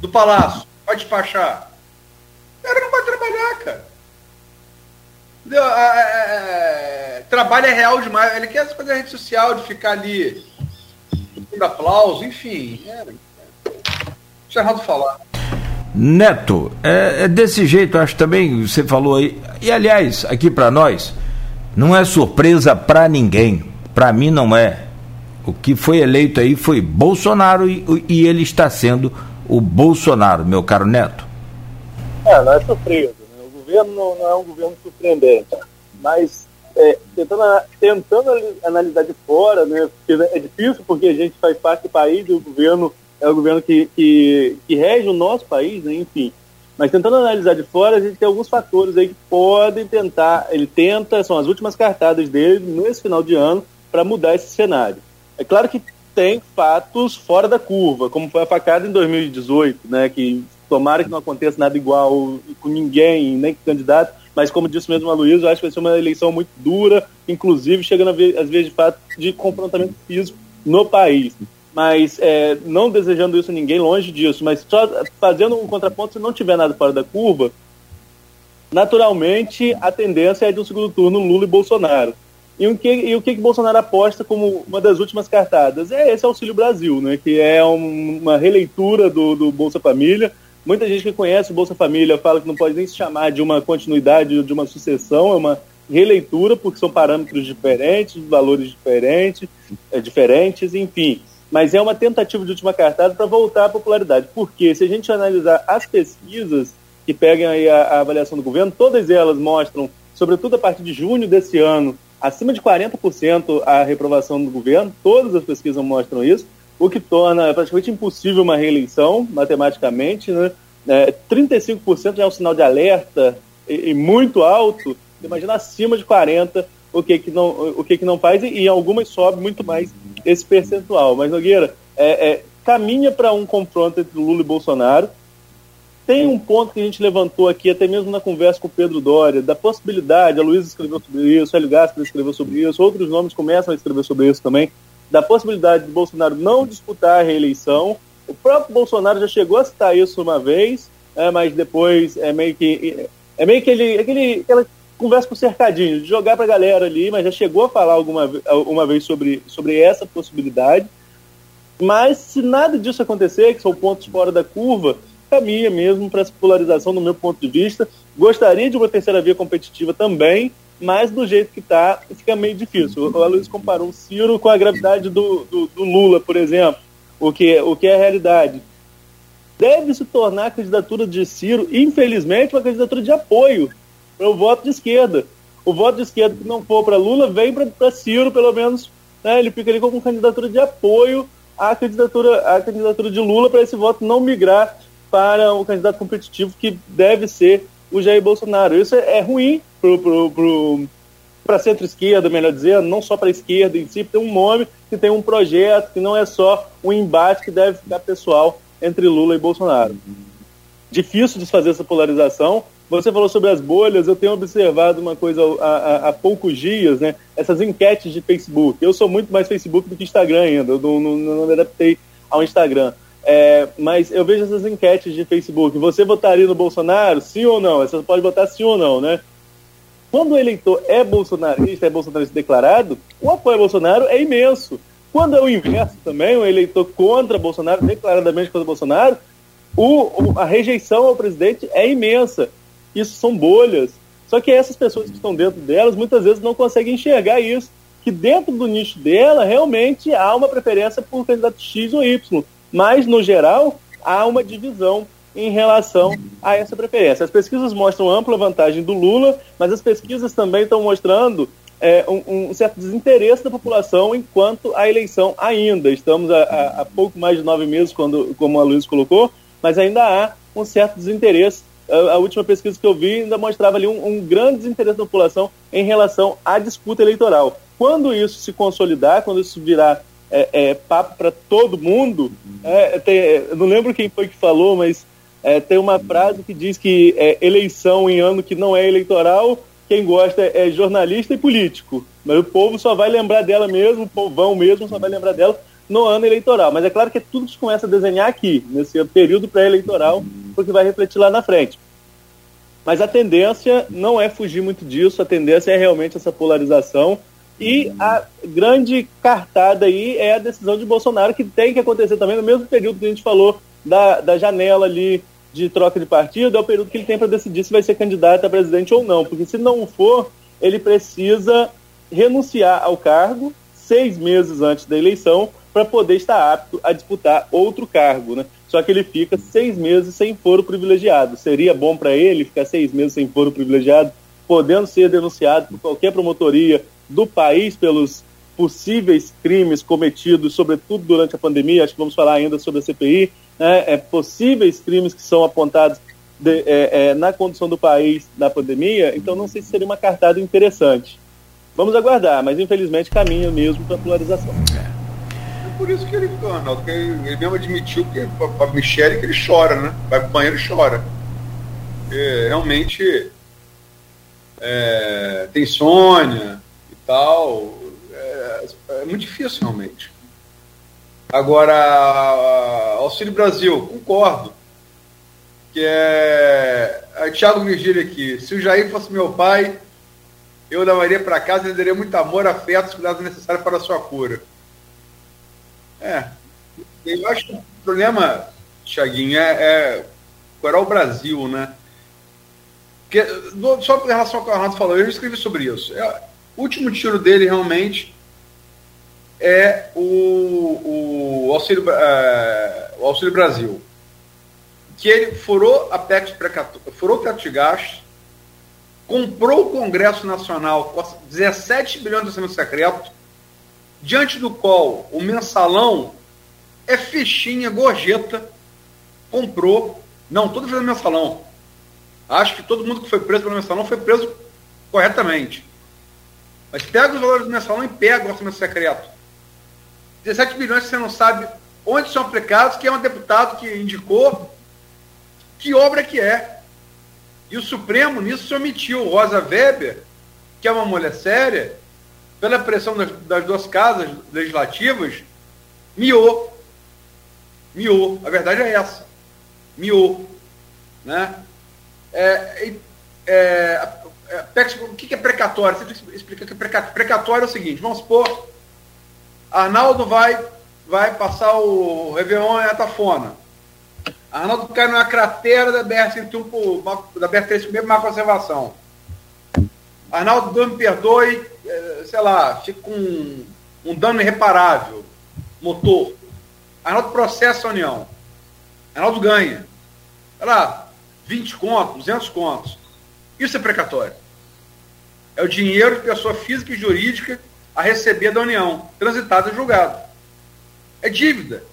do palácio, pode despachar. O cara não vai trabalhar, cara. É, trabalho é real demais. Ele quer fazer a rede social, de ficar ali dando aplauso, enfim. É, deixa errado falar. Neto, é, é, desse jeito, acho também, você falou aí. E aliás, aqui para nós, não é surpresa para ninguém. Para mim não é. O que foi eleito aí foi Bolsonaro e, e, ele está sendo o Bolsonaro, meu caro Neto. É, não é surpresa. Né? O governo não, não, é um governo surpreendente. Mas é, tentando, tentando analisar de fora, né? Porque é difícil porque a gente faz parte do país e o governo é o governo que, que, que rege o nosso país, né? enfim. Mas tentando analisar de fora, a gente tem alguns fatores aí que podem tentar, ele tenta, são as últimas cartadas dele nesse final de ano para mudar esse cenário. É claro que tem fatos fora da curva, como foi a facada em 2018, né, que tomara que não aconteça nada igual com ninguém, nem com candidato, mas como disse mesmo a Luísa, eu acho que vai ser uma eleição muito dura, inclusive chegando às vezes de fato de confrontamento físico no país mas é, não desejando isso ninguém, longe disso, mas só fazendo um contraponto, se não tiver nada fora da curva, naturalmente a tendência é de um segundo turno Lula e Bolsonaro. E o que, e o que, que Bolsonaro aposta como uma das últimas cartadas? É esse Auxílio Brasil, né, que é um, uma releitura do, do Bolsa Família. Muita gente que conhece o Bolsa Família fala que não pode nem se chamar de uma continuidade, de uma sucessão, é uma releitura, porque são parâmetros diferentes, valores diferentes, é, diferentes, enfim mas é uma tentativa de última cartada para voltar à popularidade. Porque se a gente analisar as pesquisas que pegam a, a, avaliação do governo, todas elas mostram, sobretudo a partir de junho desse ano, acima de 40% a reprovação do governo, todas as pesquisas mostram isso, o que torna praticamente impossível uma reeleição, matematicamente, né? É, 35% já é um sinal de alerta e, e muito alto, imagina acima de 40% o que, que, não, o que, que não faz, e em algumas sobe muito mais esse percentual. Mas, Nogueira, é, é, caminha para um confronto entre Lula e Bolsonaro. Tem um ponto que a gente levantou aqui, até mesmo na conversa com o Pedro Doria, da possibilidade, a Luísa escreveu sobre isso, Hélio Gaspar escreveu sobre isso, outros nomes começam a escrever sobre isso também, da possibilidade de Bolsonaro não disputar a reeleição. O próprio Bolsonaro já chegou a citar isso uma vez, é, mas depois é meio que é meio que ele, aquele, aquela conversa com o cercadinho, de jogar para a galera ali, mas já chegou a falar alguma uma vez sobre, sobre essa possibilidade. Mas se nada disso acontecer, que são pontos fora da curva, caminha mesmo para essa polarização, do meu ponto de vista. Gostaria de uma terceira via competitiva também, mas do jeito que está, fica meio difícil. O Luiz comparou o Ciro com a gravidade do, do, do Lula, por exemplo, o que, o que é a realidade. Deve se tornar a candidatura de Ciro, infelizmente, uma candidatura de apoio para o voto de esquerda. O voto de esquerda que não for para Lula vem para Ciro, pelo menos, né, ele fica ali como candidatura de apoio à candidatura, à candidatura de Lula para esse voto não migrar para o candidato competitivo que deve ser o Jair Bolsonaro. Isso é, é ruim para pro, pro, a centro-esquerda, melhor dizendo, não só para a esquerda em si, tem um nome que tem um projeto, que não é só um embate que deve ficar pessoal entre Lula e Bolsonaro. Difícil desfazer essa polarização, você falou sobre as bolhas, eu tenho observado uma coisa há, há, poucos dias, né? Essas enquetes de Facebook. Eu sou muito mais Facebook do que Instagram ainda, eu não, não, não me adaptei ao Instagram. É, mas eu vejo essas enquetes de Facebook. Você votaria no Bolsonaro? Sim ou não? Você pode votar sim ou não, né? Quando o eleitor é bolsonarista, é bolsonarista declarado, o apoio a Bolsonaro é imenso. Quando é o inverso também, o eleitor contra Bolsonaro, declaradamente contra Bolsonaro, o, a rejeição ao presidente é imensa isso são bolhas. Só que essas pessoas que estão dentro delas muitas vezes não conseguem enxergar isso, que dentro do nicho dela realmente há uma preferência por candidato X ou Y, mas no geral há uma divisão em relação a essa preferência. As pesquisas mostram ampla vantagem do Lula, mas as pesquisas também estão mostrando é, um, um, certo desinteresse da população enquanto a eleição ainda. Estamos a pouco mais de nove meses, quando, como a Luiz colocou, mas ainda há um certo desinteresse a, última pesquisa que eu vi ainda mostrava ali um, um grande desinteresse da população em relação à disputa eleitoral. Quando isso se consolidar, quando isso virar é, é, papo para todo mundo, é, tem, não lembro quem foi que falou, mas é, tem uma frase que diz que é, eleição em ano que não é eleitoral quem gosta é jornalista e político. Mas o povo só vai lembrar dela mesmo, o povão mesmo só vai lembrar dela no ano eleitoral. Mas é claro que tudo se começa a desenhar aqui, nesse período pré-eleitoral, porque vai refletir lá na frente. Mas a tendência não é fugir muito disso, a tendência é realmente essa polarização. E a grande cartada aí é a decisão de Bolsonaro, que tem que acontecer também no mesmo período que a gente falou da, da janela ali de troca de partido, é o período que ele tem para decidir se vai ser candidato a presidente ou não. Porque se não for, ele precisa renunciar ao cargo seis meses antes da eleição para poder estar apto a disputar outro cargo, né? Só que ele fica seis meses sem foro privilegiado. Seria bom para ele ficar seis meses sem foro privilegiado, podendo ser denunciado por qualquer promotoria do país pelos possíveis crimes cometidos, sobretudo durante a pandemia. Acho que vamos falar ainda sobre a CPI. Né? É, possíveis crimes que são apontados de, é, é, na condição do país na pandemia. Então, não sei se seria uma cartada interessante. Vamos aguardar, mas infelizmente caminha mesmo para a polarização. É por isso que ele, que ele, mesmo admitiu que para Michele que ele chora, né? Vai pro banheiro e chora. Porque realmente é, tem Sônia e tal. É, é, muito difícil realmente. Agora, Auxílio Brasil, concordo. Que é. é Tiago Virgílio aqui. Se o Jair fosse meu pai, eu levaria para casa e lhe daria muito amor, afeto e cuidado necessário para a sua cura. É. Eu acho que o problema, Tiaguinho, é, é qual o Brasil, né? Porque, só em relação ao que o Arnaldo falou, eu escrevi sobre isso. É, o último tiro dele realmente é o, o, Auxílio, é, o Auxílio Brasil. Que ele furou a PEC, furou o teto de gastos, comprou o Congresso Nacional com 17 bilhões de orçamento secreto, diante do qual o mensalão é fichinha, gorjeta, comprou. Não, todo fez mensalão. Acho que todo mundo que foi preso pelo mensalão foi preso corretamente. Mas pega os valores do mensalão e pega o orçamento secreto. 17 bilhões que você não sabe onde são aplicados, que é um deputado que indicou que obra que é. E o Supremo nisso se omitiu. Rosa Weber, que é uma mulher séria, pela pressão das, das duas casas legislativas, miou. Miou. A verdade é essa. Miou. Né? É, é, é, o que é precatório? Você explica que é precatório. Precatório é o seguinte, vamos supor, Arnaldo vai, vai passar o Réveillon em Atafona. Arnaldo cai numa cratera da BR-101, da BR-3 por má conservação. Arnaldo, Deus me perdoe, sei lá, fica com um, um dano irreparável, motor. Arnaldo processa a União. Arnaldo ganha. Sei lá, 20 contos, 200 contos. Isso é precatório. É o dinheiro de pessoa física e jurídica a receber da União, transitado e julgado. É dívida.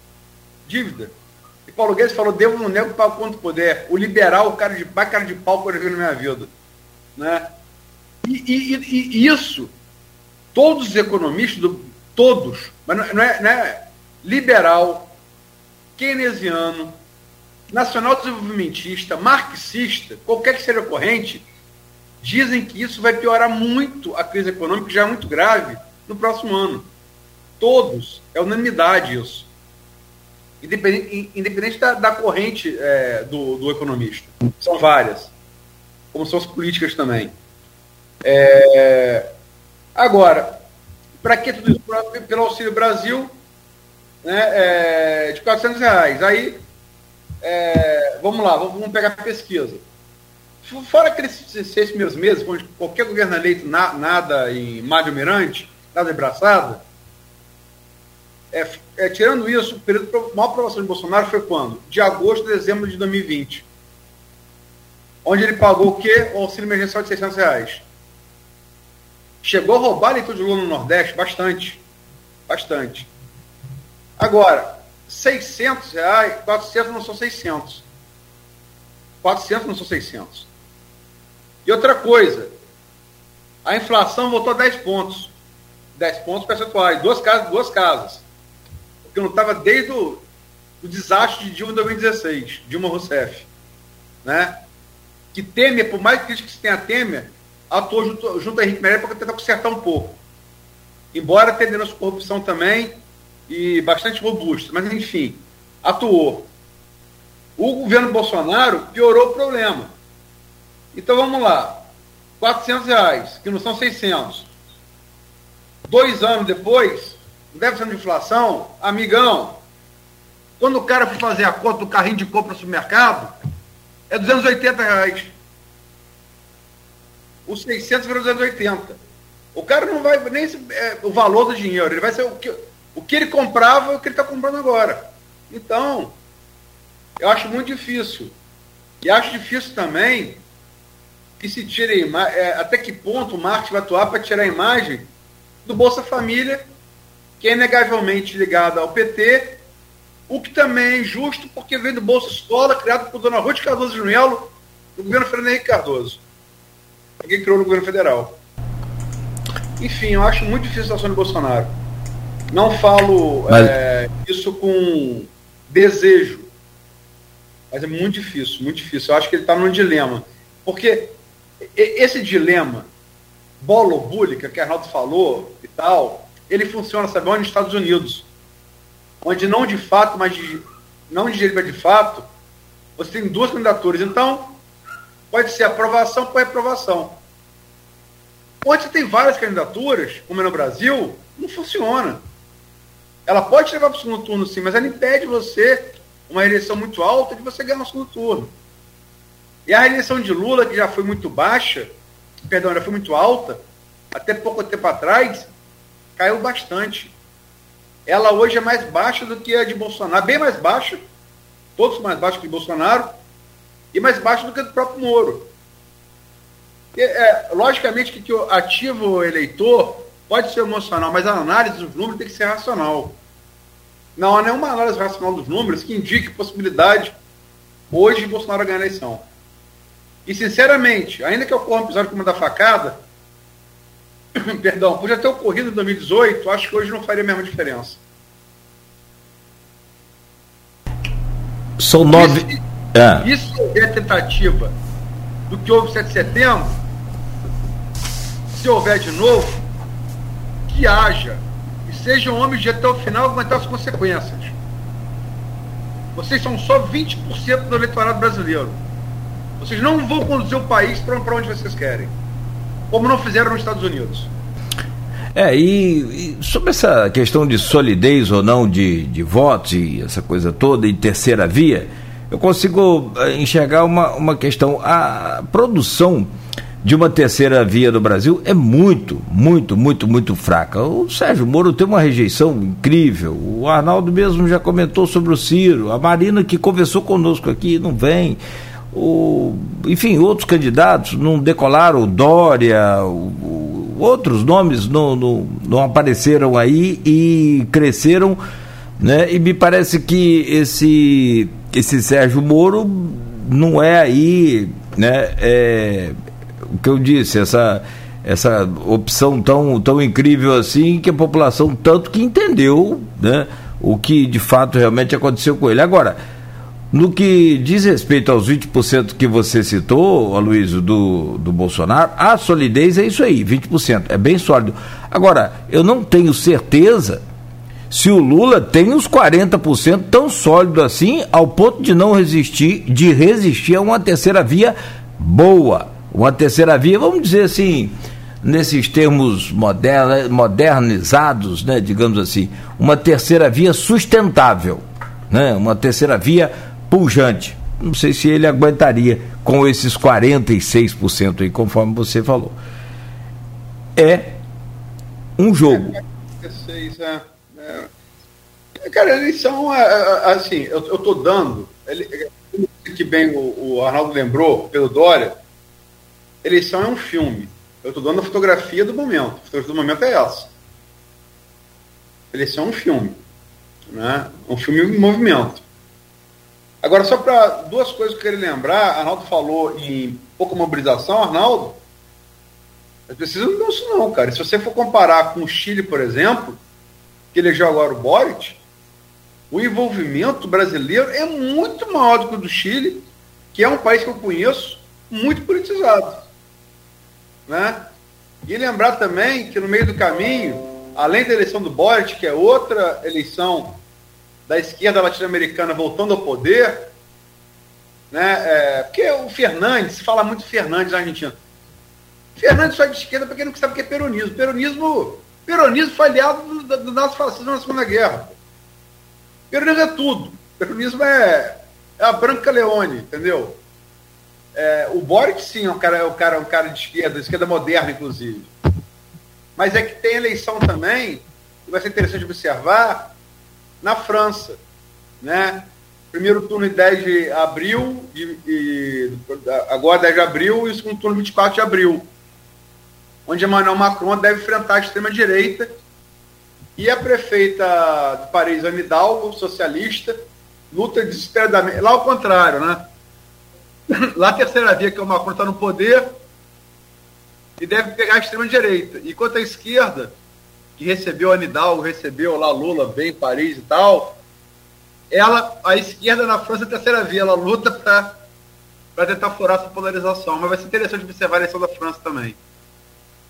Dívida. E Paulo Guedes falou, devo não nego para quanto puder. O liberal, o cara de, cara de pau que eu vi na minha vida. Né? E, e, e, isso, todos os economistas, do, todos, mas não, não, é, não é liberal, keynesiano, nacional desenvolvimentista, marxista, qualquer que seja a corrente, dizem que isso vai piorar muito a crise econômica, que já é muito grave, no próximo ano. Todos, é unanimidade isso. Independente, independente da, da corrente é, do, do economista. São várias. Como são as políticas também. É, agora, para que tudo isso? Pelo Auxílio Brasil, né, é, de 400 reais. Aí, é, vamos lá, vamos pegar a pesquisa. Fora aqueles seis primeiros meses, onde qualquer governo eleito na, nada em Mário Mirante, nada abraçado, é, é, tirando isso, o período de maior aprovação de Bolsonaro foi quando? De agosto a dezembro de 2020. Onde ele pagou o quê? O auxílio emergencial de 600 reais. Chegou a roubar a leitura de Lula no Nordeste? Bastante. Bastante. Agora, 600 reais, 400 não são 600. 400 não são 600. E outra coisa, a inflação voltou a 10 pontos. 10 pontos percentuais. Duas casas, duas casas. Porque não estava desde o do desastre de Dilma em 2016, Dilma Rousseff. Né? Que Temer, por mais crítica que se tenha a Temer, atuou junto, junto a Henrique Meirelles para tentar consertar um pouco. Embora tendendo a corrupção também e bastante robusta, mas enfim, atuou. O governo Bolsonaro piorou o problema. Então vamos lá, 400 reais, que não são 600. Dois anos depois, deve ser de inflação, amigão, quando o cara for fazer a conta do carrinho de compra no supermercado, é 280 reais. Os 600 virou 280. O cara não vai nem é, o valor do dinheiro, ele vai ser o que, o que ele comprava e o que ele está comprando agora. Então, eu acho muito difícil. E acho difícil também que se tire é, até que ponto o marketing vai atuar para tirar a imagem do Bolsa Família, que é inegavelmente ligado ao PT, o que também é injusto porque vem do Bolsa Escola, criado por Dona Ruth Cardoso de Melo, do governo Fernando Henrique Cardoso. Ninguém criou no governo federal. Enfim, eu acho muito difícil a situação de Bolsonaro. Não falo mas... é, isso com desejo, mas é muito difícil, muito difícil. Eu acho que ele está num dilema. Porque esse dilema, bola búlica, que Arnaldo falou e tal, ele funciona, sabe onde? Nos Estados Unidos. Onde não de fato, mas de, não de direito, de fato, você tem duas candidaturas. Então, pode ser aprovação, pode aprovação. Onde tem várias candidaturas, como é no Brasil, não funciona. Ela pode levar para o segundo turno, sim, mas ela impede você, uma eleição muito alta, de você ganhar no segundo turno. E a eleição de Lula, que já foi muito baixa, perdão, já foi muito alta, até pouco tempo atrás, caiu bastante. Ela hoje é mais baixa do que a de Bolsonaro, bem mais baixa, todos mais baixos que Bolsonaro, e mais baixa do que a do próprio Moro. E, é, logicamente que, que o ativo eleitor pode ser emocional, mas a análise dos números tem que ser racional. Não há nenhuma análise racional dos números que indique possibilidade hoje de Bolsonaro ganhar a eleição. E, sinceramente, ainda que ocorra um episódio como o da facada, [COUGHS] perdão, podia ter ocorrido em 2018, acho que hoje não faria a mesma diferença. São nove. Isso, é. isso é a tentativa do que houve 7 de setembro, se houver de novo, que haja e sejam homens de até o final aguentar as consequências. Vocês são só 20% do eleitorado brasileiro. Vocês não vão conduzir o país para onde vocês querem como não fizeram nos Estados Unidos. É, e, e, sobre essa questão de solidez ou não de, de votos e essa coisa toda, e terceira via, eu consigo eh, enxergar uma, uma questão. A produção de uma terceira via do Brasil é muito, muito, muito, muito fraca. O Sérgio Moro tem uma rejeição incrível. O Arnaldo mesmo já comentou sobre o Ciro. A Marina, que conversou conosco aqui, não vem o, enfim, outros candidatos não decolaram, o Dória, o, outros nomes não, não, não apareceram aí e cresceram, né? E me parece que esse, esse Sérgio Moro não é aí, né? É, o que eu disse, essa essa opção tão, tão incrível assim que a população tanto que entendeu né, o que de fato realmente aconteceu com ele. Agora, no que diz respeito aos 20% que você citou, Aloysio, do, do Bolsonaro, a solidez é isso aí, 20%, é bem sólido. Agora, eu não tenho certeza se o Lula tem os 40% tão sólido assim, ao ponto de não resistir, de resistir a uma terceira via boa. Uma terceira via, vamos dizer assim, nesses termos moderna, modernizados, né, digamos assim, uma terceira via sustentável, né, uma terceira via pujante. Não sei se ele aguentaria com esses 46% aí, conforme você falou. É um jogo. É, é, é. Cara, a eleição, é, é, assim, eu estou dando, ele, que bem o, o, Arnaldo lembrou, pelo Dória, eleição é um filme. Eu estou dando a fotografia do momento. A fotografia do momento é essa. Eleição é um filme. Né? Um filme em movimento. Agora, só para duas coisas que eu queria lembrar, Arnaldo falou em pouca mobilização, Arnaldo, é preciso disso não, cara. Se você for comparar com o Chile, por exemplo, que elegeu agora o Boric, o envolvimento brasileiro é muito maior do que o do Chile, que é um país que eu conheço muito politizado. né? E lembrar também que no meio do caminho, além da eleição do Boric, que é outra eleição da esquerda latino-americana voltando ao poder, né? É, porque o Fernandes, fala muito Fernandes na Argentina. Fernandes só é de esquerda para quem não sabe o que é peronismo. Peronismo, peronismo foi aliado do, do nosso fascismo na Segunda Guerra. Peronismo é tudo. Peronismo é, é a Branca Leone, entendeu? É, o Boric, sim, é um cara, é um cara, um cara de esquerda, esquerda moderna, inclusive. Mas é que tem eleição também, que vai ser interessante observar, na França. Né? Primeiro turno em 10 de abril, e, e, agora 10 de abril, e o segundo turno 24 de abril. Onde Emmanuel Macron deve enfrentar a extrema-direita. E a prefeita de Paris, Anne Hidalgo, socialista, luta desesperadamente. Lá ao contrário, né? [LAUGHS] Lá a terceira via, que é o Macron, está no poder e deve pegar a extrema-direita. Enquanto a esquerda, que recebeu a Nidalgo, recebeu lá Lula, bem em Paris e tal, ela, a esquerda na França, a terceira via, ela luta para tentar furar essa polarização. Mas vai ser interessante observar a eleição da França também.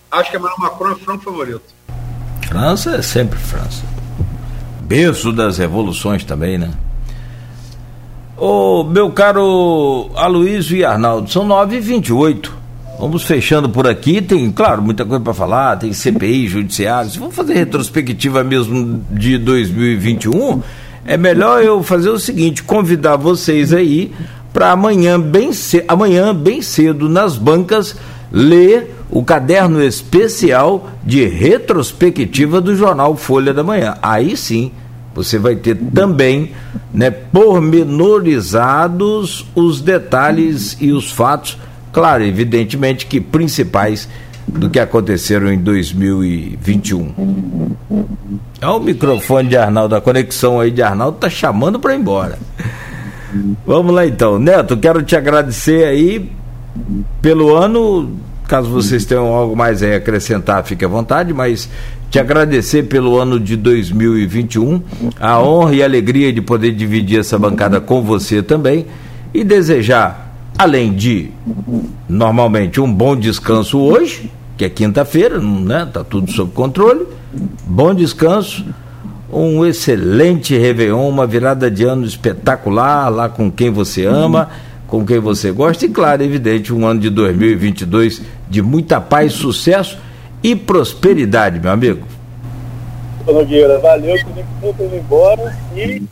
Acho que Emmanuel Macron é o franco favorito. França é sempre França. Berço das revoluções também, né? Ô, meu caro Aloysio e Arnaldo, são 9h28. Vamos fechando por aqui. Tem, claro, muita coisa para falar. Tem CPI, Judiciário. Vamos fazer retrospectiva mesmo de 2021, é melhor eu fazer o seguinte: convidar vocês aí para amanhã bem, cedo, amanhã, bem cedo, nas bancas, ler o caderno especial de retrospectiva do jornal Folha da Manhã. Aí sim você vai ter também né, pormenorizados os detalhes e os fatos, claro, evidentemente que principais do que aconteceram em 2021. É o microfone de Arnaldo, a conexão aí de Arnaldo tá chamando para ir embora. Vamos lá então. Neto, quero te agradecer aí pelo ano. Caso vocês tenham algo mais a acrescentar, fique à vontade, mas te agradecer pelo ano de 2021, a honra e a alegria de poder dividir essa bancada com você também e desejar, além de normalmente um bom descanso hoje, que é quinta-feira, né? Tá tudo sob controle. Bom descanso, um excelente Réveillon, uma virada de ano espetacular lá com quem você ama, com quem você gosta e claro, evidente, um ano de 2022 de muita paz, sucesso e prosperidade, meu amigo. Nogueira, valeu, tô indo embora e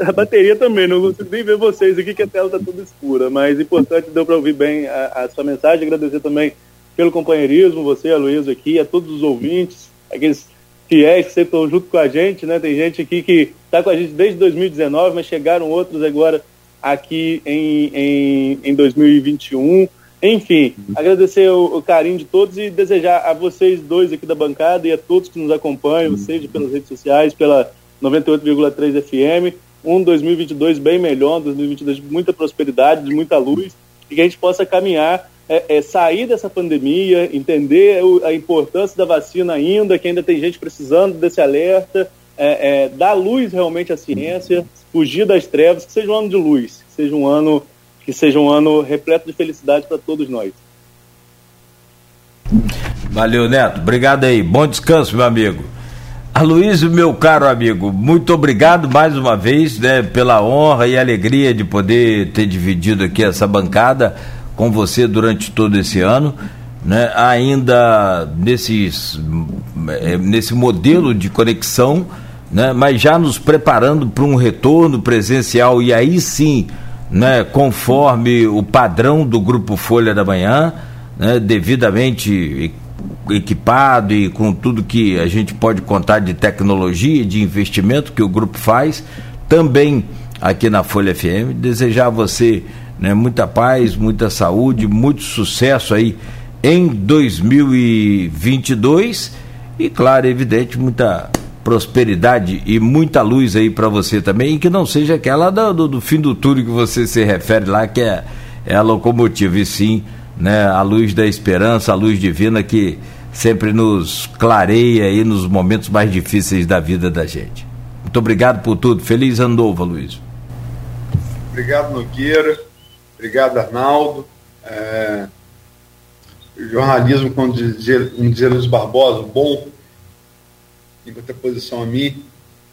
a bateria também, não consigo nem ver vocês aqui que a tela está toda escura, mas importante deu para ouvir bem a, a, sua mensagem, agradecer também pelo companheirismo, você, a Luísa aqui, a todos os ouvintes, aqueles fiéis que sempre estão junto com a gente, né? Tem gente aqui que está com a gente desde 2019, mas chegaram outros agora aqui em, em, em 2021. Enfim, agradecer o, o, carinho de todos e desejar a vocês dois aqui da bancada e a todos que nos acompanham, seja pelas redes sociais, pela 98,3 FM, um 2022 bem melhor, um 2022 de muita prosperidade, de muita luz, e que a gente possa caminhar, é, é, sair dessa pandemia, entender o, a importância da vacina ainda, que ainda tem gente precisando desse alerta, é, é dar luz realmente à ciência, fugir das trevas, que seja um ano de luz, que seja um ano que seja um ano repleto de felicidade para todos nós. Valeu, Neto. Obrigado aí. Bom descanso, meu amigo. Aloysio, meu caro amigo, muito obrigado mais uma vez né, pela honra e alegria de poder ter dividido aqui essa bancada com você durante todo esse ano. Né, ainda nesses, eh, nesse modelo de conexão, né, mas já nos preparando para um retorno presencial e aí sim né, conforme o padrão do Grupo Folha da Manhã, né, devidamente equipado e com tudo que a gente pode contar de tecnologia de investimento que o grupo faz, também aqui na Folha FM. Desejar a você né, muita paz, muita saúde, muito sucesso aí em 2022 e, claro, evidente, muita prosperidade e muita luz aí para você também, e que não seja aquela do, do, fim do túnel que você se refere lá, que é, é a locomotiva, e sim né, a luz da esperança, a luz divina que sempre nos clareia aí nos momentos mais difíceis da vida da gente. Muito obrigado por tudo. Feliz ano novo, Luiz. Obrigado, Nogueira. Obrigado, Arnaldo. É... jornalismo, como dizia Luiz Barbosa, bom, em contraposição a mim,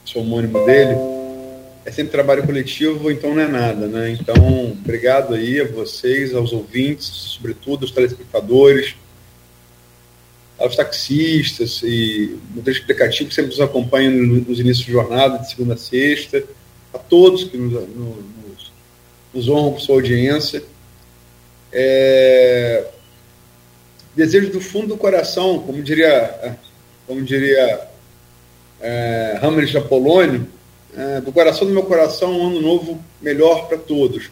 sou homônimo dele, é sempre trabalho coletivo, então não é nada, né? Então, obrigado aí a vocês, aos ouvintes, sobretudo aos telespectadores, aos taxistas e motoristas explicativos que sempre nos acompanham nos inícios de jornada, de segunda a sexta, a todos que nos, nos, nos honram por sua audiência. É... Desejo do fundo do coração, como diria, como diria é, Hamlet Apolônio, é, do coração do meu coração, um ano novo melhor para todos.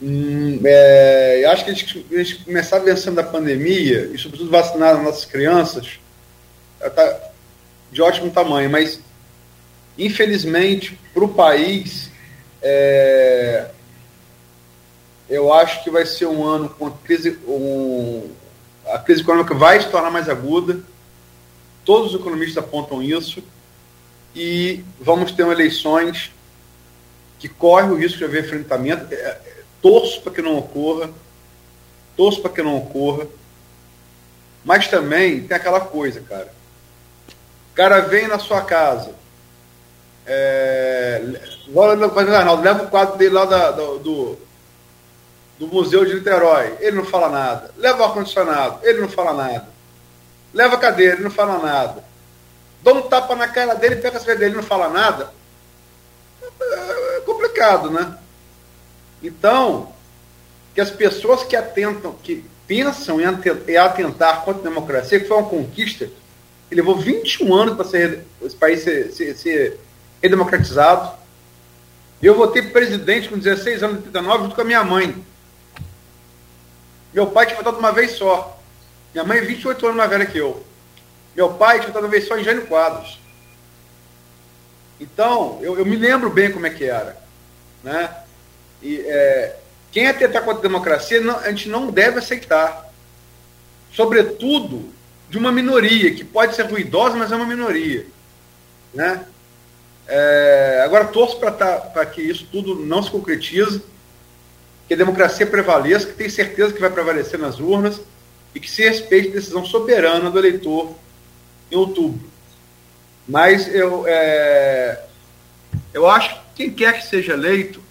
Hum, é, acho que a gente, a gente começar vencendo a pandemia e, sobretudo, vacinar as nossas crianças está de ótimo tamanho, mas, infelizmente, para o país, é, eu acho que vai ser um ano com a crise, um, a crise econômica vai se tornar mais aguda. Todos os economistas apontam isso e vamos ter eleições que corre o risco de haver enfrentamento. É, é, torço para que não ocorra, torço para que não ocorra, mas também tem aquela coisa, cara. O cara vem na sua casa, é, leva o quadro dele lá da, do, do, do Museu de Niterói, ele não fala nada. Leva o ar-condicionado, ele não fala nada. Leva a cadeira, ele não fala nada dá um tapa na cara dele, pega as dele e não fala nada. É complicado, né? Então, que as pessoas que atentam, que pensam em atentar contra a democracia, que foi uma conquista, que levou 21 anos para esse país ser, ser, ser redemocratizado. Eu votei presidente com 16 anos, 39, junto com a minha mãe. Meu pai tinha votado uma vez só. Minha mãe é 28 anos mais velha que eu. Meu pai tinha estado vez só em Jânio Quadros. Então, eu, eu, me lembro bem como é que era. Né? E, é, quem atentar contra a democracia, não, a gente não deve aceitar. Sobretudo de uma minoria, que pode ser ruidosa, mas é uma minoria. Né? É, agora, torço para tá, que isso tudo não se concretize, que a democracia prevaleça, que tenho certeza que vai prevalecer nas urnas e que se respeite a decisão soberana do eleitor em outubro. Mas eu, é, eu acho que quem quer que seja eleito,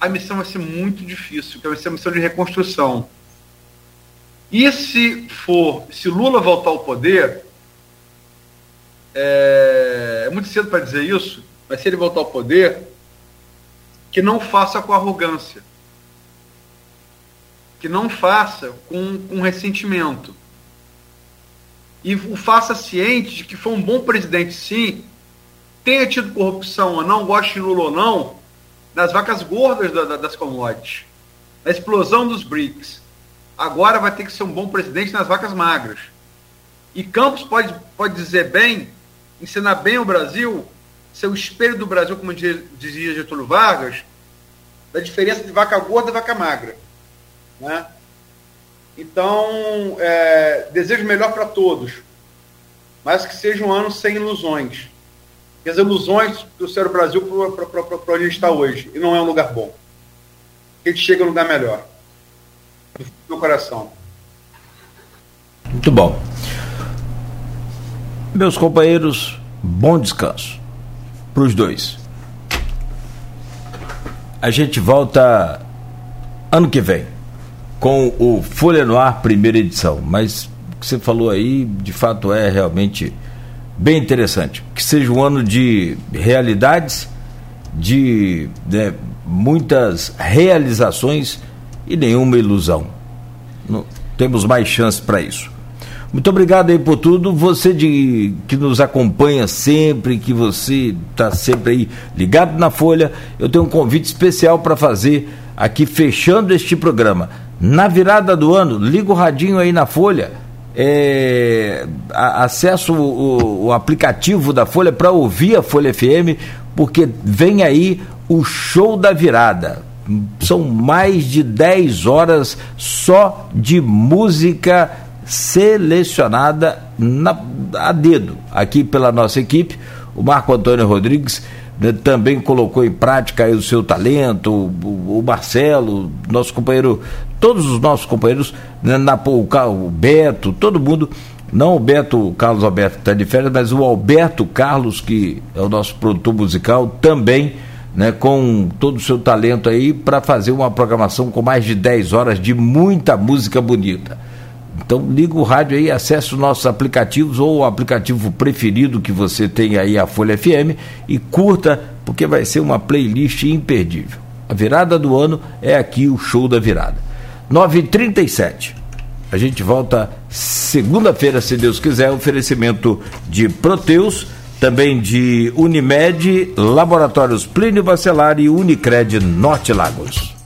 a missão vai ser muito difícil, que vai ser uma missão de reconstrução. E se for, se Lula voltar ao poder, é, é muito cedo para dizer isso, mas se ele voltar ao poder, que não faça com arrogância, que não faça com, com ressentimento e o faça ciente de que foi um bom presidente, sim, tenha tido corrupção ou não, goste de Lula ou não, nas vacas gordas da, da, das commodities, na explosão dos BRICS. Agora vai ter que ser um bom presidente nas vacas magras. E Campos pode, pode dizer bem, ensinar bem o Brasil, ser o espelho do Brasil, como dizia Getúlio Vargas, da diferença de vaca gorda e vaca magra. Né? Então, é, desejo melhor para todos, mas que seja um ano sem ilusões. E as ilusões trouxeram o Brasil para onde está hoje, e não é um lugar bom. Que a gente chega a um lugar melhor. Do meu coração. Muito bom. Meus companheiros, bom descanso para os dois. A gente volta ano que vem com o Folha no Ar, primeira edição. Mas o que você falou aí, de fato, é realmente bem interessante. Que seja um ano de realidades, de né, muitas realizações e nenhuma ilusão. Não, temos mais chance para isso. Muito obrigado aí por tudo. Você de, que nos acompanha sempre, que você está sempre aí ligado na Folha, eu tenho um convite especial para fazer aqui fechando este programa. Na virada do ano, liga o radinho aí na Folha. É, acesso o, o, aplicativo da Folha para ouvir a Folha FM, porque vem aí o show da virada. São mais de 10 horas só de música selecionada na, a dedo aqui pela nossa equipe. O Marco Antônio Rodrigues né, também colocou em prática o seu talento, o, o Marcelo, nosso companheiro todos os nossos companheiros, né, na, o, o Beto, todo mundo, não o Beto Carlos Alberto que está de férias, mas o Alberto Carlos, que é o nosso produtor musical, também né, com todo o seu talento aí para fazer uma programação com mais de 10 horas de muita música bonita. Então liga o rádio aí, acesse os nossos aplicativos ou o aplicativo preferido que você tem aí, a Folha FM, e curta, porque vai ser uma playlist imperdível. A virada do ano é aqui o show da virada. 9h37. A gente volta segunda-feira, se Deus quiser, oferecimento de Proteus também de Unimed, Laboratórios Plínio Bacelar e Unicred Norte Lagos.